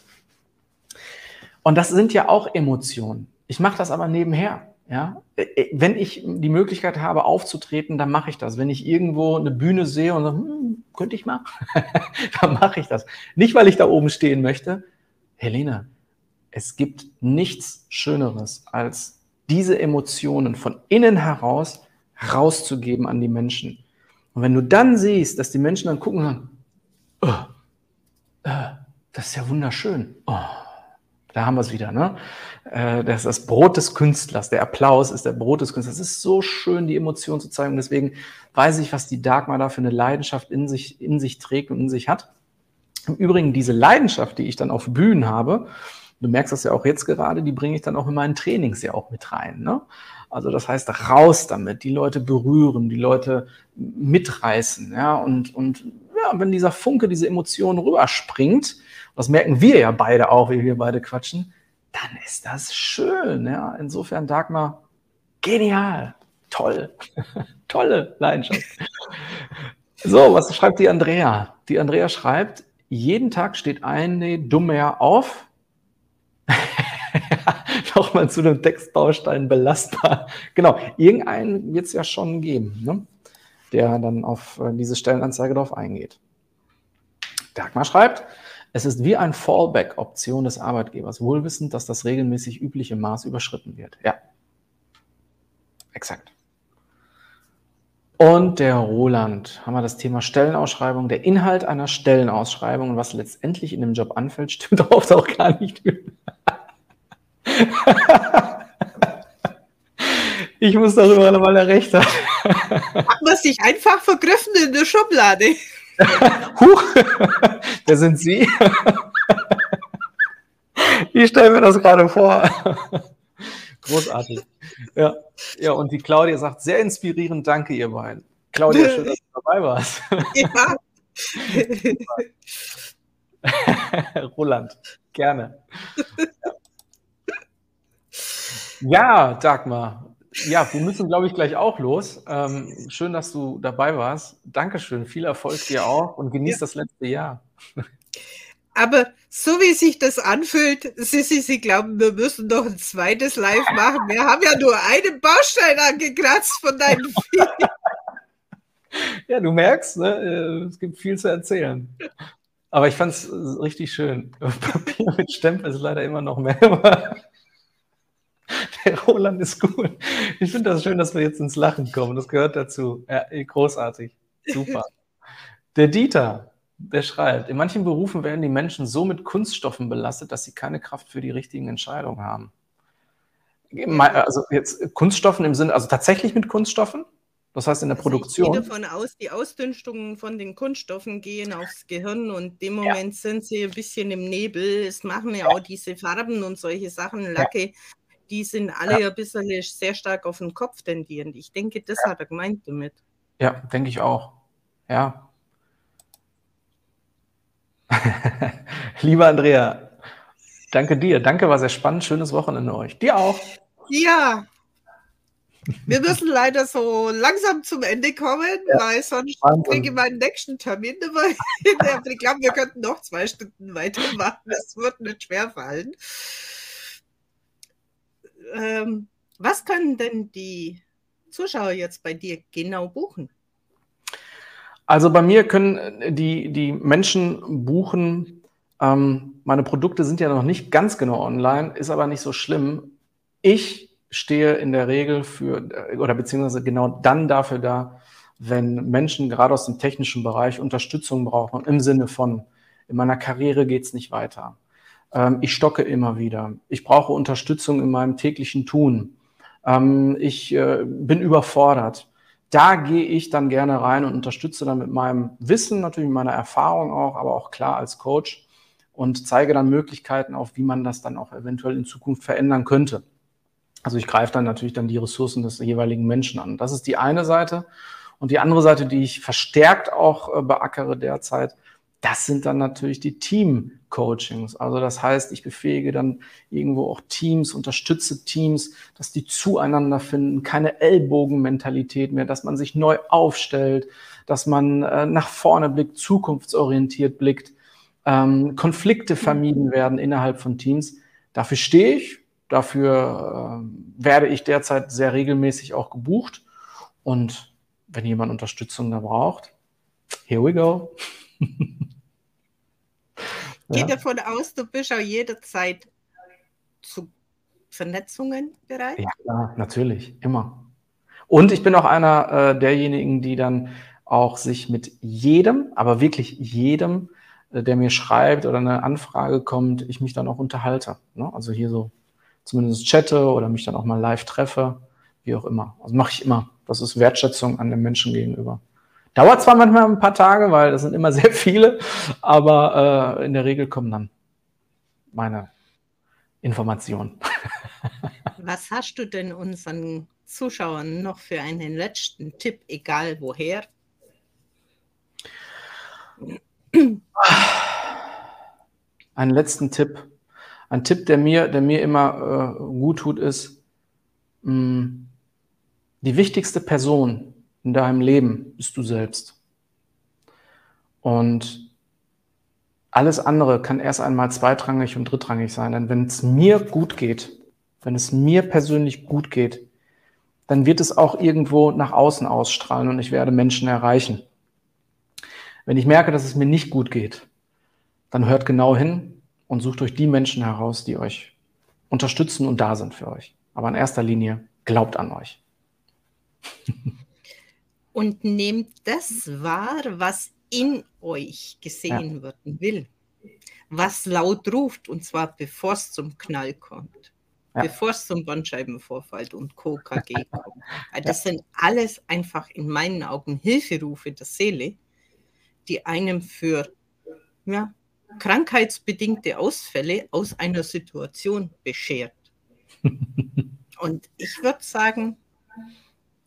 Und das sind ja auch Emotionen. Ich mache das aber nebenher. Ja, äh, äh, wenn ich die Möglichkeit habe, aufzutreten, dann mache ich das. Wenn ich irgendwo eine Bühne sehe und so, hm, könnte ich mal, dann mache ich das. Nicht, weil ich da oben stehen möchte. Helene, es gibt nichts Schöneres, als diese Emotionen von innen heraus rauszugeben an die Menschen. Und wenn du dann siehst, dass die Menschen dann gucken und sagen, oh, äh, das ist ja wunderschön. Oh, da haben wir es wieder, ne? Äh, das ist das Brot des Künstlers. Der Applaus ist der Brot des Künstlers. Es ist so schön, die Emotionen zu zeigen. Deswegen weiß ich, was die Dagmar da für eine Leidenschaft in sich, in sich trägt und in sich hat. Im Übrigen, diese Leidenschaft, die ich dann auf Bühnen habe, du merkst das ja auch jetzt gerade, die bringe ich dann auch in meinen Trainings ja auch mit rein. Ne? Also das heißt, raus damit, die Leute berühren, die Leute mitreißen, ja, und, und ja, wenn dieser Funke, diese Emotion rüberspringt, das merken wir ja beide auch, wie wir beide quatschen, dann ist das schön, ja. Insofern, Dagmar, genial, toll, tolle Leidenschaft. So, was schreibt die Andrea? Die Andrea schreibt, jeden Tag steht eine Dummer auf. Nochmal zu dem Textbaustein belastbar. Genau, irgendeinen wird es ja schon geben, ne? der dann auf äh, diese Stellenanzeige darauf eingeht. Dagmar schreibt, es ist wie ein Fallback-Option des Arbeitgebers, wohlwissend, dass das regelmäßig übliche Maß überschritten wird. Ja, exakt. Und der Roland, haben wir das Thema Stellenausschreibung. Der Inhalt einer Stellenausschreibung und was letztendlich in dem Job anfällt, stimmt oft auch gar nicht. ich muss darüber mal recht haben. Hat man sich einfach vergriffen in der Schublade. Huch, wer sind Sie? Ich stelle mir das gerade vor. Großartig. Ja. ja, und die Claudia sagt, sehr inspirierend, danke ihr beiden. Claudia, schön, dass du dabei warst. Ja. Roland, gerne. Ja, Dagmar. Ja, wir müssen, glaube ich, gleich auch los. Ähm, schön, dass du dabei warst. Dankeschön. Viel Erfolg dir auch und genieß ja. das letzte Jahr. Aber so wie sich das anfühlt, Sissi, Sie glauben, wir müssen noch ein zweites Live machen. Wir haben ja nur einen Baustein angekratzt von deinen vielen. Ja, du merkst, ne, äh, es gibt viel zu erzählen. Aber ich fand es richtig schön. Papier mit Stempel ist leider immer noch mehr. Der Roland ist gut. Ich finde das schön, dass wir jetzt ins Lachen kommen. Das gehört dazu. Ja, großartig. Super. Der Dieter, der schreibt, in manchen Berufen werden die Menschen so mit Kunststoffen belastet, dass sie keine Kraft für die richtigen Entscheidungen haben. Also jetzt Kunststoffen im Sinne, also tatsächlich mit Kunststoffen? Das heißt in der also Produktion. Ich gehe davon aus, die Ausdünstungen von den Kunststoffen gehen aufs Gehirn und im Moment ja. sind sie ein bisschen im Nebel. Es machen ja, ja. auch diese Farben und solche Sachen, Lacke, ja. Die sind alle ein bisschen sehr stark auf den Kopf tendierend. Ich denke, das hat er gemeint damit. Ja, denke ich auch. Ja, Lieber Andrea, danke dir. Danke, war sehr spannend. Schönes Wochenende euch. Dir auch. Ja. Wir müssen leider so langsam zum Ende kommen, ja. weil sonst kriege ich meinen nächsten Termin. ich glaube, wir könnten noch zwei Stunden weitermachen. Das wird nicht schwer fallen. Ähm, was können denn die Zuschauer jetzt bei dir genau buchen? Also bei mir können äh, die, die Menschen buchen, ähm, meine Produkte sind ja noch nicht ganz genau online, ist aber nicht so schlimm. Ich stehe in der Regel für, äh, oder beziehungsweise genau dann dafür da, wenn Menschen gerade aus dem technischen Bereich Unterstützung brauchen, im Sinne von, in meiner Karriere geht's nicht weiter. Ähm, ich stocke immer wieder. Ich brauche Unterstützung in meinem täglichen Tun. Ähm, ich äh, bin überfordert da gehe ich dann gerne rein und unterstütze dann mit meinem Wissen, natürlich meiner Erfahrung auch, aber auch klar als Coach und zeige dann Möglichkeiten auf, wie man das dann auch eventuell in Zukunft verändern könnte. Also ich greife dann natürlich dann die Ressourcen des jeweiligen Menschen an. Das ist die eine Seite. Und die andere Seite, die ich verstärkt auch äh, beackere derzeit, das sind dann natürlich die Team-Coachings. Also das heißt, ich befähige dann irgendwo auch Teams, unterstütze Teams, dass die zueinander finden, keine Ellbogenmentalität mehr, dass man sich neu aufstellt, dass man äh, nach vorne blickt, zukunftsorientiert blickt, ähm, Konflikte vermieden werden innerhalb von Teams. Dafür stehe ich, dafür äh, werde ich derzeit sehr regelmäßig auch gebucht. Und wenn jemand Unterstützung da braucht, here we go. Geh ja. davon aus, du bist auch jederzeit zu Vernetzungen bereit? Ja, klar, natürlich, immer. Und ich bin auch einer äh, derjenigen, die dann auch sich mit jedem, aber wirklich jedem, äh, der mir schreibt oder eine Anfrage kommt, ich mich dann auch unterhalte. Ne? Also hier so zumindest chatte oder mich dann auch mal live treffe, wie auch immer. Also mache ich immer. Das ist Wertschätzung an den Menschen gegenüber. Dauert zwar manchmal ein paar Tage, weil das sind immer sehr viele, aber äh, in der Regel kommen dann meine Informationen. Was hast du denn unseren Zuschauern noch für einen letzten Tipp, egal woher? Einen letzten Tipp. Ein Tipp, der mir, der mir immer äh, gut tut, ist, mh, mm, die wichtigste Person in deinem Leben bist du selbst. Und alles andere kann erst einmal zweitrangig und drittrangig sein. Denn wenn es mir gut geht, wenn es mir persönlich gut geht, dann wird es auch irgendwo nach außen ausstrahlen und ich werde Menschen erreichen. Wenn ich merke, dass es mir nicht gut geht, dann hört genau hin und sucht euch die Menschen heraus, die euch unterstützen und da sind für euch. Aber in erster Linie glaubt an euch. und nehmt das wahr, was in euch gesehen ja. werden will, was laut ruft, und zwar bevor es zum Knall kommt, ja. bevor es zum Bandscheibenvorfall und KKG kommt. Das ja. sind alles einfach in meinen Augen Hilferufe der Seele, die einem für ja, krankheitsbedingte Ausfälle aus einer Situation beschert. und ich würde sagen,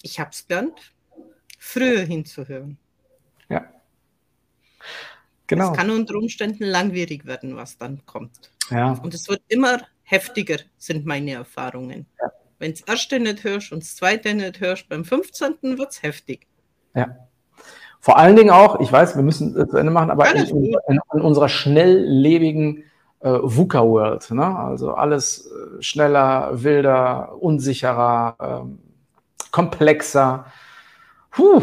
ich habe es gelernt, früher hinzuhören. Ja. Genau. Es kann unter Umständen langwierig werden, was dann kommt. Ja. Und es wird immer heftiger, sind meine Erfahrungen. Ja. Wenn das erste nicht hörst und das zweite nicht hörst, beim 15. wird es heftig. Ja. Vor allen Dingen auch, ich weiß, wir müssen zu Ende machen, aber in, in, in, unserer schnelllebigen äh, VUCA-World, ne? also alles äh, schneller, wilder, unsicherer, ähm, komplexer. Puh,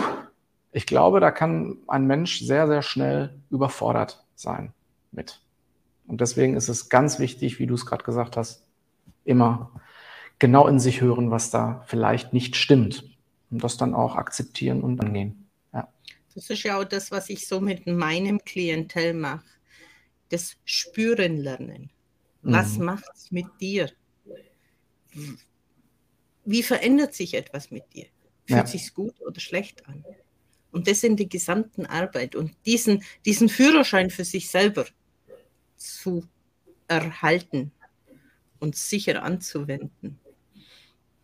ich glaube, da kann ein Mensch sehr, sehr schnell überfordert sein mit. Und deswegen ist es ganz wichtig, wie du es gerade gesagt hast, immer genau in sich hören, was da vielleicht nicht stimmt. Und das dann auch akzeptieren und angehen. Ja. Das ist ja auch das, was ich so mit meinem Klientel mache. Das Spüren lernen. Was mhm. macht es mit dir? Wie verändert sich etwas mit dir? Fühlt ja. sich gut oder schlecht an? Und das in der gesamten Arbeit. Und diesen, diesen Führerschein für sich selber zu erhalten und sicher anzuwenden,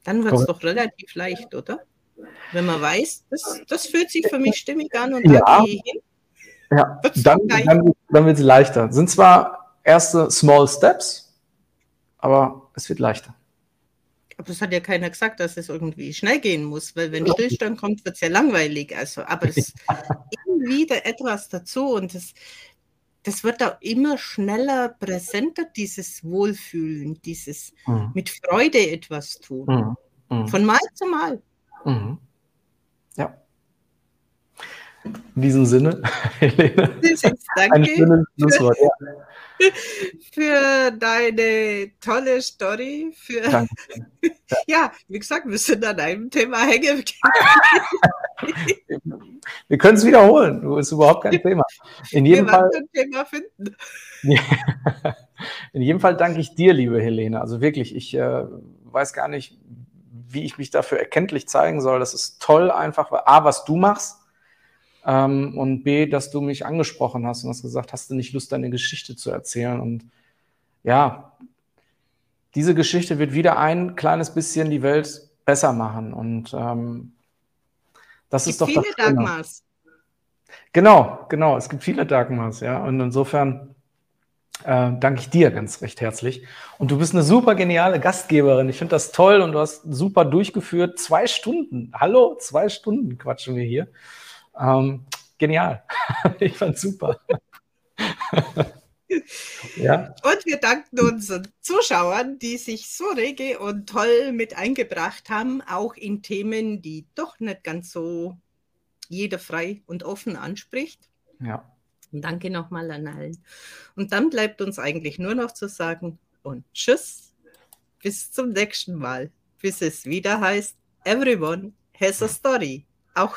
dann wird es doch relativ leicht, oder? Wenn man weiß, das, das fühlt sich für mich stimmig an und ja. da gehe ich hin. Ja, dann, dann, dann wird es leichter. Sind zwar erste Small Steps, aber es wird leichter. Aber das hat ja keiner gesagt, dass es irgendwie schnell gehen muss, weil wenn Stillstand kommt, wird es ja langweilig. Also, aber es ist immer wieder etwas dazu und das, das wird auch immer schneller präsenter, dieses Wohlfühlen, dieses mhm. mit Freude etwas tun. Mhm. Mhm. Von Mal zu Mal. Mhm. Ja. In diesem Sinne, Helene. Danke. Ein schönes Schlusswort. Ja. für deine tolle Story. Für Danke. ja, wie gesagt, wir sind an einem Thema hängen. wir können es wiederholen. Du ist überhaupt kein Thema. In jedem wir Fall. Ein Thema finden. In jedem Fall danke ich dir, liebe Helene. Also wirklich, ich äh, weiß gar nicht, wie ich mich dafür erkenntlich zeigen soll. Das ist toll, einfach, A, was du machst ähm, und B, dass du mich angesprochen hast und hast gesagt, hast du nicht Lust, deine Geschichte zu erzählen? Und ja, diese Geschichte wird wieder ein kleines bisschen die Welt besser machen. Und ähm, das ist doch viele Dagmars. Genau, genau. Es gibt viele Dagmars, ja. Und insofern äh, danke ich dir ganz recht herzlich. Und du bist eine super geniale Gastgeberin. Ich finde das toll und du hast super durchgeführt. Zwei Stunden. Hallo, zwei Stunden quatschen wir hier. Ähm, genial. ich fand's super. ja. Und wir danken unseren Zuschauern, die sich so rege und toll mit eingebracht haben, auch in Themen, die doch nicht ganz so jeder frei und offen anspricht. Ja. Und danke nochmal an allen. Und dann bleibt uns eigentlich nur noch zu sagen und tschüss, bis zum nächsten Mal, bis es wieder heißt, everyone has a story.